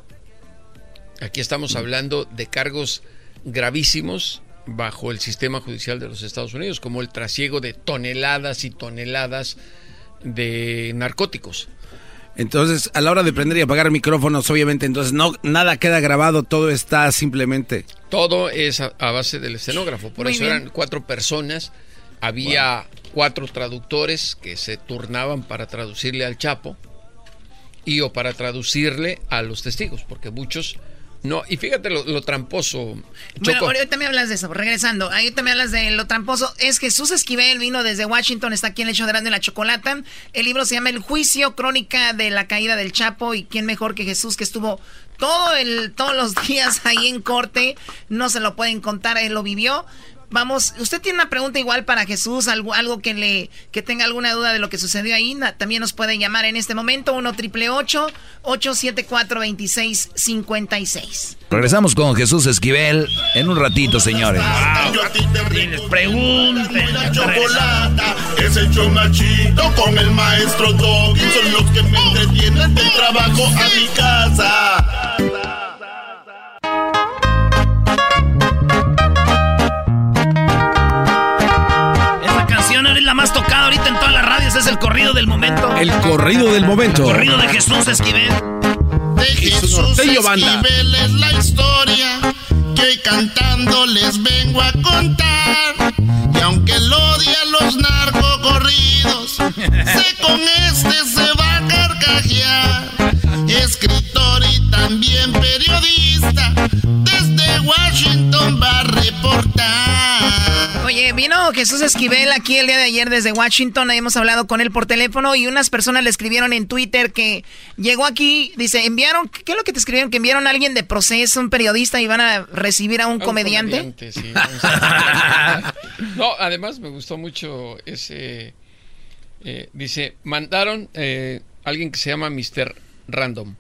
Aquí estamos hablando de cargos gravísimos bajo el sistema judicial de los Estados Unidos, como el trasiego de toneladas y toneladas de narcóticos. Entonces, a la hora de prender y apagar micrófonos, obviamente, entonces no nada queda grabado, todo está simplemente... Todo es a, a base del escenógrafo. Por Muy eso bien. eran cuatro personas. Había cuatro traductores que se turnaban para traducirle al Chapo y o para traducirle a los testigos, porque muchos no. Y fíjate lo, lo tramposo. Bueno, Choco. ahorita me hablas de eso, regresando. Ahorita me hablas de lo tramposo. Es Jesús Esquivel, vino desde Washington, está aquí en el hecho de Grande la Chocolata. El libro se llama El Juicio, Crónica de la Caída del Chapo. Y quién mejor que Jesús, que estuvo todo el, todos los días ahí en corte. No se lo pueden contar, él lo vivió. Vamos, usted tiene una pregunta igual para Jesús, algo, algo que le que tenga alguna duda de lo que sucedió ahí, na- también nos puede llamar en este momento 1 triple 874 2656. Regresamos con Jesús Esquivel en un ratito, señores. Yo a ti te Pregunten. la chocolata es el show más chido con el maestro Doggy. Son los que me entretienen del trabajo a mi casa. La más tocada ahorita en todas las radios. Es el corrido del momento. El corrido del momento. corrido de Jesús Esquivel. De Jesús banda. Esquivel es la historia que hoy cantando les vengo a contar. Y aunque él odia los narcocorridos, sé con este se va a carcajear. Escritor y también periodista, desde Washington va a reportar. Oye, vino Jesús Esquivel aquí el día de ayer desde Washington, hemos hablado con él por teléfono y unas personas le escribieron en Twitter que llegó aquí, dice, enviaron, ¿qué es lo que te escribieron? Que enviaron a alguien de proceso, un periodista y van a recibir a un A un comediante. comediante, sí, a- no, además me gustó mucho ese. eh, dice, mandaron eh, alguien que se llama Mr. Random.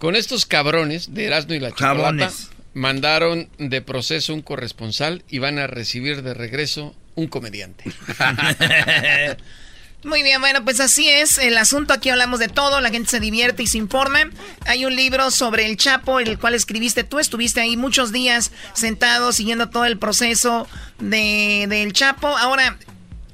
Con estos cabrones de Erasmo y la Chocolata, Cabrones. Mandaron de proceso un corresponsal y van a recibir de regreso un comediante. Muy bien, bueno, pues así es el asunto. Aquí hablamos de todo, la gente se divierte y se informa. Hay un libro sobre el Chapo, el cual escribiste tú. Estuviste ahí muchos días sentado siguiendo todo el proceso de, del Chapo. Ahora,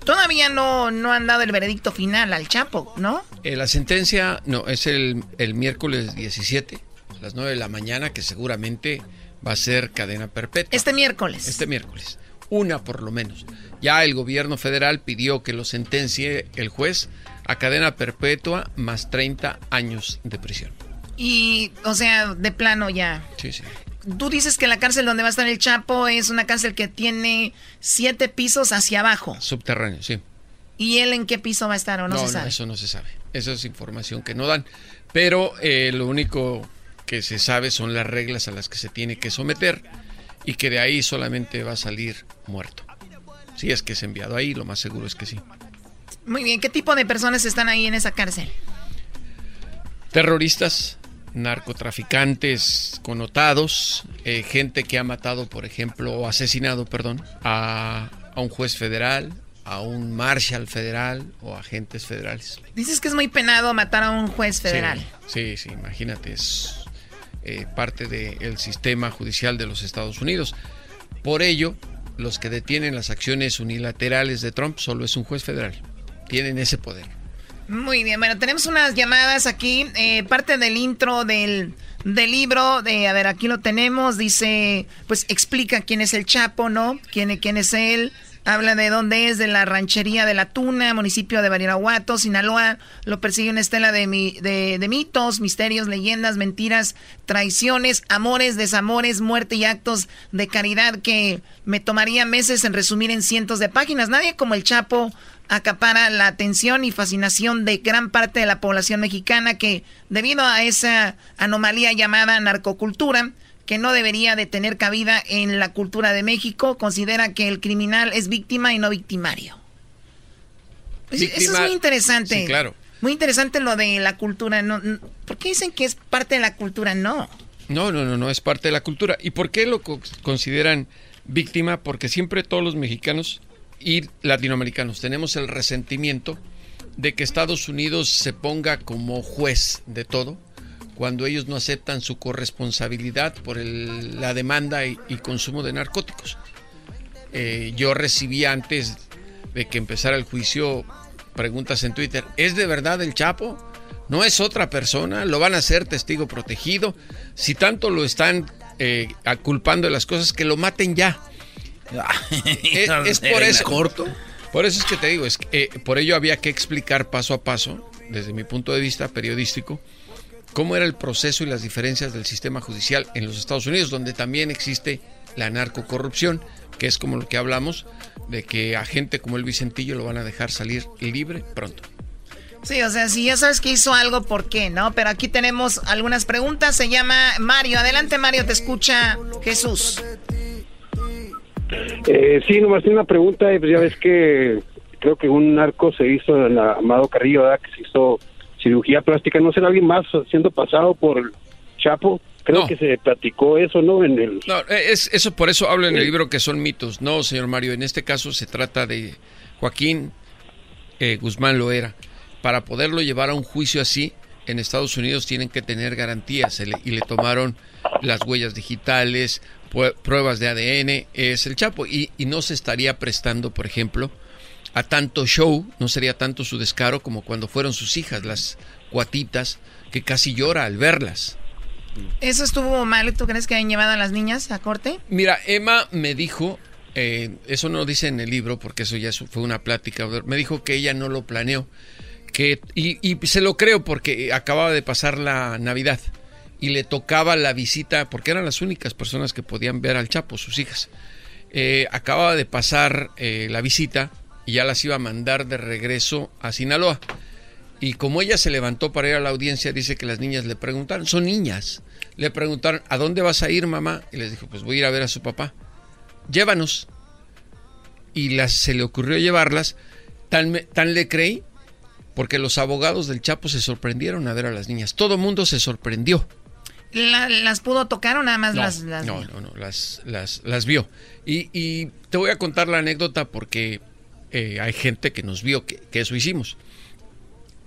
todavía no, no han dado el veredicto final al Chapo, ¿no? Eh, la sentencia, no, es el, el miércoles 17, a las 9 de la mañana, que seguramente va a ser cadena perpetua. Este miércoles. Este miércoles. Una por lo menos. Ya el gobierno federal pidió que lo sentencie el juez a cadena perpetua más 30 años de prisión. Y, o sea, de plano ya. Sí, sí. tú dices que la cárcel donde va a estar el Chapo es una cárcel que tiene siete pisos hacia abajo. Subterráneo, sí. ¿Y él en qué piso va a estar o no, se sabe? No, eso no se sabe. Esa es información que no dan. Pero eh, lo único que se sabe son las reglas a las que se tiene que someter y que de ahí solamente va a salir muerto. Si es que es enviado ahí, lo más seguro es que sí. Muy bien, ¿qué tipo de personas están ahí en esa cárcel? Terroristas, narcotraficantes connotados, eh, gente que ha matado, por ejemplo, o asesinado, perdón, a, a un juez federal, a un marshal federal o agentes federales. Dices que es muy penado matar a un juez federal. Sí, sí, imagínate, es eh, parte del sistema judicial de los Estados Unidos. Por ello, los que detienen las acciones unilaterales de Trump solo es un juez federal. Tienen ese poder. Muy bien, bueno, tenemos unas llamadas aquí, eh, parte del intro del, del libro, de, a ver, aquí lo tenemos, dice, pues explica quién es el Chapo, ¿no? ¿Quién, quién es él? Habla de dónde es, de la ranchería de la Tuna, municipio de Barirahuato, Sinaloa. Lo persigue una estela de, de, de, mitos, misterios, leyendas, mentiras, traiciones, amores, desamores, muerte y actos de caridad que me tomaría meses en resumir en cientos de páginas. Nadie como el Chapo acapara la atención y fascinación de gran parte de la población mexicana que, debido a esa anomalía llamada narcocultura, que no debería de tener cabida en la cultura de México, considera que el criminal es víctima y no victimario. Eso es muy interesante. Sí, claro. Muy interesante lo de la cultura. No, ¿Por qué dicen que es parte de la cultura? No. No, no, no, no es parte de la cultura. ¿Y por qué lo consideran víctima? Porque siempre todos los mexicanos y latinoamericanos tenemos el resentimiento de que Estados Unidos se ponga como juez de todo cuando ellos no aceptan su corresponsabilidad por el, la demanda y, y, consumo de narcóticos. Eh, yo recibí antes de que empezara el juicio preguntas en Twitter, ¿es de verdad el Chapo? ¿No es otra persona? ¿Lo van a hacer testigo protegido? Si tanto lo están eh, culpando de las cosas, que lo maten ya. es, es, por eso. corto. Por eso es que te digo, es que, eh, por ello había que explicar paso a paso, desde mi punto de vista periodístico, cómo era el proceso y las diferencias del sistema judicial en los Estados Unidos, donde también existe la narcocorrupción, que es como lo que hablamos, de que a gente como el Vicentillo lo van a dejar salir libre pronto. Sí, o sea, si ya sabes que hizo algo, ¿por qué? ¿No? Pero aquí tenemos algunas preguntas. Se llama Mario. Adelante, Mario, te escucha Jesús. Eh, sí, nomás tiene una pregunta. Pues ya ves que creo que un narco se hizo en la Amado Carrillo, ¿verdad? Que se hizo cirugía plástica. ¿No será alguien más siendo pasado por Chapo? Creo No. que se platicó eso, ¿no? En el... No, es, eso por eso hablo en el libro que son mitos. No, señor Mario, en este caso se trata de Joaquín eh, Guzmán Loera. Para poderlo llevar a un juicio así, en Estados Unidos tienen que tener garantías le- y le tomaron las huellas digitales, pruebas de ADN, es el Chapo. Y, y no se estaría prestando, por ejemplo, a tanto show, no sería tanto su descaro como cuando fueron sus hijas, las cuatitas, que casi llora al verlas. ¿Eso estuvo mal? ¿Tú crees que hayan llevado a las niñas a corte? Mira, Emma me dijo, eh, eso no lo dice en el libro porque eso ya fue una plática, me dijo que ella no lo planeó, que, y, y se lo creo porque acababa de pasar la Navidad y le tocaba la visita, porque eran las únicas personas que podían ver al Chapo, sus hijas. Eh, acababa de pasar eh, la visita y ya las iba a mandar de regreso a Sinaloa. Y como ella se levantó para ir a la audiencia, dice que las niñas le preguntaron, son niñas, le preguntaron, ¿a dónde vas a ir, mamá? Y les dijo, pues voy a ir a ver a su papá. Llévanos. Y las, se le ocurrió llevarlas. Tan, tan le creí, porque los abogados del Chapo se sorprendieron a ver a las niñas. Todo mundo se sorprendió. La- ¿Las pudo tocar o nada más No, las, las no, no, no, las, las, las vio. Y, y te voy a contar la anécdota porque eh, hay gente que nos vio que, eso hicimos.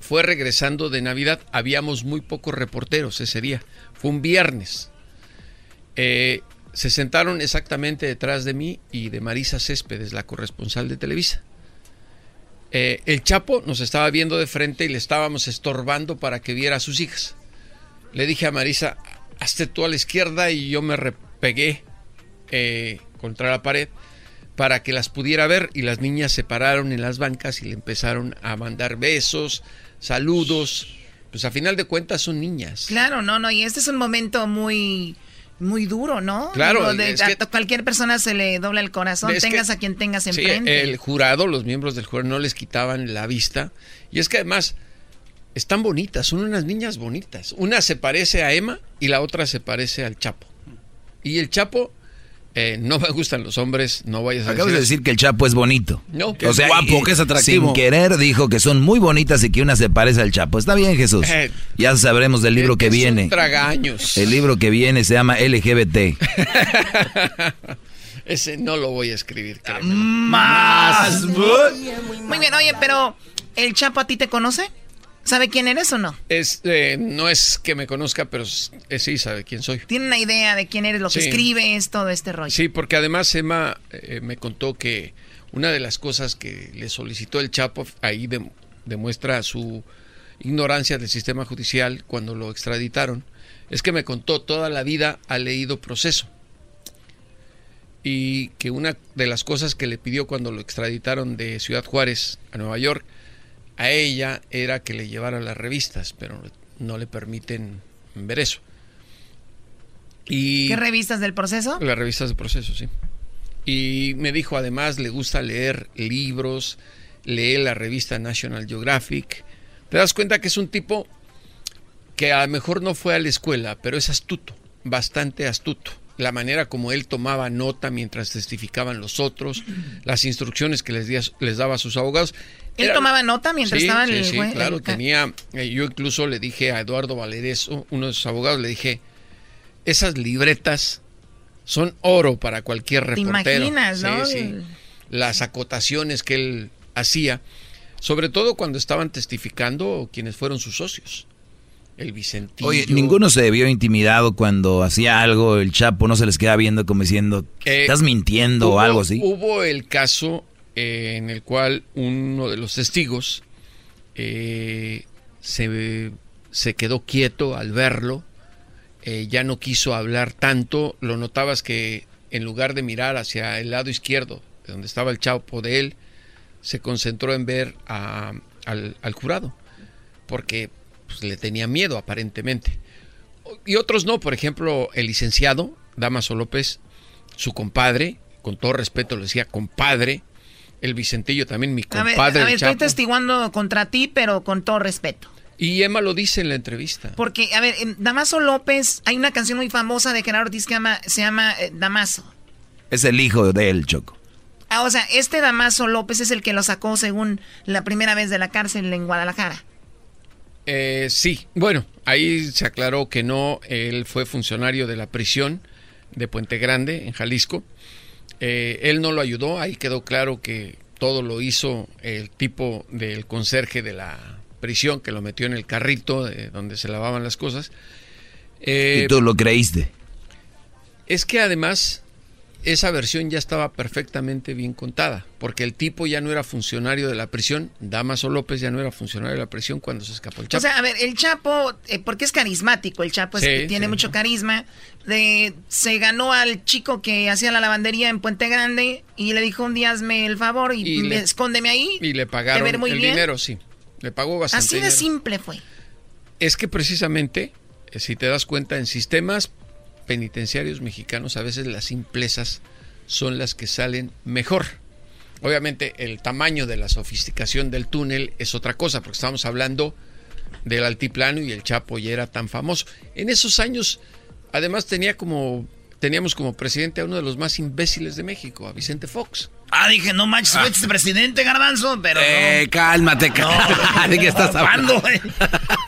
Fue regresando de Navidad, habíamos muy pocos reporteros ese día. Fue un viernes. Eh, se sentaron exactamente detrás de mí y de Marisa Céspedes, la corresponsal de Televisa. Eh, el Chapo nos estaba viendo de frente y le estábamos estorbando para que viera a sus hijas. Le dije a Marisa, hazte tú a la izquierda y yo me repegué contra la pared para que las pudiera ver y las niñas se pararon en las bancas y le empezaron a mandar besos, saludos. Pues a final de cuentas son niñas. Claro, no, no, y este es un momento muy Muy duro, ¿no? Claro, de- es que- a cualquier persona se le dobla el corazón, que- tengas a quien tengas Sí, enfrente. el jurado, los miembros del jurado no les quitaban la vista. Y es que además están bonitas, son unas niñas bonitas. Una se parece a Emma y la otra se parece al Chapo. Y el Chapo, eh, no me gustan los hombres, no vayas a Acabas de decir... decir que el Chapo es bonito. No, que o es sea, guapo, y- que es atractivo. Sin querer dijo que son muy bonitas y que una se parece al Chapo. Está bien, Jesús. Eh, ya sabremos del libro que viene. tragaños. El libro que viene se llama LGBT. Ese no lo voy a escribir. créeme. Más. Muy bien, oye, pero ¿el Chapo a ti te conoce? ¿Sabe quién eres o no? Es, eh, no es que me conozca, pero eh, sí sabe quién soy. ¿Tiene una idea de quién eres, lo que Sí. escribes, todo este rollo? Sí, porque además Emma eh, me contó que una de las cosas que le solicitó el Chapo ahí dem- demuestra su ignorancia del sistema judicial cuando lo extraditaron, es que me contó toda la vida ha leído proceso. Y que una de las cosas que le pidió cuando lo extraditaron de Ciudad Juárez a Nueva York a ella era que le llevara las revistas, pero no le permiten ver eso. Y ¿Qué revistas del proceso? las revistas de proceso, sí. Y me dijo, además, le gusta leer libros, lee la revista National Geographic. Te das cuenta que es un tipo que a lo mejor no fue a la escuela, pero es astuto, bastante astuto. La manera como él tomaba nota mientras testificaban los otros, las instrucciones que les, días- les daba a sus abogados. ¿Él Era- tomaba nota mientras Sí, estaba en sí, el sí, claro, el tenía, eh, yo incluso le dije a Eduardo Valereso, uno de sus abogados, le dije, esas libretas son oro para cualquier Te reportero. imaginas, ¿no? Las acotaciones que él hacía, sobre todo cuando estaban testificando quienes fueron sus socios. El Vicentillo. Oye, ninguno se vio intimidado cuando hacía algo, el Chapo no se les queda viendo como diciendo, Eh, estás mintiendo o algo así. Hubo el caso eh, en el cual uno de los testigos eh, se, se quedó quieto al verlo, ya no quiso hablar tanto, lo notabas que en lugar de mirar hacia el lado izquierdo, de donde estaba el chapo de él, se concentró en ver a- al, al jurado, porque pues, le tenía miedo aparentemente. Y otros no, por ejemplo, el licenciado Damaso López, su compadre, con todo respeto le decía compadre, el Vicentillo también mi A ver, compadre. a ver, estoy testiguando contra ti, pero con todo respeto. Y Emma lo dice en la entrevista. Porque, a ver, en Damaso López, hay una canción muy famosa de Gerardo Ortiz que se llama eh, Damaso. Es el hijo de él, Choco. Ah, o sea, este Damaso López es el que lo sacó según la primera vez de la cárcel en Guadalajara. Eh, sí, bueno, ahí se aclaró que no, él fue funcionario de la prisión de Puente Grande, en Jalisco. Eh, él no lo ayudó, ahí quedó claro que todo lo hizo el tipo del conserje de la prisión que lo metió en el carrito de donde se lavaban las cosas. Eh, y tú lo creíste. Es que además esa versión ya estaba perfectamente bien contada, porque el tipo ya no era funcionario de la prisión, Damaso López ya no era funcionario de la prisión cuando se escapó el Chapo. O sea, a ver, el Chapo, eh, porque es carismático, el Chapo es- Sí, tiene sí. mucho carisma, de, se ganó al chico que hacía la lavandería en Puente Grande y le dijo un día hazme el favor y, Y le- escóndeme ahí. y le pagaron ver muy el bien. dinero, sí. Le pagó bastante. Así de dinero. simple fue. Es que precisamente, eh, si te das cuenta, en sistemas penitenciarios mexicanos a veces las simplezas son las que salen mejor. Obviamente el tamaño de la sofisticación del túnel es otra cosa, porque estamos hablando del altiplano y el Chapo ya era tan famoso. En esos años, además tenía como teníamos como presidente a uno de los más imbéciles de México, a Vicente Fox. Ah, dije, no manches, este presidente, garbanzo, pero Eh, no. cálmate, cálmate. ¿De qué estás hablando?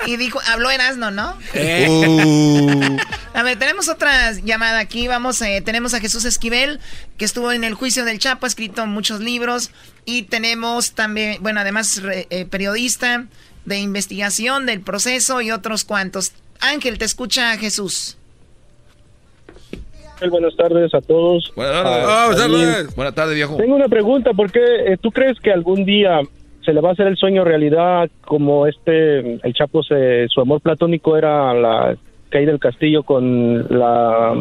Y dijo, habló Erasno, ¿no? Eh. Uh. A ver, tenemos otra llamada aquí. Vamos, eh, tenemos a Jesús Esquivel, que estuvo en el juicio del Chapo, ha escrito muchos libros. Y tenemos también, bueno, además re- eh, periodista de investigación del proceso y otros cuantos. Ángel, te escucha Jesús. Buenas tardes a todos. Buenas Ah, también- Buenas tardes, viejo. Tengo una pregunta, ¿por qué eh, tú crees que algún día se le va a hacer el sueño realidad como este, el Chapo, se, su amor platónico era la caída del castillo con la,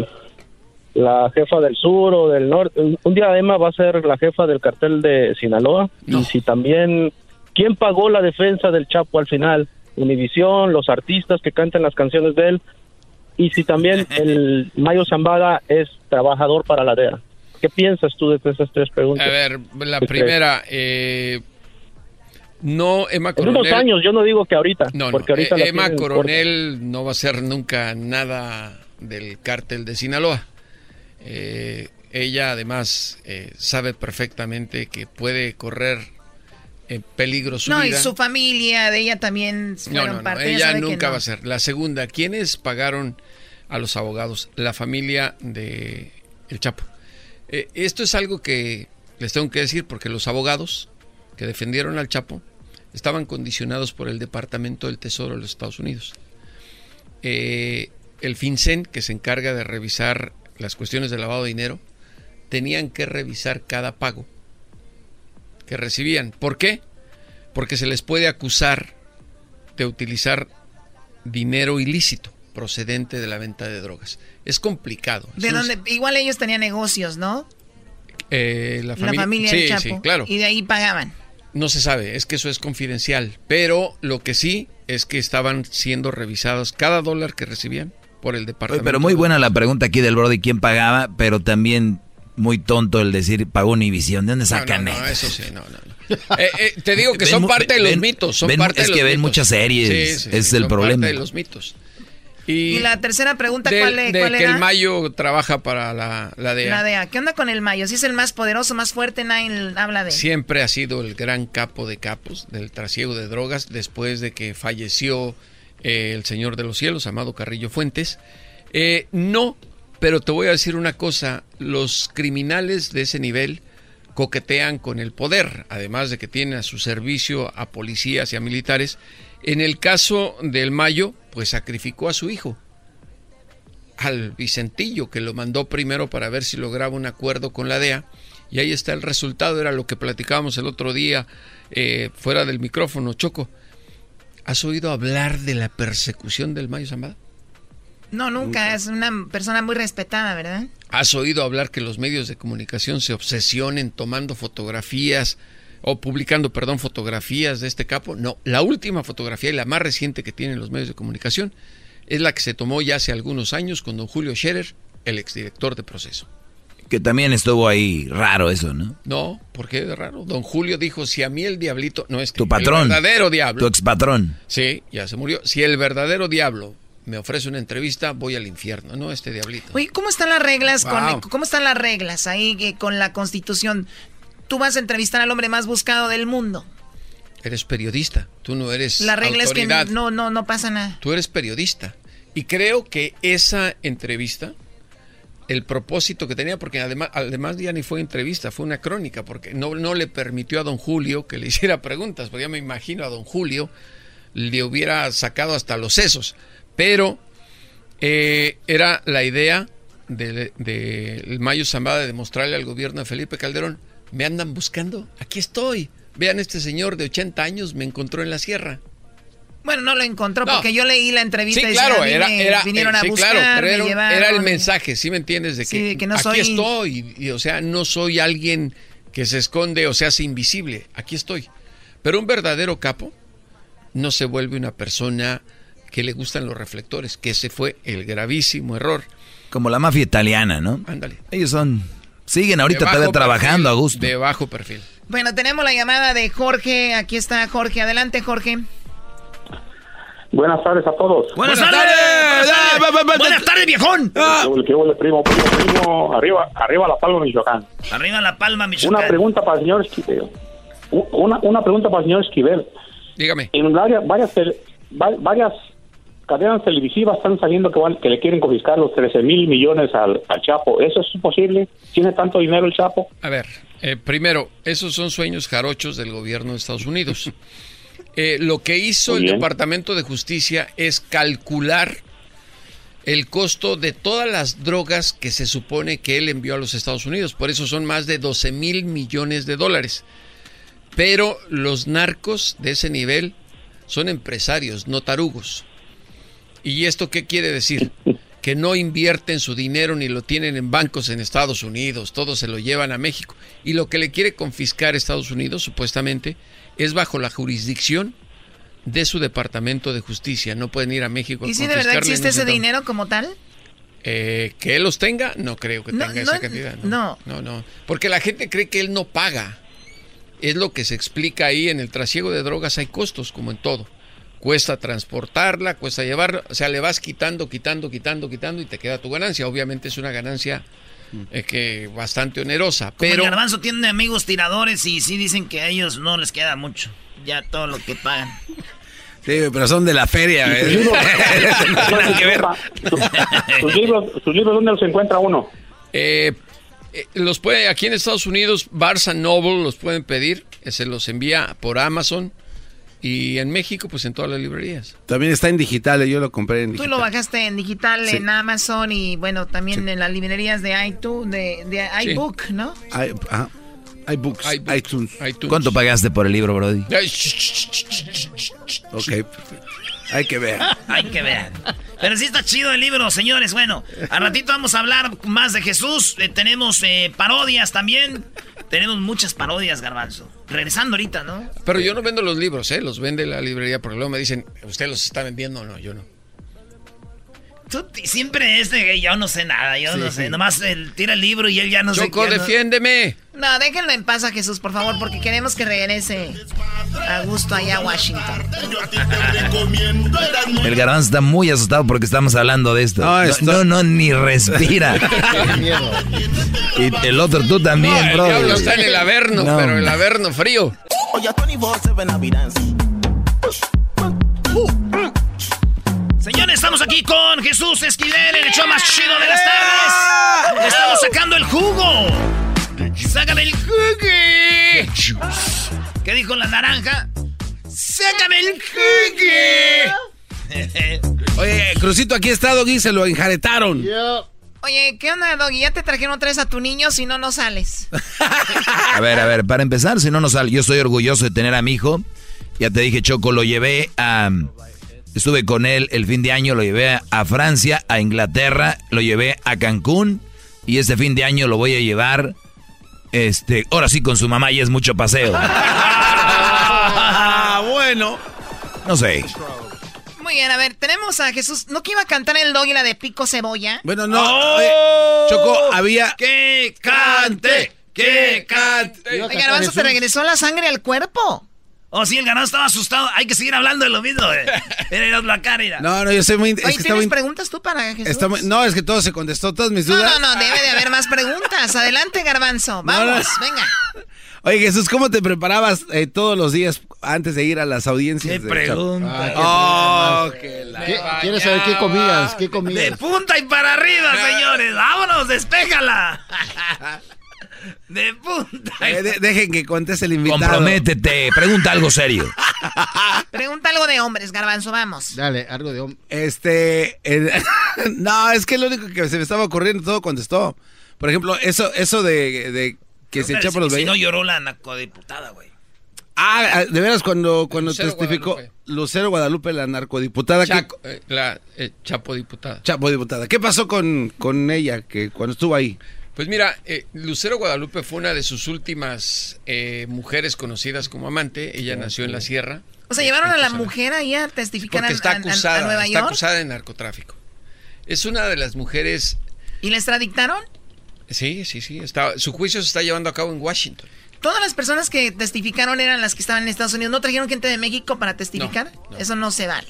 la jefa del sur o del norte? Un- Un día Emma va a ser la jefa del cartel de Sinaloa y si también, ¿quién pagó la defensa del Chapo al final? Univisión, los artistas que cantan las canciones de él. Y si también el Mayo Zambada es trabajador para la DEA. ¿Qué piensas tú de esas tres preguntas? A ver, la ¿Qué primera, eh, no, Emma En unos Coronel. años, yo no digo que ahorita, No, no, porque ahorita eh, Emma Coronel no va a ser nunca nada del cártel de Sinaloa. Eh, ella además eh, sabe perfectamente que puede correr en peligro su No, y su familia, de ella también No, fueron no, no, parte. ella nunca no. va a ser. La segunda, ¿quiénes pagaron a los abogados? La familia de El Chapo. Eh, esto es algo que les tengo que decir porque los abogados que defendieron al Chapo estaban condicionados por el Departamento del Tesoro de los Estados Unidos. Eh, el FinCEN, que se encarga de revisar las cuestiones de lavado de dinero, tenían que revisar cada pago que recibían. ¿Por qué? Porque se les puede acusar de utilizar dinero ilícito procedente de la venta de drogas. Es complicado. De Es un- donde, igual ellos tenían negocios, ¿no? eh, la La familia, familia sí, del Chapo. sí, claro. Y de ahí pagaban. No se sabe, es que eso es confidencial. Pero lo que sí es que estaban siendo revisados cada dólar que recibían por el Oye, departamento. pero muy buena la pregunta aquí del Brody, ¿quién pagaba? Pero también muy tonto el decir pagó Univisión. ¿De dónde sacan no, no, eso? eso sí, no, no. Eh, eh, te digo que Ven son parte de los mitos. Son ven- parte es de que los ven mitos. muchas series, Sí, sí, es sí, el son problema. Parte de los mitos. Y, Y la tercera pregunta, ¿cuál, de cuál era? el Mayo trabaja para la, la DEA. La DEA. ¿Qué onda con el Mayo? Si es el más poderoso, más fuerte, nadie habla de él. Siempre ha sido el gran capo de capos del trasiego de drogas después de que falleció eh, el Señor de los Cielos, Amado Carrillo Fuentes. Eh, no, pero te voy a decir una cosa, los criminales de ese nivel coquetean con el poder, además de que tienen a su servicio a policías y a militares. En el caso del Mayo, pues sacrificó a su hijo, al Vicentillo, que lo mandó primero para ver si lograba un acuerdo con la DEA. Y ahí está el resultado, era lo que platicábamos el otro día eh, fuera del micrófono, Choco. ¿Has oído hablar de la persecución del Mayo Zambada? No, nunca. Es una persona muy respetada, ¿verdad? ¿Has oído hablar que los medios de comunicación se obsesionen tomando fotografías o publicando, perdón, fotografías de este capo? No, la última fotografía y la más reciente que tienen los medios de comunicación es la que se tomó ya hace algunos años con don Julio Scherer, el exdirector de proceso. Que también estuvo ahí raro eso, ¿no? No, ¿por qué de raro? Don Julio dijo, si a mí el diablito, no es Tu patrón. el verdadero diablo. Tu expatrón. Sí, ya se murió. Si el verdadero diablo me ofrece una entrevista, voy al infierno, no este diablito. Oye, ¿cómo están las reglas Wow. con cómo están las reglas ahí que con la Constitución? Tú vas a entrevistar al hombre más buscado del mundo. Eres periodista, tú no eres La regla autoridad. es que no no no pasa nada. Tú eres periodista. Y creo que esa entrevista, el propósito que tenía, porque además, además ya ni fue entrevista, fue una crónica, porque no, no le permitió a don Julio que le hiciera preguntas, porque ya me imagino a don Julio le hubiera sacado hasta los sesos. Pero eh, era la idea del de, Mayo Zambada de demostrarle al gobierno de Felipe Calderón, me andan buscando, aquí estoy. Vean, este señor de 80 años me encontró en la sierra. Bueno, no lo encontró No. porque yo leí la entrevista Sí, y decía, claro, "A mí era, me era, vinieron eh, a sí, buscar, claro, pero me era, un- llevaron". era el mensaje, ¿sí me entiendes? De que, Sí, que no aquí soy- estoy, y, o sea, no soy alguien que se esconde o se hace invisible, aquí estoy. Pero un verdadero capo no se vuelve una persona que le gustan los reflectores, que ese fue el gravísimo error. Como la mafia italiana, ¿no? Ándale. Ellos son... Siguen ahorita todavía trabajando perfil, a gusto. De bajo perfil. Bueno, tenemos la llamada de Jorge. Aquí está Jorge. Adelante, Jorge. Buenas tardes a todos. Buenas, tardes. Buenas tardes, viejón. ¿Qué huele, qué huele, primo, primo, primo? Arriba, arriba La Palma, Michoacán. Arriba la palma, Michoacán. Una pregunta para el señor Esquivel. Una, una pregunta para el señor Esquivel. Dígame. En varias, varias, varias cadenas televisivas están saliendo que, van, que le quieren confiscar los 13 mil millones al, al Chapo. ¿Eso es posible? ¿Tiene tanto dinero el Chapo? A ver, eh, primero, esos son sueños jarochos del gobierno de Estados Unidos. Eh, lo que hizo el. Departamento de Justicia es calcular el costo de todas las drogas que se supone que él envió a los Estados Unidos. Por eso son más de 12 mil millones de dólares. Pero los narcos de ese nivel son empresarios, no tarugos. ¿Y esto qué quiere decir? Que no invierten su dinero ni lo tienen en bancos en Estados Unidos, todo se lo llevan a México. Y lo que le quiere confiscar Estados Unidos, supuestamente, es bajo la jurisdicción de su departamento de justicia. No pueden ir a México. a ¿Y si de verdad confiscarle, existe no ese dinero como tal? Eh, que él los tenga, no creo que No, tenga no, esa cantidad. no. no, no. Porque la gente cree que él no paga. Es lo que se explica ahí en el trasiego de drogas. Hay costos, como en todo. Cuesta transportarla, cuesta llevarla. O sea, le vas quitando, quitando, quitando, quitando y te queda tu ganancia. Obviamente es una ganancia eh, que bastante onerosa. Pero Pero el garbanzo tiene amigos tiradores y sí dicen que a ellos no les queda mucho. Ya todo lo que pagan. Sí, pero son de la feria. ¿Sus libros, sus libros dónde los encuentra uno? Eh, eh, los puede, aquí en Estados Unidos, Barnes Noble los pueden pedir, se los envía por Amazon y en México, pues en todas las librerías. También está en digital, yo lo compré en Tú digital. lo bajaste en digital, Sí. en Amazon y bueno, también en las librerías de iTunes, de, de Sí. iBook, ¿no? Hay, ajá. Hay books, iTunes. ¿Cuánto pagaste por el libro, Brody? Ok, hay que ver. Hay que ver. Pero sí está chido el libro, señores. Bueno, al ratito vamos a hablar más de Jesús. Eh, tenemos eh, parodias también. Tenemos muchas parodias, Garbanzo. Regresando ahorita, ¿no? Pero yo no vendo los libros, ¿eh? los vende la librería, porque luego me dicen, ¿usted los está vendiendo? No, yo no. Tú siempre es de yo no sé nada, yo no Sí. sé. Nomás él tira el libro y él ya no sé Choco, ya no- defiéndeme. No, déjenlo en paz a Jesús, por favor, porque queremos que regrese a gusto allá a Washington. El garbanzo está muy asustado porque estamos hablando de esto. No, esto- no, no, ni respira. y el otro tú también, No, el bro. diablo está en el averno, No. pero el averno frío. Estamos aquí con Jesús Esquivel, el show más chido de las tardes. Le estamos sacando el jugo. Sácame el jugo. ¿Qué dijo la naranja? Sácame el jugo. Oye, Crucito, aquí está, Doggy, se lo enjaretaron. Oye, ¿qué onda, Doggy? ¿Ya te trajeron otra vez a tu niño? Si no, no sales. A ver, a ver, para empezar, si no nos sale, yo estoy orgulloso de tener a mi hijo. Ya te dije, Choco, lo llevé a... Estuve con él el fin de año, lo llevé a Francia, a Inglaterra, lo llevé a Cancún y este fin de año lo voy a llevar, este, ahora sí con su mamá y es mucho paseo. Bueno. No sé. Muy bien, a ver, tenemos a Jesús. ¿No que iba a cantar el Doggy la de Pico Cebolla? Bueno, no. ¡Oh! Choco, había... ¡Que cante! ¡Que cante! Oiga, Garbanzo, ¿te regresó la sangre al cuerpo? Oh, sí, el ganado estaba asustado. Hay que seguir hablando de lo mismo. eh. Mira, la cara. mira. No, no, yo soy muy... Es Oye, que ¿tienes muy... preguntas tú para Jesús? está muy- No, es que todo se contestó, todas mis no, dudas. no, no, debe de haber más preguntas. Adelante, Garbanzo. No, Vamos, no. venga. Oye, Jesús, ¿cómo te preparabas eh, todos los días antes de ir a las audiencias? ¿Qué de pregunta? ¿Qué Oh, que la- ¿Qué- ¿Quieres saber qué comías? ¿Qué De comías? punta y para arriba, señores. Vámonos, despéjala. De punta. Eh, de- dejen que conteste el invitado. Comprométete, pregunta algo serio. Pregunta algo de hombres, Garbanzo, vamos. Dale, algo de hombre. Este, el- no, es que lo único que se me estaba ocurriendo todo contestó. Por ejemplo, eso, eso de, de que se echa por los si, no lloró la narcodiputada, güey. Ah, ah, de veras cuando cuando Lucero testificó Guadalupe. Lucero Guadalupe, la narcodiputada, que- Chaco, eh, la eh, Chapo diputada. Chapo diputada. ¿Qué pasó con, con ella que cuando estuvo ahí? Pues mira, eh, Lucero Guadalupe fue una de sus últimas eh, mujeres conocidas como amante. Ella nació en la sierra. O sea, llevaron a la mujer ahí a testificar Porque está a- a- a acusada, Nueva está York. acusada de narcotráfico. Es una de las mujeres. ¿Y la extradictaron? Sí, sí, sí. Está, su juicio se está llevando a cabo en Washington. Todas las personas que testificaron eran las que estaban en Estados Unidos. ¿No trajeron gente de México para testificar? No, no. Eso no se vale.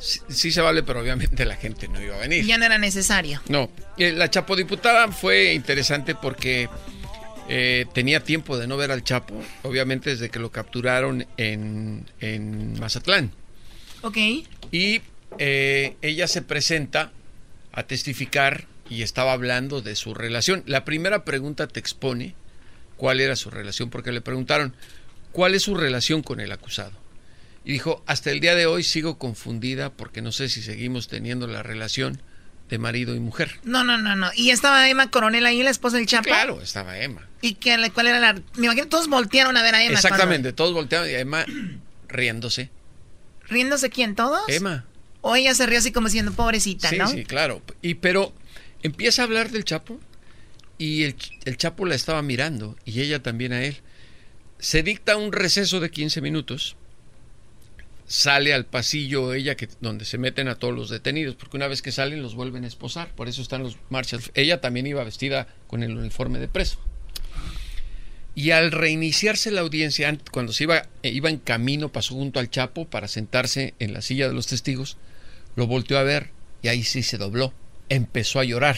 Sí, sí se vale, pero obviamente la gente no iba a venir. Ya no era necesario. No, eh, la Chapo diputada fue interesante porque eh, tenía tiempo de no ver al Chapo, obviamente desde que lo capturaron en, en Mazatlán. Ok. Y eh, ella se presenta a testificar y estaba hablando de su relación. La primera pregunta te expone cuál era su relación, porque le preguntaron, ¿cuál es su relación con el acusado? Y dijo, hasta el día de hoy sigo confundida porque no sé si seguimos teniendo la relación de marido y mujer. No, no, no, no. ¿Y estaba Emma Coronel ahí, la esposa del Chapo? Claro, estaba Emma. ¿Y qué, cuál era la...? Me imagino todos voltearon a ver a Emma. Exactamente, todos volteaban y Emma riéndose. ¿Riéndose quién? ¿Todos? Emma. O ella se rió así como diciendo, pobrecita, Sí, ¿no? sí, claro. Y pero empieza a hablar del Chapo y el, el Chapo la estaba mirando y ella también a él. Se dicta un receso de 15 minutos. Sale al pasillo ella que donde se meten a todos los detenidos, porque una vez que salen los vuelven a esposar, por eso están los marshals. Ella también iba vestida con el uniforme de preso. Y al reiniciarse la audiencia, cuando se iba, eh, iba en camino, pasó junto al Chapo para sentarse en la silla de los testigos, lo volteó a ver y ahí sí se dobló, empezó a llorar.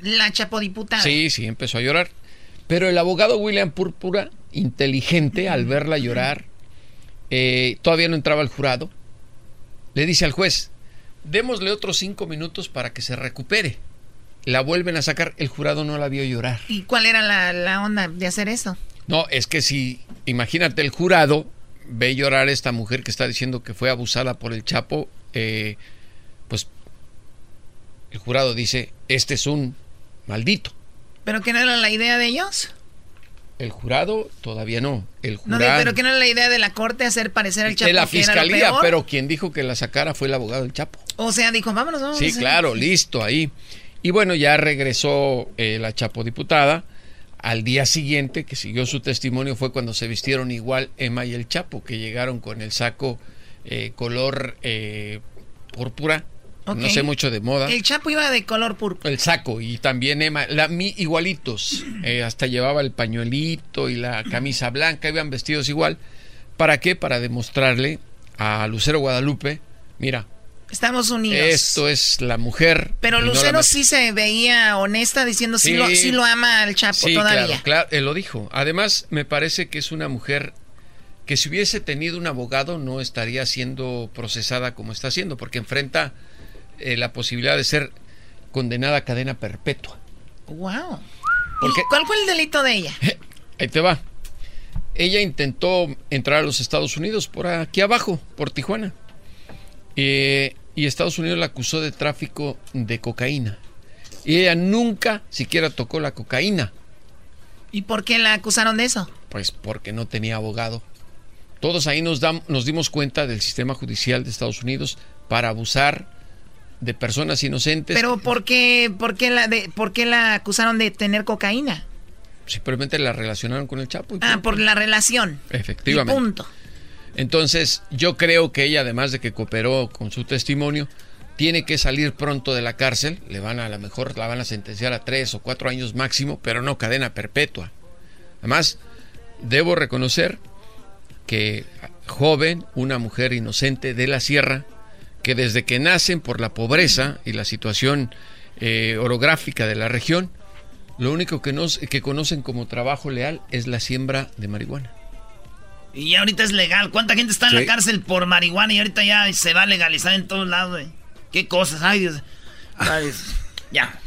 La chapodiputada. Sí, sí, empezó a llorar. Pero el abogado William Púrpura, inteligente, al verla llorar, eh, todavía no entraba al jurado, le dice al juez, démosle otros cinco minutos para que se recupere. La vuelven a sacar, el jurado no la vio llorar. ¿Y cuál era la, la onda de hacer eso? No, es que si, imagínate, el jurado ve llorar a esta mujer que está diciendo que fue abusada por el Chapo, eh, pues el jurado dice, este es un maldito. ¿Pero que no era la idea de ellos? El jurado todavía no. El No, jurado pero que no era la idea de la corte hacer parecer al Chapo de la que era lo fiscalía, peor. pero quien dijo que la sacara fue el abogado del Chapo. O sea, dijo, vámonos, vamos. Sí, claro, listo, ahí. Y bueno, ya regresó eh, la Chapo diputada. Al día siguiente, que siguió su testimonio, fue cuando se vistieron igual Emma y el Chapo, que llegaron con el saco eh, color eh, púrpura. No sé mucho de moda. El Chapo iba de color púrpura. El saco y también Emma, la, mi, igualitos. Eh, hasta llevaba el pañuelito y la camisa blanca, iban vestidos igual. ¿Para qué? Para demostrarle a Lucero Guadalupe, mira, Estamos unidos. esto es la mujer. Pero no Lucero met- sí se veía honesta diciendo sí, Sí. lo, sí lo ama al Chapo Sí, todavía. claro, claro, él lo dijo. Además, me parece que es una mujer que si hubiese tenido un abogado no estaría siendo procesada como está siendo, porque enfrenta eh, la posibilidad de ser condenada a cadena perpetua. Wow. Porque- ¿Y cuál fue el delito de ella? Ahí te va. Ella intentó entrar a los Estados Unidos por aquí abajo, por Tijuana. Eh, y Estados Unidos la acusó de tráfico de cocaína. Y ella nunca siquiera tocó la cocaína, ¿Y por qué la acusaron de eso? pues porque no tenía abogado. Todos ahí nos, dam- nos dimos cuenta del sistema judicial de Estados Unidos para abusar de personas inocentes. Pero ¿por qué, por, qué la de, ¿por qué la acusaron de tener cocaína? Simplemente la relacionaron con el Chapo. Ah, por la relación. Efectivamente. Y punto. Entonces, yo creo que ella, además de que cooperó con su testimonio, tiene que salir pronto de la cárcel. Le van a, a lo mejor la van a sentenciar a tres o cuatro años máximo, pero no cadena perpetua. Además, debo reconocer que joven, una mujer inocente de la sierra, que desde que nacen por la pobreza y la situación eh, orográfica de la región, lo único que, nos, que conocen como trabajo leal es la siembra de marihuana. Y ya ahorita es legal. ¿Cuánta gente está en Sí. la cárcel por marihuana y ahorita ya se va a legalizar en todos lados? ¿Qué cosas? Ay, Dios. Ay, Dios. ya.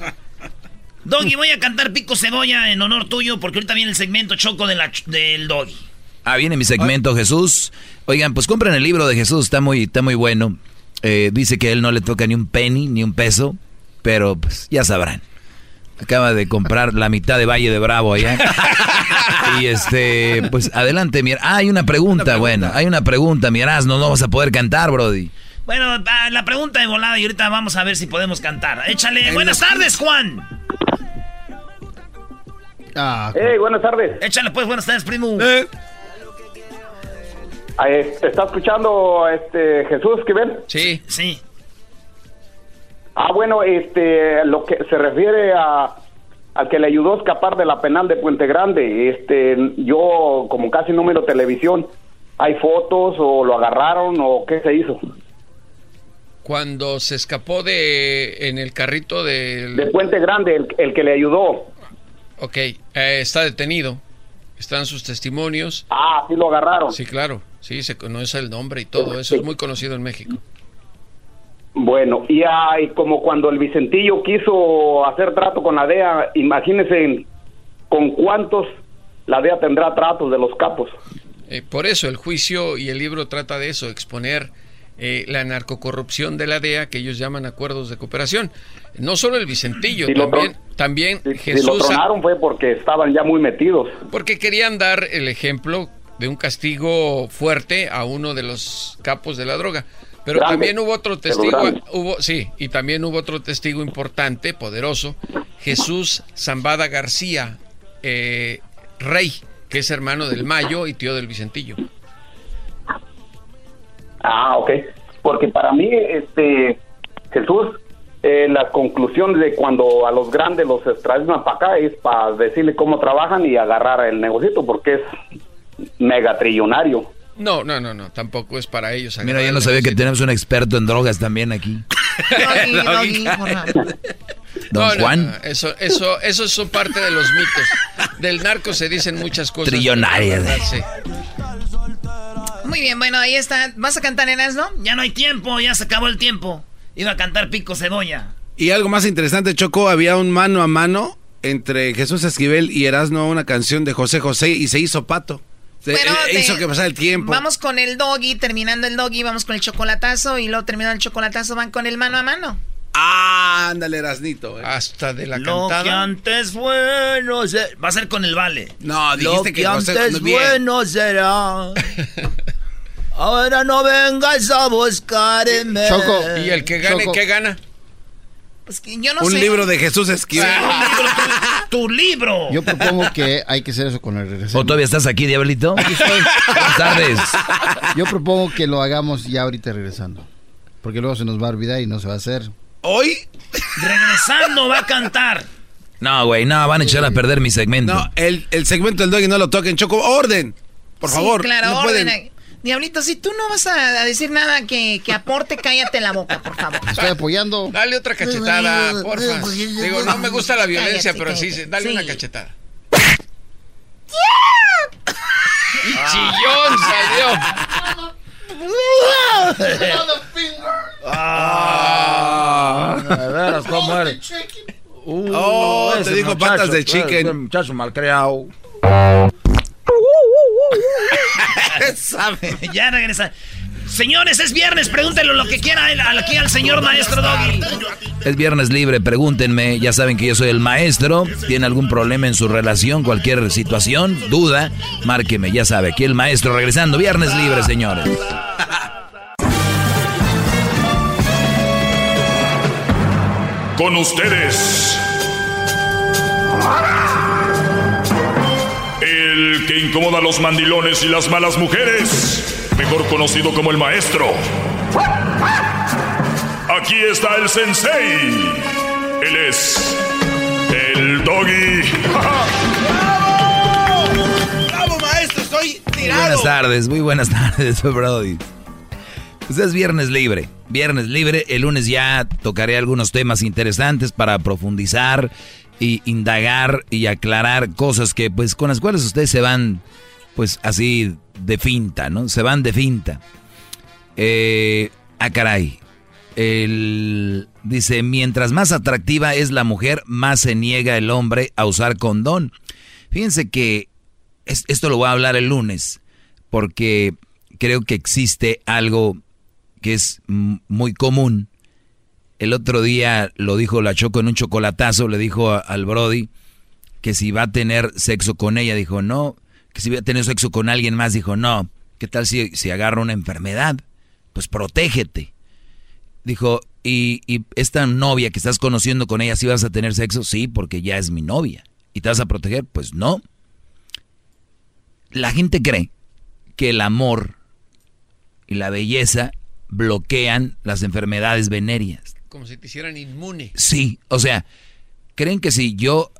Doggy, voy a cantar Pico Cebolla en honor tuyo porque ahorita viene el segmento choco de la del Doggy. Ah, viene mi segmento Jesús. Oigan, pues compren el libro de Jesús, está muy, está muy bueno. Eh, dice que a él no le toca ni un penny, ni un peso, pero pues ya sabrán. Acaba de comprar la mitad de Valle de Bravo allá. y este, pues adelante, mira. Ah, hay una pregunta, bueno, hay una pregunta, miras, no, no vas a poder cantar, Brody. Bueno, la pregunta de volada y ahorita vamos a ver si podemos cantar. Échale. En Buenas los- tardes, Juan. Ah, Hey, buenas tardes. Échale pues, buenas tardes, primo. Eh, ¿Está escuchando este Jesús Esquivel? Sí. Sí. Ah, bueno, este, lo que se refiere a al que le ayudó a escapar de la penal de Puente Grande, este, yo como casi no miro televisión, ¿hay fotos o lo agarraron o qué se hizo? Cuando se escapó de en el carrito del... De Puente Grande, el, el que le ayudó. Ok, eh, está detenido. Están sus testimonios. Ah, sí lo agarraron. Sí, claro. Sí, se conoce el nombre y todo. Eso es muy conocido en México. Bueno, y, ah, y como cuando el Vicentillo quiso hacer trato con la DEA, imagínense con cuántos la DEA tendrá tratos de los capos. Eh, por eso el juicio y el libro trata de eso, exponer eh, la narcocorrupción de la DEA, que ellos llaman acuerdos de cooperación. No solo el Vicentillo, Si lo también, también Si lo Jesús... tronaron fue porque estaban ya muy metidos. Porque querían dar el ejemplo de un castigo fuerte a uno de los capos de la droga. Pero Grande, también hubo otro testigo, hubo, sí, y también hubo otro testigo importante, poderoso, Jesús Zambada García, eh, rey, que es hermano del Mayo y tío del Vicentillo. Ah, ok. Porque para mí, este, Jesús, eh, la conclusión de cuando a los grandes los traen para acá es para decirle cómo trabajan y agarrar el negocito, porque es megatrillonario. No, no, no, no, tampoco es para ellos. Mira, yo no sabía que tenemos un experto en drogas también aquí. Don No, Juan. no, eso, eso, eso son parte de los mitos. Del narco se dicen muchas cosas. Trillonaria. pero la verdad, sí. Muy bien, bueno, ahí está. ¿Vas a cantar en no? Ya no hay tiempo, ya se acabó el tiempo. Iba a cantar Pico Cebolla. Y algo más interesante, Choco, había un mano a mano entre Jesús Esquivel y Erasmo, una canción de José José, y se hizo pato. Se- Bueno, eh, hizo de- que pasara el tiempo. Vamos con el doggy, terminando el doggy, vamos con el chocolatazo y luego terminando el chocolatazo van con el mano a mano. Ah, ándale, Erasnito. eh. Hasta de la Lo que cantada. antes fue no sé- Va a ser con el vale. No, Lo dijiste que, que José- antes no, bien. fue no será. Ahora no vengas a buscarme. ¿Y el que gane, Choco. qué gana? Pues que yo no un sé. libro de Jesús Esquivel. Tu libro. Yo propongo que hay que hacer eso con el regreso. ¿O todavía estás aquí, Diablito? Buenas tardes. Yo propongo que lo hagamos ya ahorita regresando. Porque luego se nos va a olvidar y no se va a hacer. ¿Hoy? Regresando va a cantar. No, güey, no, van a echar a perder mi segmento. No, el, el segmento del doggy no lo toquen, Choco. Orden, por Sí, favor. claro, no orden. pueden. Diablito, si tú no vas a, a decir nada que, que aporte, cállate la boca, por favor. Estoy apoyando. Dale otra cachetada, porfa. Digo, no me gusta la violencia, Cállate, pero sí, cállate. dale Sí. una cachetada. Chillón salió. Ah, ¿cómo eres? Oh, te dijo patas de chicken. muchacho malcriado. Sabe. ya regresa. Señores, es viernes, pregúntenle lo que quiera él- aquí al señor maestro Doggy. Es viernes libre, pregúntenme. Ya saben que yo soy el maestro. ¿Tiene algún problema en su relación, cualquier situación, duda? Márqueme, ya sabe. Aquí el maestro regresando. Viernes libre, señores. Con ustedes. El que incomoda a los mandilones y las malas mujeres. Mejor conocido como el maestro. Aquí está el sensei. Él es el doggy. ¡Bravo, maestro! Estoy Muy tirado. buenas tardes, muy buenas tardes, Brody. Pues es viernes libre, viernes libre. El lunes ya tocaré algunos temas interesantes para profundizar y indagar y aclarar cosas que, pues, con las cuales ustedes se van, pues, así de finta, ¿no? Se van de finta. Eh, ah, caray. El, dice, mientras más atractiva es la mujer, más se niega el hombre a usar condón. Fíjense que es- esto lo voy a hablar el lunes, porque creo que existe algo que es muy común. El otro día lo dijo la Choco en un chocolatazo, le dijo al Brody que si va a tener sexo con ella, dijo no, que si va a tener sexo con alguien más, dijo no, ¿qué tal si, si agarra una enfermedad? Pues protégete. Dijo, ¿y, y esta novia que estás conociendo con ella, si vas a tener sexo? Sí, porque ya es mi novia. ¿Y te vas a proteger? Pues no. La gente cree que el amor y la belleza bloquean las enfermedades venéreas. Como si te hicieran inmune. Sí, o sea, creen que si yo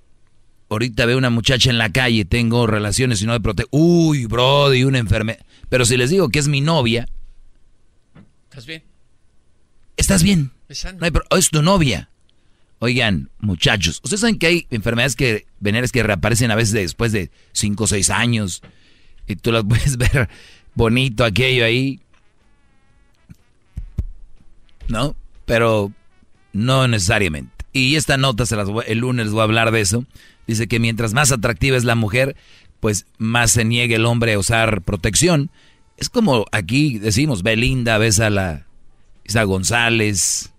ahorita veo una muchacha en la calle, tengo relaciones y no me protege, uy, brody, una enfermedad. Pero si les digo que es mi novia, ¿Estás bien? estás bien. No hay es tu novia. Oigan, muchachos, ustedes saben que hay enfermedades que venéreas que reaparecen a veces después de 5 o 6 años y tú las puedes ver bonito aquello ahí. ¿No? Pero no necesariamente. Y esta nota se las voy- el lunes voy a hablar de eso. Dice que mientras más atractiva es la mujer, pues más se niega el hombre a usar protección. Es como aquí decimos, Belinda, ves a la Isa González,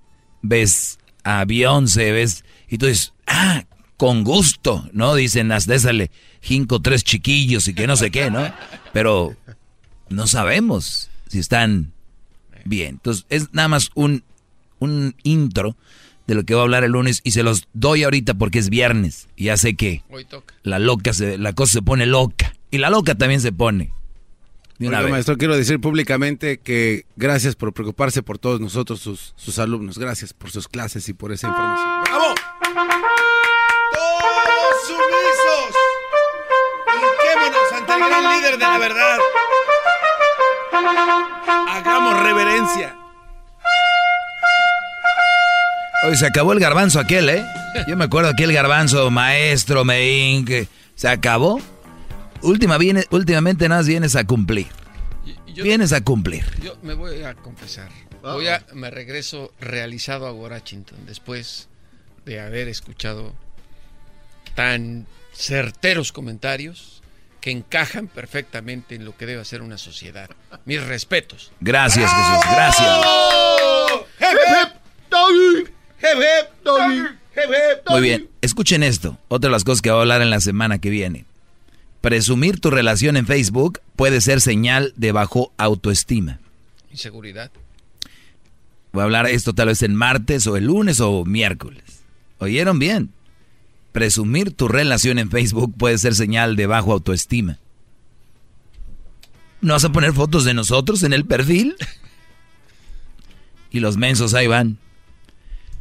ves a Beyoncé, ves, y tú dices, ah, con gusto, ¿no? Dicen, hasta sale cinco, tres chiquillos y que no sé qué, ¿no? Pero no sabemos si están bien. Entonces, es nada más un, un intro de lo que voy a hablar el lunes y se los doy ahorita porque es viernes. Y ya sé que Hoy toca. la loca se, la cosa se pone loca. Y la loca también se pone De una Oiga, vez. maestro, quiero decir públicamente que gracias por preocuparse por todos nosotros, sus, sus alumnos. Gracias por sus clases y por esa información. ¡Bravo! ¡Todos sumisos! Hinquémonos ante el gran líder de la verdad. Hagamos reverencia. Hoy se acabó el garbanzo aquel, ¿eh? Yo me acuerdo aquel garbanzo, maestro, Meín, que se acabó. Última viene, últimamente nada más vienes a cumplir. vienes a cumplir. Yo me voy a confesar. Voy a, me regreso realizado a Washington después de haber escuchado tan certeros comentarios que encajan perfectamente en lo que debe ser una sociedad. Mis respetos. Gracias, Jesús, gracias. Muy bien, escuchen esto. Otra de las cosas que voy a hablar en la semana que viene. Presumir tu relación en Facebook puede ser señal de bajo autoestima. Inseguridad. Voy a hablar esto tal vez en martes o el lunes o miércoles. ¿Oyeron bien? Presumir tu relación en Facebook puede ser señal de bajo autoestima. ¿No vas a poner fotos de nosotros en el perfil? Y los mensos ahí van.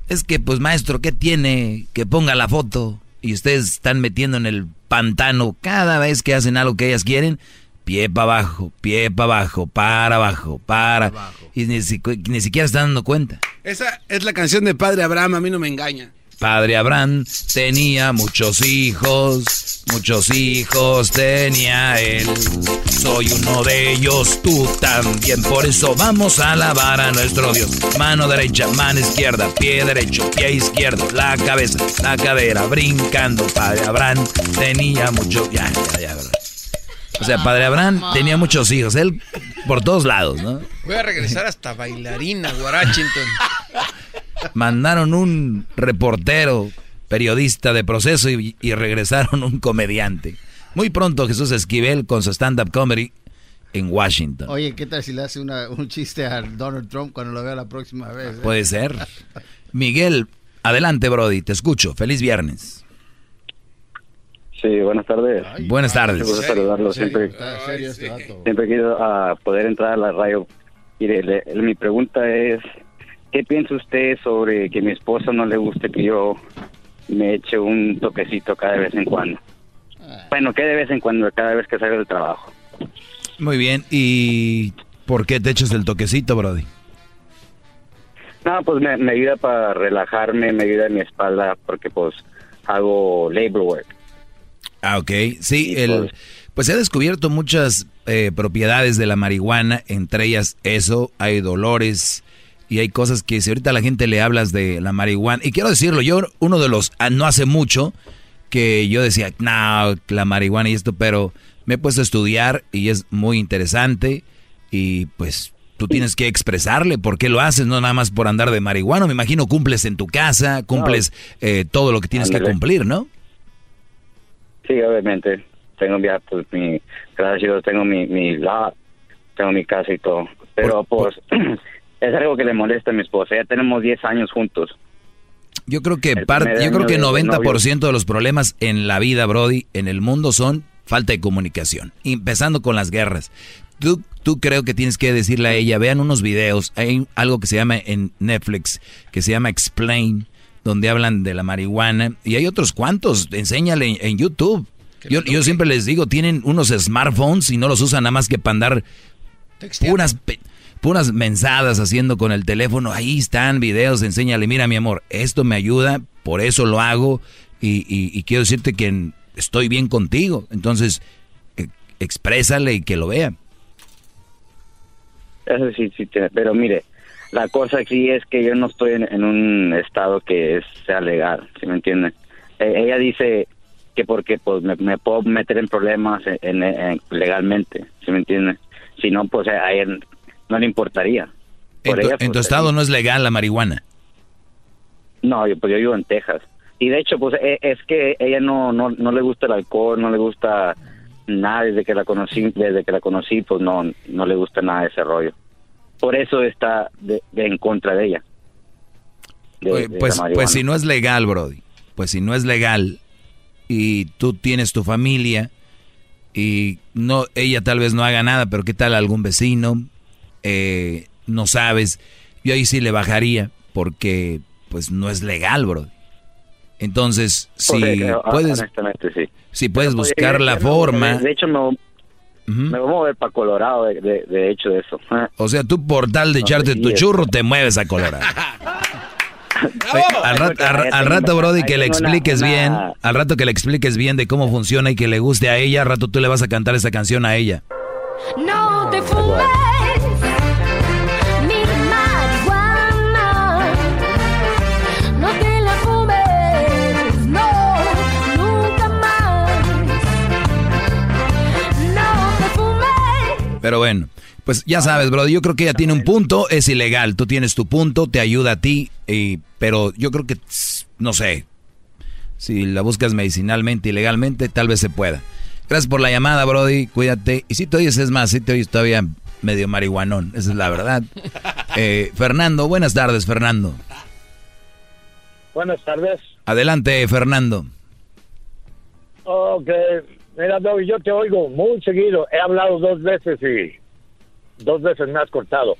Es que, pues, maestro, ¿qué tiene que ponga la foto? Y ustedes están metiendo en el pantano cada vez que hacen algo que ellas quieren. Pie para abajo, pie para abajo, para abajo, para. Y ni, ni siquiera están dando cuenta. Esa es la canción de Padre Abraham, a mí no me engaña. Padre Abraham tenía muchos hijos, muchos hijos tenía él. Soy uno de ellos, tú también. Por eso vamos a alabar a nuestro Dios. Mano derecha, mano izquierda, pie derecho, pie izquierdo, la cabeza, la cadera, brincando. Padre Abraham tenía muchos. Ya, ya, ya. ¿verdad? O sea, Padre Abraham tenía muchos hijos, él por todos lados, ¿no? Voy a regresar hasta bailarina, Washington. Mandaron un reportero, periodista de proceso y, y regresaron un comediante. Muy pronto Jesús Esquivel con su stand-up comedy en Washington. Oye, ¿qué tal si le hace una- un chiste a Donald Trump cuando lo vea la próxima vez? eh? Puede ser. Miguel, adelante Brody, te escucho. Feliz viernes. Sí, buenas tardes. Buenas tardes. Me gusta saludarlo. Siempre, este siempre he querido ah, poder entrar a la radio. Mire, le- mi pregunta es, ¿qué piensa usted sobre que mi esposa no le guste que yo me eche un toquecito cada vez en cuando? Bueno, que de vez en cuando, cada vez que salgo del trabajo. Muy bien, ¿y por qué te echas el toquecito, Brody? No, pues me, me ayuda para relajarme, me ayuda en mi espalda, porque pues hago labor work. Ah, ok. Sí, el, pues se ha descubierto muchas eh, propiedades de la marihuana, entre ellas eso, hay dolores y hay cosas que si ahorita a la gente le hablas de la marihuana, y quiero decirlo, yo uno de los, ah, no hace mucho, que yo decía, no, la marihuana y esto, pero me he puesto a estudiar y es muy interesante y pues tú tienes que expresarle por qué lo haces, no nada más por andar de marihuana, me imagino cumples en tu casa, cumples eh, todo lo que tienes que cumplir, ¿no? Sí, obviamente. Tengo ya, pues, mi, gracias a Dios, tengo mi, mi lot, tengo mi casa y todo. Pero, pues, es algo que le molesta a mi esposa. Ya tenemos 10 años juntos. Yo creo que parte, yo creo que de- de 90% de los problemas en la vida, Brody, en el mundo son falta de comunicación, empezando con las guerras. Tú, tú creo que tienes que decirle a ella, vean unos videos, hay algo que se llama en Netflix, que se llama Explain, donde hablan de la marihuana, y hay otros cuantos, enséñale en, en YouTube. Yo, yo siempre les digo, tienen unos smartphones y no los usan nada más que para andar puras, pe- puras mensadas haciendo con el teléfono. Ahí están videos, enséñale, mira mi amor, esto me ayuda, por eso lo hago y, y- quiero decirte que estoy bien contigo. Entonces, eh, exprésale y que lo vea. Eso sí, sí, pero mire, la cosa aquí es que yo no estoy en, un estado que sea legal, ¿sí me entiende? Eh, ella dice que porque pues me, puedo meter en problemas en, en- en- legalmente, ¿sí me entiende? Si no, pues a ella no le importaría. En tu, ella, en tu estado no es legal la marihuana. No, yo, pues yo vivo en Texas. Y de hecho, pues e- es que ella no, no, no le gusta el alcohol, no le gusta nada desde que la conocí, desde que la conocí, pues no, no le gusta nada de ese rollo. Por eso está de, de en contra de ella. de- Oye, pues, pues si no es legal, Brody, pues si no es legal y tú tienes tu familia, y no, ella tal vez no haga nada, pero qué tal algún vecino, eh, no sabes, yo ahí sí le bajaría, porque pues no es legal, bro. Entonces, si Pues, puedes, sí. si puedes Oye, buscar la forma, De hecho, me, me voy a mover para Colorado, de, de, de hecho, de eso. o sea, tú por tal de No, echarte sí, tu es- churro te mueves a Colorado. Oye, al, rat- al ra- al rato, Brody, que le expliques bien, al rato que le expliques bien de cómo funciona y que le guste a ella, al rato tú le vas a cantar esa canción a ella. No te fumes Pero bueno, pues ya sabes, Brody, yo creo que ella tiene un punto, es ilegal, tú tienes tu punto, te ayuda a ti, y, pero yo creo que, no sé, si la buscas medicinalmente y legalmente, tal vez se pueda. Gracias por la llamada, Brody, cuídate. Y si te oyes, es más, si te oyes todavía medio marihuanón, esa es la verdad. Eh, Fernando, buenas tardes, Fernando. Buenas tardes. Adelante, Fernando. Ok, mira, Doggy, yo te oigo muy seguido. He hablado dos veces y dos veces me has cortado.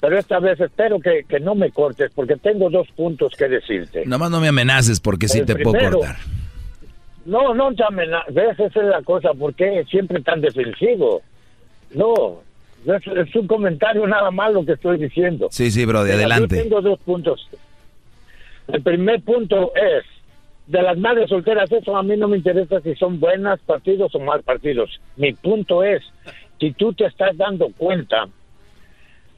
Pero esta vez espero que, que no me cortes porque tengo dos puntos que decirte. Nomás no me amenaces porque sí te puedo cortar. No, no te amena- ¿Ves? Esa es la cosa. ¿Por qué siempre tan defensivo? No, es, es un comentario nada más lo que estoy diciendo. Sí, sí, Brody, Mira, adelante. Yo tengo dos puntos. El primer punto es, de las madres solteras, eso a mí no me interesa si son buenas partidos o mal partidos. Mi punto es, si tú te estás dando cuenta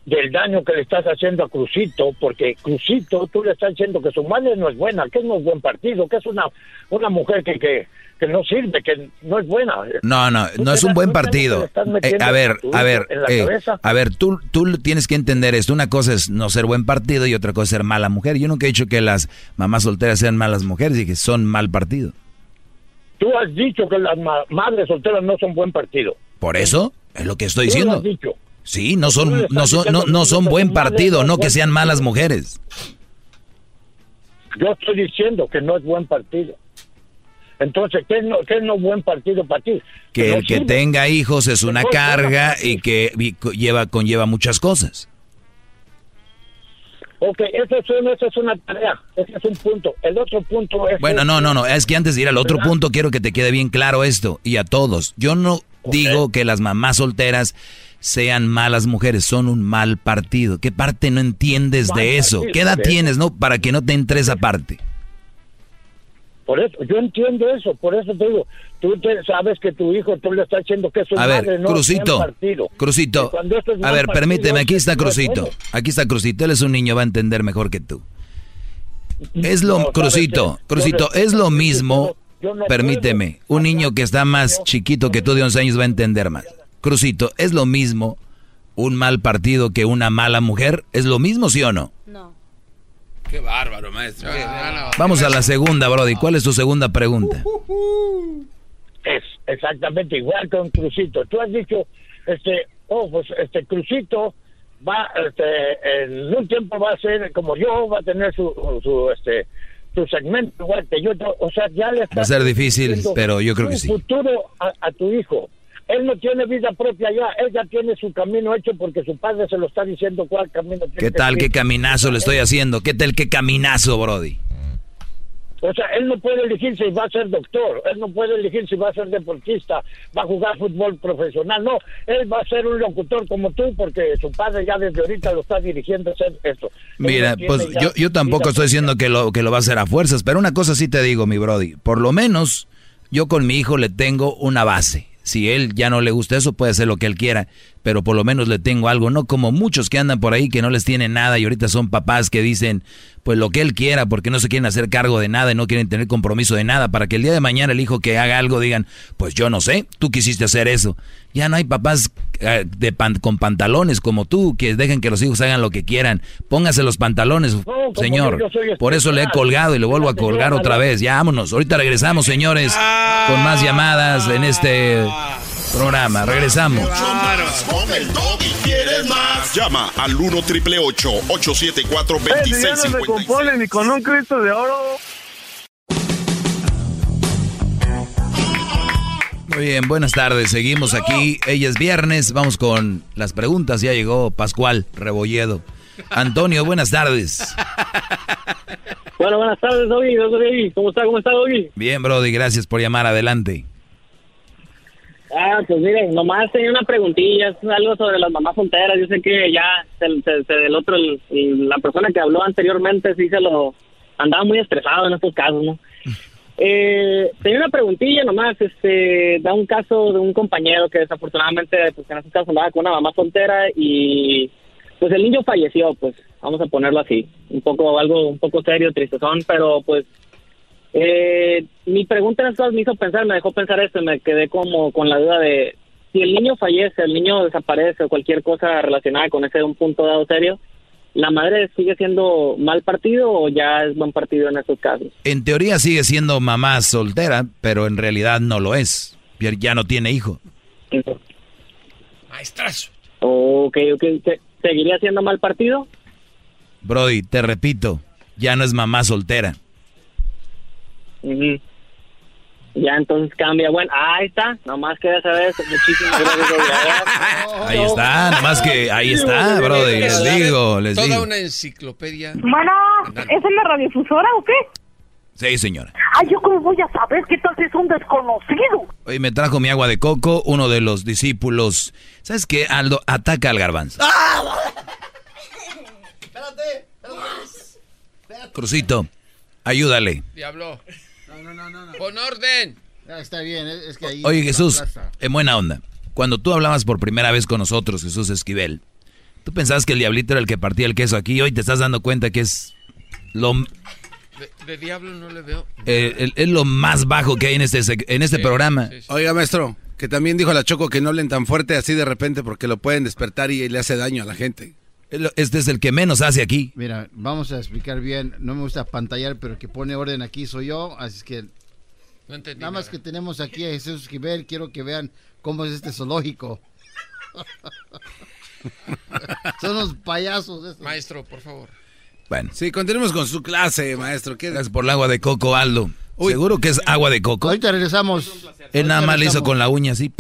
del daño que le estás haciendo a Crucito, porque Crucito, tú le estás diciendo que su madre no es buena, que no es buen partido, que es una, una mujer que, que, que no sirve, que no es buena. No, no, no es un buen partido. Eh, a ver, a ver, eh, a ver, tú, tú tienes que entender esto. Una cosa es no ser buen partido y otra cosa es ser mala mujer. Yo nunca he dicho que las mamás solteras sean malas mujeres y que son mal partido. Tú has dicho que las ma- madres solteras no son buen partido. Por eso es lo que estoy lo diciendo. has dicho. Sí, no son, no son, no, no son buen partido, no que sean malas mujeres. Yo estoy diciendo que no es buen partido. Entonces, ¿qué es no, qué es no buen partido para ti? Que no el que sirve. tenga hijos es una carga y que lleva, conlleva muchas cosas. Ok, esa es, una, esa es una tarea, ese es un punto. El otro punto es... Bueno, no, no, no. Es que antes de ir al otro ¿Verdad? punto, quiero que te quede bien claro esto. Y a todos. Yo no digo que las mamás solteras sean malas mujeres, son un mal partido. ¿Qué parte no entiendes de eso? ¿Qué edad tienes, no? Para que no te entre esa parte. Por eso, yo entiendo eso, por eso te digo, tú te- sabes que tu hijo, tú le estás diciendo que es un A ver, madre, no Crucito. Crucito. Es A ver, partido, permíteme, aquí está no es Crucito. Aquí está Crucito. Él es un niño, va a entender mejor que tú. Es lo, No, ¿sabes Crucito, qué? Crucito, es lo mismo. yo no Permíteme, un niño que está más chiquito que tú de 11 años va a entender más. Crucito, es lo mismo un mal partido que una mala mujer. ¿Es lo mismo, sí o no? Qué bárbaro, maestro. Qué- no. Vamos a la segunda, Brody. ¿Cuál es tu segunda pregunta? Es exactamente igual con Crucito. Tú has dicho, este, oh, pues este Crucito va, este, en un tiempo va a ser como yo, va a tener su, su este, su segmento igual que yo. O sea, ya le Va a ser difícil, pero yo creo que sí. futuro a, a tu hijo. Él no tiene vida propia ya, él ya tiene su camino hecho porque su padre se lo está diciendo cuál camino tiene ¿Qué tal? ¿Qué caminazo le estoy haciendo? ¿Qué tal? ¿Qué caminazo, Brody? O sea, él no puede elegir si va a ser doctor, él no puede elegir si va a ser deportista, va a jugar fútbol profesional, no, él va a ser un locutor como tú porque su padre ya desde ahorita lo está dirigiendo a hacer esto. Él Mira, no pues yo, yo tampoco estoy diciendo que lo, que lo va a hacer a fuerzas, pero una cosa sí te digo, mi Brody. Por lo menos yo con mi hijo le tengo una base. Si él ya no le gusta eso, puede hacer lo que él quiera, pero por lo menos le tengo algo, no como muchos que andan por ahí que no les tienen nada y ahorita son papás que dicen, pues lo que él quiera, porque no se quieren hacer cargo de nada y no quieren tener compromiso de nada, para que el día de mañana el hijo que haga algo digan, pues yo no sé, tú quisiste hacer eso. Ya no hay papás eh, de pan- con pantalones como tú que dejen que los hijos hagan lo que quieran. Póngase los pantalones, señor. Por eso le he colgado y le vuelvo a colgar otra vez. Ya vámonos. Ahorita regresamos, señores, con más llamadas en este programa. Regresamos. Con el doggy quieres más. Llama al 1 triple 874 Eh, si ya no se 2656. compone ni con un Cristo de oro. Muy bien, buenas tardes. Seguimos aquí. Ella es viernes. Vamos con las preguntas. Ya llegó Pascual Rebolledo. Antonio, buenas tardes. Bueno, buenas tardes, Doggy. ¿Cómo está? ¿Cómo está, Doggy? Bien, Brody, gracias por llamar. Adelante. Ah, pues miren, nomás tenía una preguntilla, es algo sobre las mamás solteras. Yo sé que ya se- del otro, el- el- la persona que habló anteriormente sí se lo andaba muy estresado en estos casos, ¿no? Eh, tenía una preguntilla nomás, este, da un caso de un compañero que desafortunadamente, pues en este caso andaba con una mamá soltera y pues el niño falleció, pues vamos a ponerlo así, un poco algo un poco serio, tristezón, pero pues eh, mi pregunta en estas me hizo pensar, me dejó pensar esto, y me quedé como con la duda de si el niño fallece, el niño desaparece o cualquier cosa relacionada con ese un punto dado serio, ¿la madre sigue siendo mal partido o ya es buen partido en esos casos? En teoría sigue siendo mamá soltera, pero en realidad no lo es. Ya no tiene hijo. Maestrazo. Ok, ok, ¿se- ¿seguiría siendo mal partido? Brody, te repito, ya no es mamá soltera. Ujú. Ya entonces cambia, bueno, ahí está, nomás quería saber eso, muchísimas gracias. Ahí está, nomás que ahí está, Brody. Les digo, les Toda digo. una enciclopedia. Bueno, ¿es en la radiodifusora o qué? Sí, señora. Ay, ¿yo cómo voy a saber qué tal si es un desconocido? Hoy me trajo mi agua de coco, uno de los discípulos. ¿Sabes qué, Aldo? Ataca al garbanzo. Crucito, ayúdale. Diablo. No, no, no, no. Con orden. Ah, está bien, es que ahí... Oye, Jesús, en buena onda. Cuando tú hablabas por primera vez con nosotros, Jesús Esquivel, tú pensabas que el diablito era el que partía el queso aquí. Hoy te estás dando cuenta que es lo, De, de diablo no le veo. eh, el- es lo más bajo que hay en este, sec- en este programa. Oiga, maestro, que también dijo la Choco que no hablen tan fuerte así de repente porque lo pueden despertar y le hace daño a la gente. Este es el que menos hace aquí. Mira, vamos a explicar bien. No me gusta pantallar, pero el que pone orden aquí soy yo. Así que No entendí nada más que tenemos aquí a Jesús Esquivel. Quiero que vean cómo es este zoológico. Son los payasos. estos. Maestro, por favor. Bueno. Sí, continuemos con su clase, maestro. ¿Qué? Gracias por el agua de coco, Aldo. Seguro que es agua de coco. Ahorita regresamos. Él nada más le hizo con la uña así.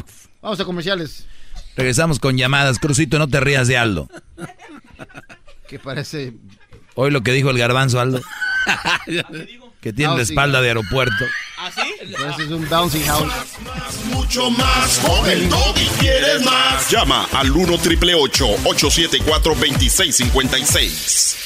Vamos a comerciales. Regresamos con llamadas. Crucito, no te rías de Aldo. Que parece... Hoy lo que dijo el garbanzo, Aldo. Que tiene la espalda de aeropuerto. Parece un bouncing house. Mucho más. Con el Doggy quieres más. Llama al 1 triple 874 2656.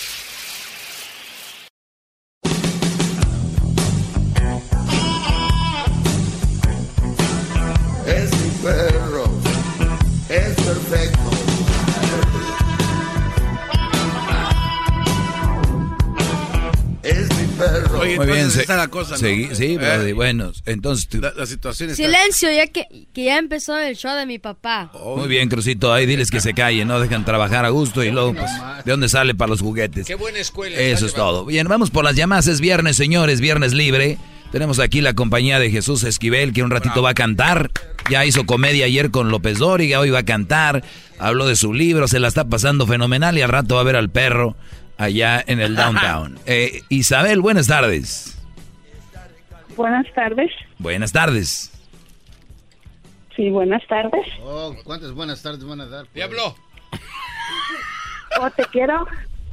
Oye, Muy bien, se- está la cosa, ¿no? segui- sí, Eh, Brody, bueno, entonces tú- La, la situación está... Silencio, ya que, que ya empezó el show de mi papá. Muy bien, Crucito, ahí diles que se callen, no dejan trabajar a gusto y luego, pues, ¿de dónde sale para los juguetes? Qué buena escuela. Eso es todo. Bien, vamos por las llamadas. Es viernes, señores, viernes libre. Tenemos aquí la compañía de Jesús Esquivel, que un ratito va a cantar. Ya hizo comedia ayer con López Dóriga, hoy va a cantar. Habló de su libro, se la está pasando fenomenal y al rato va a ver al perro allá en el downtown. Eh, Isabel, buenas tardes. Buenas tardes. Buenas tardes. Sí, buenas tardes. Oh, ¿cuántas buenas tardes van a dar? pues? Diablo. O te quiero,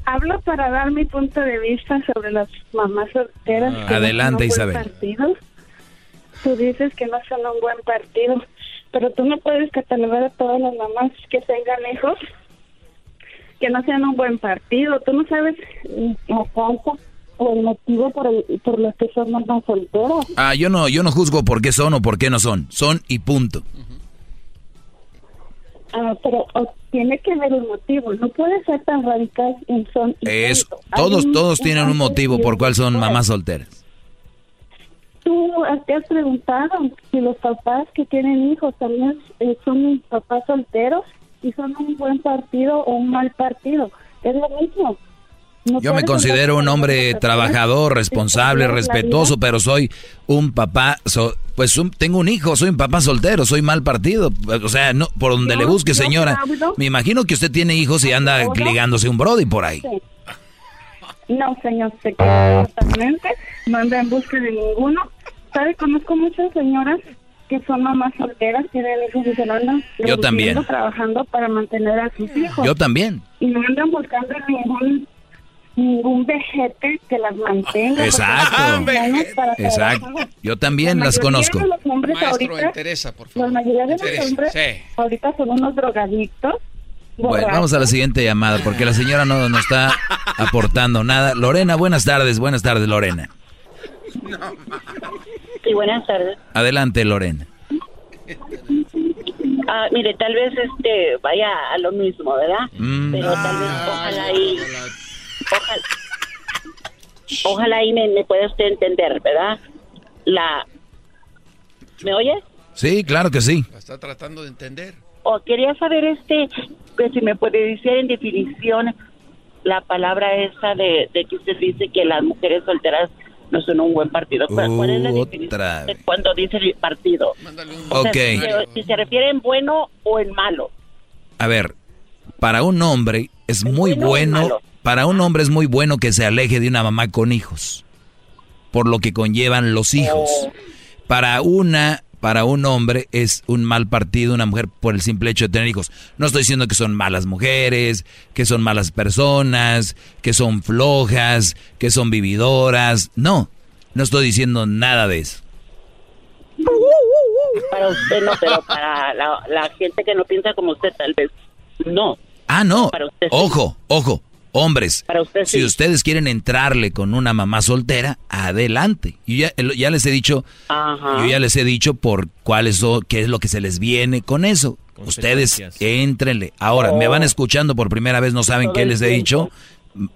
hablo para dar mi punto de vista sobre las mamás solteras. que no son Adelante, buen Isabel. partido. Tú dices que no son un buen partido, pero tú no puedes catalogar a todas las mamás que tengan hijos que no sean un buen partido. Tú no sabes mm, la causa o el motivo por el por los que son mamás solteras. Ah, yo no, yo no juzgo por qué son o por qué no son. Son y punto. Ah, pero o tiene que ver un motivo. No puede ser tan radical en son y Es, todos, todos un tienen un motivo por cuál son mamás solteras. Tú te has preguntado si los papás que tienen hijos también eh, son papás solteros son un buen partido o un mal partido. Es lo mismo. No Yo me considero un hombre trabajador, responsable, respetuoso, pero soy un papá, so- pues un- tengo un hijo, soy un papá soltero, soy mal partido. O sea, no, por donde Yo- le busque, señora. hablo- Me imagino que usted tiene hijos y anda Ahora- ligándose un brody por ahí. Sí. No, señor, se queda totalmente. No anda en busca de ninguno. ¿Sabe? Conozco muchas señoras que son mamás solteras, tienen hijos y se andan Yo también. trabajando para mantener a sus hijos. Yo también. Y no andan buscando ningún ningún vejete que las mantenga. Exacto. Exacto. Yo también La las conozco. de los hombres Maestro, ahorita, Teresa, por La mayoría de los Teresa, hombres sí. ahorita son unos drogadictos. Bueno, vamos a la siguiente llamada porque la señora no nos está aportando nada. Lorena, buenas tardes. Buenas tardes, Lorena. Sí, buenas tardes. Adelante, Lorena. Ah, mire, tal vez este vaya a lo mismo, ¿verdad? Mm. Pero tal vez ojalá y ojalá, ojalá y me, me pueda usted entender, ¿verdad? La ¿Me oye? Sí, claro que sí. La está tratando de entender. O quería saber este que si me puede decir en definición la palabra esa de, de que usted dice que las mujeres solteras no son un buen partido. ¿Cuál, cuál es la Otra de cuando dice el partido? O sea, Ok. si, se- si se refiere en bueno o en malo. A ver, para un hombre es muy bueno para un hombre es muy bueno que se aleje de una mamá con hijos, por lo que conllevan los hijos. Oh. Para una, para un hombre es un mal partido una mujer por el simple hecho de tener hijos. No estoy diciendo que son malas mujeres, que son malas personas, que son flojas, que son vividoras. No, no estoy diciendo nada de eso. Para usted no, pero para la, la gente que no piensa como usted tal vez no. Ah, no. Para usted sí. Ojo, ojo. Hombres, Para usted si sí. ustedes quieren entrarle con una mamá soltera, adelante. Yo ya, ya les he dicho, Ajá. yo ya les he dicho por cuáles son, qué es lo que se les viene con eso. Ustedes éntrenle. Ahora, me van escuchando por primera vez, no saben Todo qué les he dicho.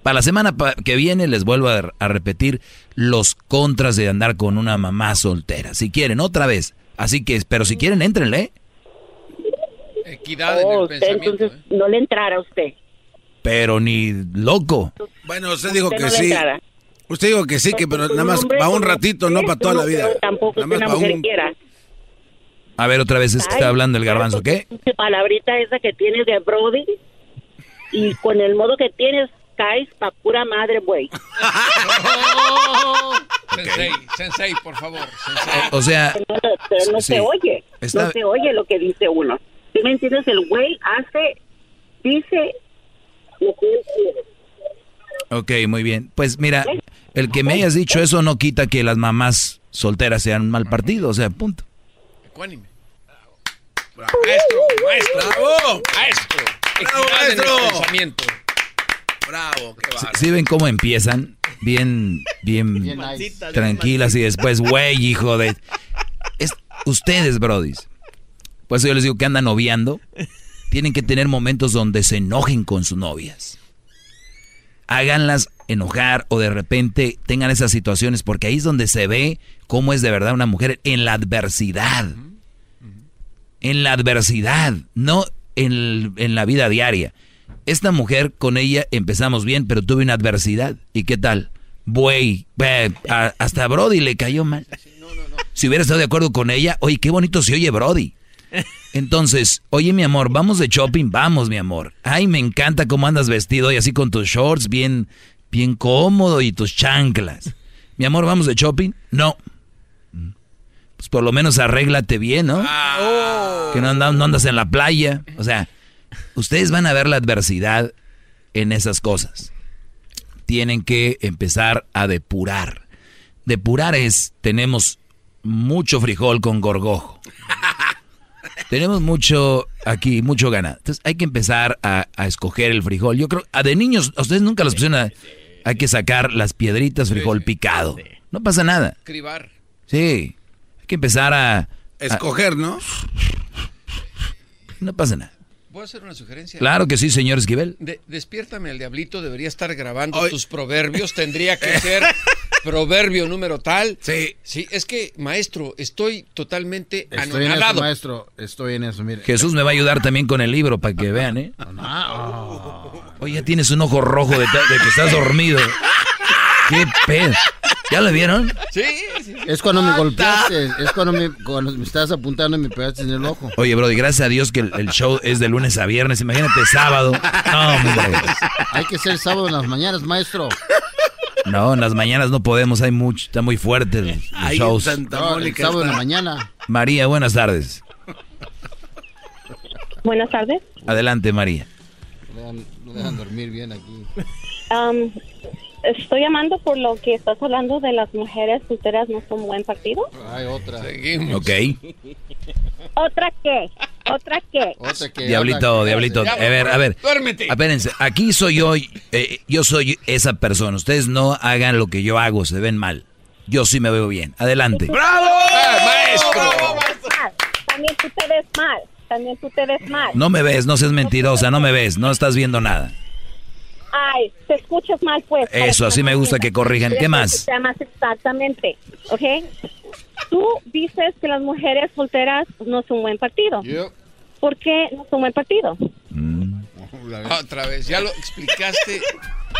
Para la semana que viene les vuelvo a, a repetir los contras de andar con una mamá soltera. Si quieren, otra vez. Así que, pero si quieren, éntrenle. ¿eh? Equidad en Oh, el usted pensamiento. entonces no le entrara a usted. Pero ni loco. Bueno, usted dijo Usted que no sí. Usted dijo que sí, que pero nada más para un ratito, no para toda la vida. Tampoco Nada que más una para mujer un... quiera. A ver, otra vez es que está hablando el garbanzo. ¿Qué? Palabrita esa que tienes de Brody y con el modo que tienes caes pa' pura madre, güey. Sensei, sensei, por favor. Sensei. O sea, No, no, pero no Sí. se oye. Está- No se oye lo que dice uno. ¿Sí me entiendes? El güey hace, dice lo que él quiere. Ok, muy bien. Pues mira, el que me hayas dicho eso no quita que las mamás solteras sean un mal partido, o sea, punto. Ecuánime. Maestro, maestro. ¡Bravo! Maestro. ¡Bravo, maestro! pensamiento. Bravo, qué ¿Sí, sí ven cómo empiezan? Bien, bien, Bien nice. tranquilas y después, güey, hijo de... Es, ustedes, brodis. Por eso yo les digo que andan noviando. Tienen que tener momentos donde se enojen con sus novias. Háganlas enojar o de repente tengan esas situaciones porque ahí es donde se ve cómo es de verdad una mujer en la adversidad. En la adversidad, no en, en la vida diaria. Esta mujer con ella empezamos bien, pero tuve una adversidad. ¿Y qué tal? Buey, a- hasta Brody le cayó mal. Si hubiera estado de acuerdo con ella, oye, qué bonito se oye Brody. Entonces, oye mi amor, vamos de shopping, vamos mi amor. Ay, me encanta cómo andas vestido y así con tus shorts bien, bien cómodo y tus chanclas. Mi amor, vamos de shopping. No. Pues por lo menos arréglate bien, ¿no? Que no andas, no andas en la playa. O sea, ustedes van a ver la adversidad en esas cosas. Tienen que empezar a depurar. Depurar es, tenemos mucho frijol con gorgojo. Tenemos mucho aquí, mucho ganado. Entonces hay que empezar a, a escoger el frijol. Yo creo, a de niños, a ustedes nunca los pusieron a, hay que sacar las piedritas, frijol picado. No pasa nada. Cribar. Sí, hay que empezar a... a- Escoger, ¿no? no pasa nada. ¿Puedo hacer una sugerencia? Claro que sí, señor Esquivel. De- despiértame el diablito, debería estar grabando tus proverbios, tendría que ser proverbio número tal. Sí. Sí, es que, maestro, estoy totalmente Estoy en eso, maestro. Estoy en eso, mire. Jesús me va a ayudar también con el libro para que vean, ¿eh? Oye, ya tienes un ojo rojo de, de que estás dormido. ¿Qué pedo? ¿Ya lo vieron? Sí, sí. Es cuando me golpeaste, es cuando me, cuando me estabas apuntando y me pegaste en el ojo. Oye, Brody, gracias a Dios que el, el show es de lunes a viernes. Imagínate sábado. No, hombre. Hay que ser sábado en las mañanas, maestro. No, en las mañanas no podemos, hay mucho, está muy fuerte el, el Ahí show. en Santa No, el sábado en la mañana. María, buenas tardes. Buenas tardes. Adelante, María. No dejan, no dejan dormir bien aquí. Am, estoy llamando por lo que estás hablando de las mujeres solteras no son buen partido. Hay otra. Ok. ¿Otra qué? ¿Otra qué? Otra Diablito, diablito. A ver, a ver. Duérmete. Espérense, aquí soy yo, eh, yo soy esa persona. Ustedes no hagan lo que yo hago, se ven mal. Yo sí me veo bien. Adelante. ¡Bravo! maestro! Mal. También tú te ves mal. También tú te ves mal. No me ves, no seas mentirosa, no me ves, no estás viendo nada. Ay, te escuchas mal, pues. Eso, así me gusta que corrijan. ¿Qué más? Llamas exactamente, ¿ok? Tú dices que las mujeres solteras no son buen partido. ¿Por qué no son buen partido? Otra vez, ya lo explicaste.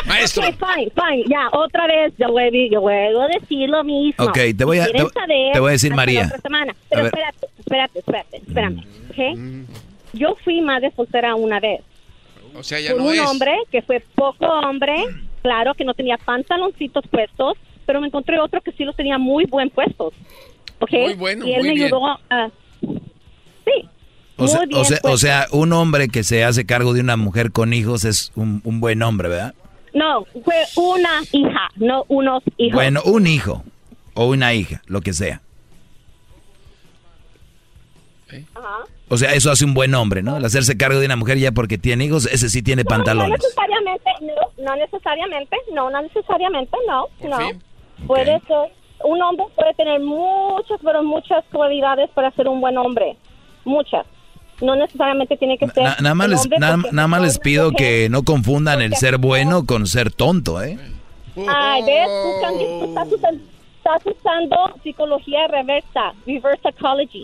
Maestro. Ok, fine, fine, ya, otra vez, yo voy, a- yo voy a decir lo mismo. Ok, te voy a- te- saber, te voy a decir, María. la semana. A Pero ver. espérate, espérate, espérate, espérame, ¿ok? Yo fui madre soltera una vez. O sea, ya por no un es. hombre que fue poco hombre, claro que no tenía pantaloncitos puestos, pero me encontré otro que sí los tenía muy buen puestos. ¿Ok? Muy bueno, y él muy me bien. ayudó a... Sí. O sea, muy bien o, sea, o puestos. sea, un hombre que se hace cargo de una mujer con hijos es un, un buen hombre, ¿verdad? No, fue una hija, no unos hijos. Bueno, un hijo o una hija, lo que sea. Ajá. O sea, eso hace un buen hombre, ¿no? El hacerse cargo de una mujer ya porque tiene hijos, ese sí tiene No pantalones. necesariamente, no, no necesariamente, no, no necesariamente, no, no. Puede ser, un hombre puede tener muchas, pero muchas cualidades para ser un buen hombre, muchas. No necesariamente tiene que ser. Na- nada más les, nada, nada más les pido mujer. que no confundan el ser bueno con ser tonto, ¿eh? Ay, ves, tú, Candy, tú estás, usando, psicología reversa, reverse psychology.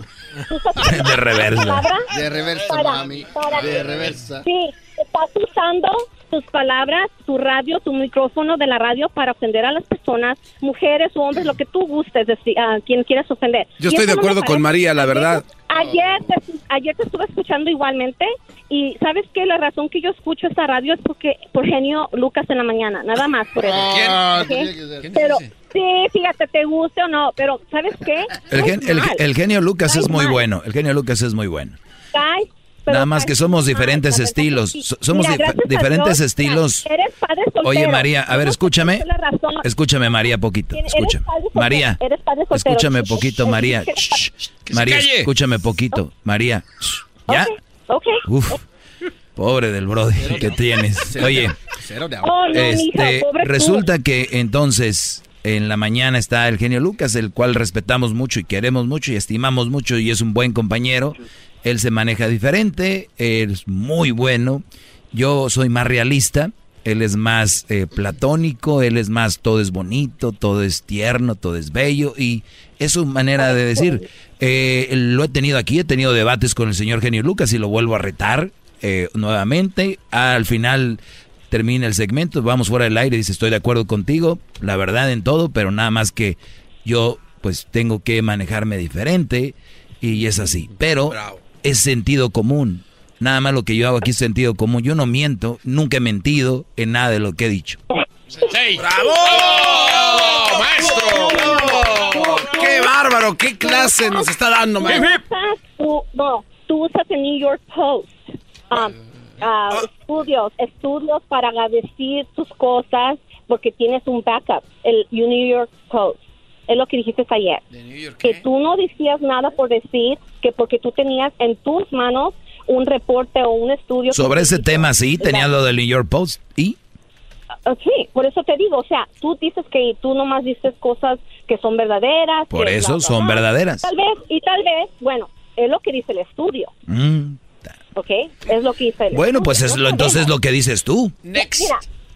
Tú estás usando De reversa. De reversa, para- mami. para De que- reversa. Sí, estás usando tus palabras, tu radio, tu micrófono de la radio para ofender a las personas, mujeres o hombres, lo que tú gustes, decir, a quien quieras ofender. Yo Y estoy de acuerdo con María, la verdad. Ayer te, ayer te estuve escuchando igualmente y sabes que la razón que yo escucho esta radio es porque por genio Lucas en la mañana, nada más por eso. Ah, ¿Ok? tenía que ser. ¿Quién es Pero? Sí, fíjate, te guste o no, pero ¿sabes qué? El, gen- el- el genio Lucas es muy mal. bueno. El genio Lucas es muy bueno. Nada más que somos mal, diferentes estilos. sí. Somos Mira, dif- diferentes Dios, estilos. Eres padre soltero. Oye, María, a ver, escúchame. Escúchame, María, poquito. Eres Escúchame. María, eres padre soltero. escúchame poquito, shh, María. María, calle. escúchame poquito. María. Shh. ¿Ya? Ok. Uf. Pobre del brother que tienes. Oye, Oh, este, resulta que entonces en la mañana está el genio Lucas, el cual respetamos mucho y queremos mucho y estimamos mucho y es un buen compañero. Él se maneja diferente, es muy bueno. Yo soy más realista, él es más eh, platónico, él es más todo es bonito, todo es tierno, todo es bello y es su manera de decir. Eh, lo he tenido aquí, he tenido debates con el señor genio Lucas y lo vuelvo a retar eh, nuevamente. Al final termina el segmento, vamos fuera del aire dice estoy de acuerdo contigo, la verdad en todo, pero nada más que yo pues tengo que manejarme diferente y es así. Pero es sentido común. Nada más lo que yo hago aquí es sentido común. Yo no miento, nunca he mentido en nada de lo que he dicho. ¡Bravo! ¡Maestro! ¡Qué bárbaro! ¿Qué clase nos está dando, Tú maestro? tú, no, tú usas el New York Post. um, ah, estudios, estudios para decir tus cosas porque tienes un backup, el New York Post. Es lo que dijiste ayer. Que tú no decías nada por decir que porque tú tenías en tus manos un reporte o un estudio. Sobre ese tema sí, tenía lo del New York Post y Ah, Sí, por eso te digo, o sea, tú dices que tú nomás dices cosas que son verdaderas. Por eso bla, bla, son bla. verdaderas. Tal vez, y tal vez, bueno, es lo que dice el estudio, Mm. ¿Ok? Es lo que dice el Bueno, pues es lo, entonces es lo que dices tú. Mira,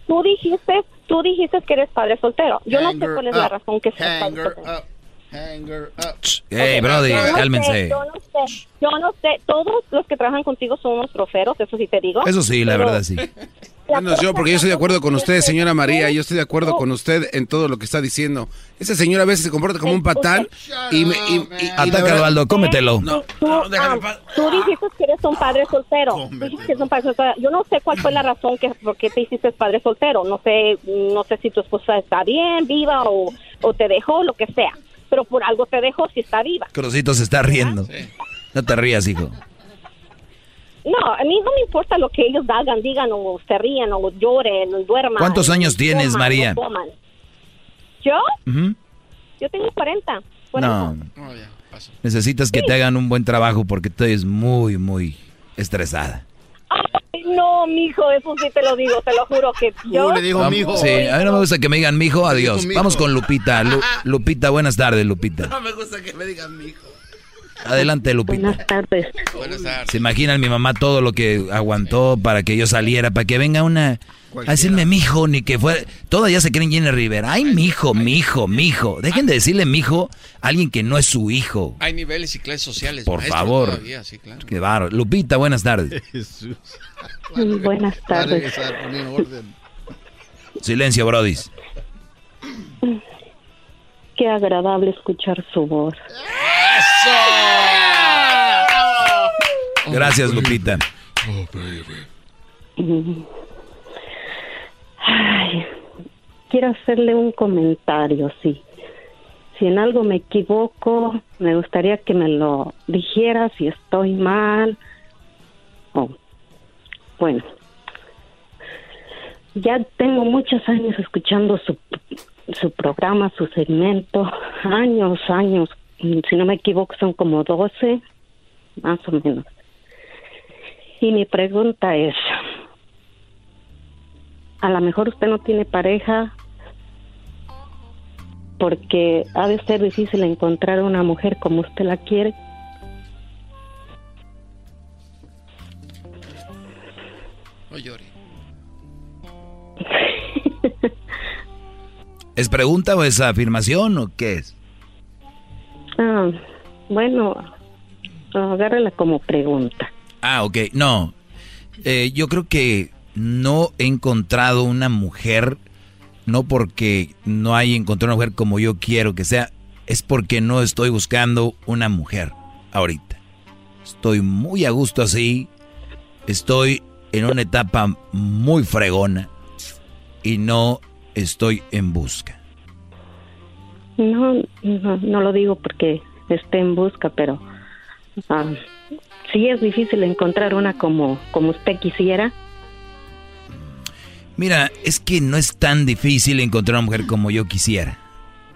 tú dijiste, tú dijiste que eres padre soltero. Yo no sé Hanger cuál es la up, razón que seas padre Hanger soltero. up. Hanger up. Hey, Brody, Yo no sé, cálmense. Yo no sé, yo no sé, todos los que trabajan contigo son unos troferos, eso sí te digo. Eso sí, la Pero verdad sí. Menos yo, porque yo estoy de acuerdo con usted, señora María. Yo estoy de acuerdo con usted en todo lo que está diciendo. Ese señor a veces se comporta como un patán y me. Y, y- y la Atácalo, verdad- Aldo, cómetelo. No, Tú, ah, tú dijiste que eres un padre soltero. Tú dijiste que eres un padre soltero. Yo no sé cuál fue la razón que por qué te hiciste padre soltero. No sé, no sé si tu esposa está bien, viva o, o te dejó, lo que sea. Pero por algo te dejó si está viva. Crucito se está riendo. No te rías, hijo. No, a mí no me importa lo que ellos hagan, digan o se rían o lloren o duerman. ¿Cuántos años tienes, coman, María? ¿Yo? Ujú. Yo tengo 40. No. Necesitas que te hagan un buen trabajo porque estoy muy, muy estresada. Ay, no, mijo, eso sí te lo digo, te lo juro que yo... Vamos- Sí, a mí no me gusta que me digan mijo, adiós. mijo. Vamos con Lupita. Lu- Lupita, buenas tardes, Lupita. No me gusta que me digan mi hijo. Adelante, Lupita. Buenas tardes. Buenas tardes. Se imaginan mi mamá todo lo que aguantó para que yo saliera, para que venga una a decirme mijo, ni que fuera. Todas ya se creen Jenny Rivera. Ay, mijo, mijo, mijo. Dejen de decirle mijo a alguien que no es su hijo. Hay niveles y clases sociales. Por maestro, favor. todavía, sí, claro. Qué bárbaro. Lupita, buenas tardes. Jesús. Buenas tardes. regresar, poner orden. Silencio, Brodis. Qué agradable escuchar su voz. Gracias, Lupita. Ay, quiero hacerle un comentario, sí. Si en algo me equivoco, me gustaría que me lo dijera si estoy mal. Oh, bueno, ya tengo muchos años escuchando su, su programa, su segmento, años, años. Si no me equivoco, son como 12, más o menos. Y mi pregunta es, a lo mejor usted no tiene pareja porque ha de ser difícil encontrar una mujer como usted la quiere. No llore. ¿Es pregunta o es afirmación o qué es? Ah, bueno, agárrala como pregunta. Ah, ok. No. Eh, yo creo que no he encontrado una mujer, no porque no haya encontrado una mujer como yo quiero que sea, es porque no estoy buscando una mujer ahorita. Estoy muy a gusto así. Estoy en una etapa muy fregona y no estoy en busca. No, no, no lo digo porque esté en busca, pero ah, sí es difícil encontrar una como, como usted quisiera. Mira, es que no es tan difícil encontrar una mujer como yo quisiera.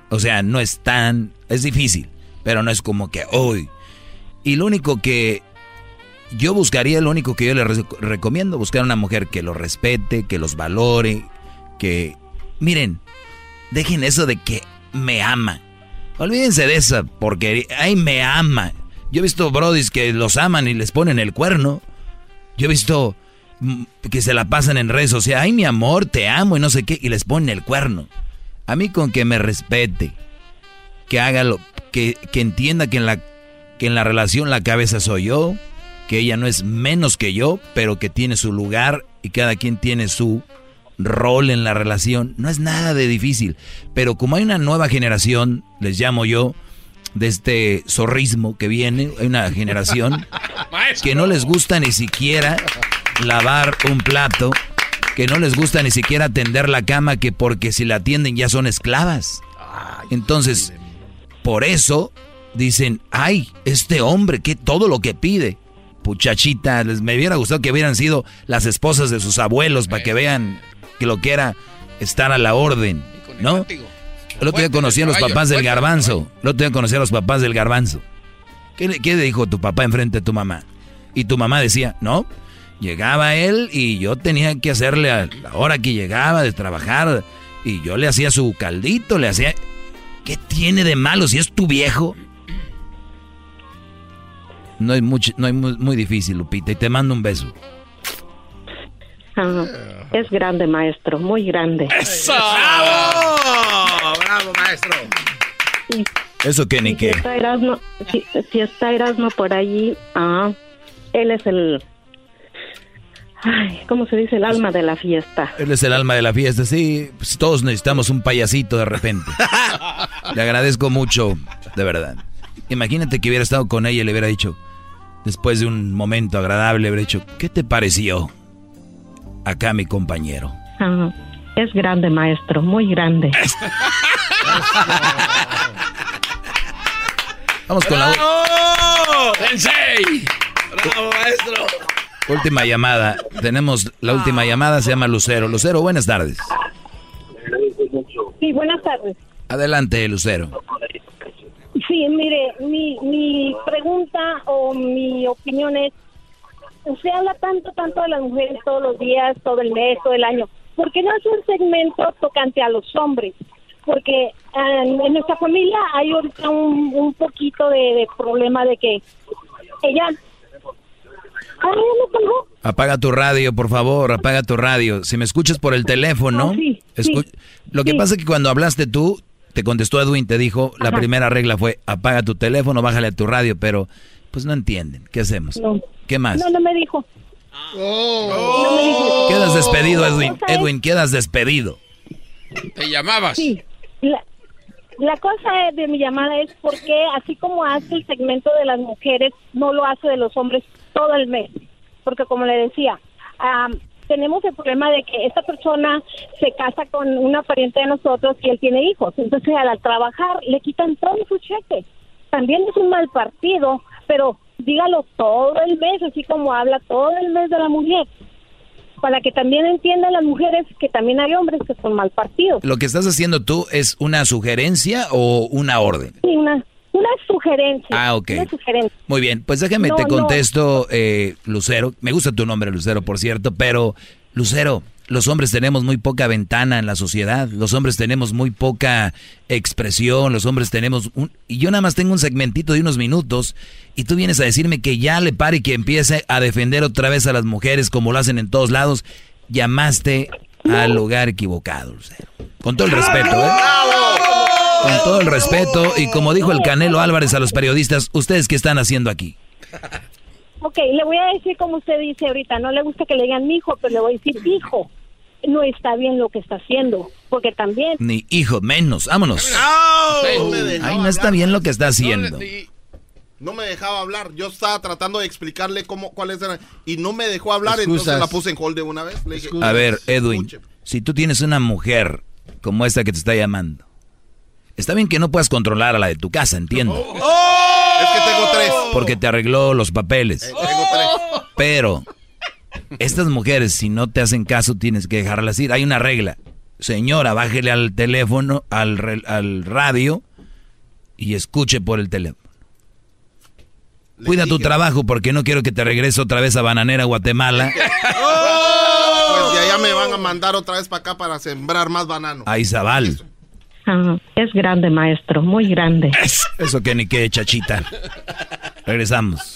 O sea, no es tan... Es difícil, pero no es como que hoy. Y lo único que yo buscaría, lo único que yo le re- recomiendo, buscar una mujer que los respete, que los valore, que... Miren, dejen eso de que me ama. Olvídense de esa porque ay, me ama. Yo he visto brodis que los aman y les ponen el cuerno. Yo he visto mm, que se la pasan en redes sociales. Ay, mi amor, te amo y no sé qué. Y les ponen el cuerno. A mí con que me respete. Que haga lo... Que, que entienda que en, la, que en la relación la cabeza soy yo. Que ella no es menos que yo, pero que tiene su lugar y cada quien tiene su rol en la relación. No es nada de difícil. Pero como hay una nueva generación, les llamo yo, de este zorrismo que viene, hay una generación que no les gusta ni siquiera lavar un plato, que no les gusta ni siquiera tender la cama, que porque si la atienden ya son esclavas. Entonces, por eso dicen, ay, este hombre, que todo lo que pide. Puchachita, les me hubiera gustado que hubieran sido las esposas de sus abuelos para que vean que lo que era estar a la orden, ¿no? El otro día conocí a los papás del garbanzo. El otro día conocí a los papás del garbanzo. ¿Qué le, qué le dijo tu papá enfrente de tu mamá? Y tu mamá decía, no, llegaba él y yo tenía que hacerle a la hora que llegaba de trabajar y yo le hacía su caldito, le hacía... ¿Qué tiene de malo si es tu viejo? No es, mucho, no es muy, muy difícil, Lupita, y te mando un beso. Ah, es grande, maestro, muy grande. ¡Bravo! ¡Bravo, maestro! Eso que ni Si qué. está Erasmo, si, si está Erasmo por allí, ah, él es el ay, ¿cómo se dice? El alma de la fiesta. Él es el alma de la fiesta, sí. Pues todos necesitamos un payasito de repente. Le agradezco mucho, de verdad. Imagínate que hubiera estado con ella y le hubiera dicho, después de un momento agradable, le hubiera dicho, ¿qué te pareció acá mi compañero? Ah, es grande, maestro, muy grande. Vamos con la ¡Bravo! ¡Sensei! ¡Bravo, maestro! última llamada. Tenemos la última llamada, se llama Lucero. Lucero, buenas tardes. Sí, buenas tardes. Adelante, Lucero. Sí, mire, mi, mi pregunta o mi opinión es, se habla tanto, tanto de las mujeres todos los días, todo el mes, todo el año. ¿Por qué no hace un segmento tocante a los hombres? Porque ah, en nuestra familia hay ahorita un, un poquito de, de problema de que ella... Ah, ya me colgó. Apaga tu radio, por favor, apaga tu radio. Si me escuchas por el teléfono, Ah, sí, escu- sí, lo que sí. pasa es que cuando hablaste tú, te contestó Edwin, te dijo, la primera regla fue apaga tu teléfono, bájale a tu radio, pero pues no entienden. ¿Qué hacemos? No. ¿Qué más? No, no me dijo. No me dijo. Quedas despedido, Edwin. Edwin, quedas despedido. Te llamabas. Sí. La, la cosa de mi llamada es porque así como hace el segmento de las mujeres, no lo hace de los hombres todo el mes. Porque como le decía, am, tenemos el problema de que esta persona se casa con una pariente de nosotros y él tiene hijos. Entonces al trabajar le quitan todo su cheque. También es un mal partido, pero dígalo todo el mes, así como habla todo el mes de la mujer. Para que también entiendan las mujeres que también hay hombres que son mal partidos. ¿Lo que estás haciendo tú es una sugerencia o una orden? Sí, una, una sugerencia. Ah, ok. Una sugerencia. Muy bien, pues déjame No, te no. contesto, eh, Lucero. Me gusta tu nombre, Lucero, por cierto, pero Lucero, los hombres tenemos muy poca ventana en la sociedad, los hombres tenemos muy poca expresión, los hombres tenemos un... Y yo nada más tengo un segmentito de unos minutos y tú vienes a decirme que ya le pare y que empiece a defender otra vez a las mujeres como lo hacen en todos lados. Llamaste al lugar equivocado, Lucero. Con todo el respeto, ¿eh? Con todo el respeto y como dijo el Canelo Álvarez a los periodistas, ¿ustedes qué están haciendo aquí? Ok, le voy a decir como usted dice ahorita, no le gusta que le digan mi hijo, pero le voy a decir hijo. No está bien lo que está haciendo, porque también Ni hijo, menos. Vámonos. Dejaba Ay, no está bien lo que está haciendo. No me dejaba hablar. Yo estaba tratando de explicarle cómo, cuáles eran. Y no me dejó hablar, Excusas. entonces la puse en hold de una vez. Le dije, A ver, Edwin, si tú tienes una mujer como esta que te está llamando, está bien que no puedas controlar a la de tu casa, entiendo. Es que tengo tres. Porque te arregló los papeles. Tengo tres. Pero estas mujeres, si no te hacen caso, tienes que dejarlas ir. Hay una regla. Señora, bájele al teléfono, al, re- al radio y escuche por el teléfono. Cuida tu trabajo porque no quiero que te regrese otra vez a Bananera, Guatemala. Pues de allá me van a mandar otra vez para acá para sembrar más banano. A Izabal. Es grande, maestro, muy grande. Eso que ni qué, chachita. Regresamos.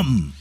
Come!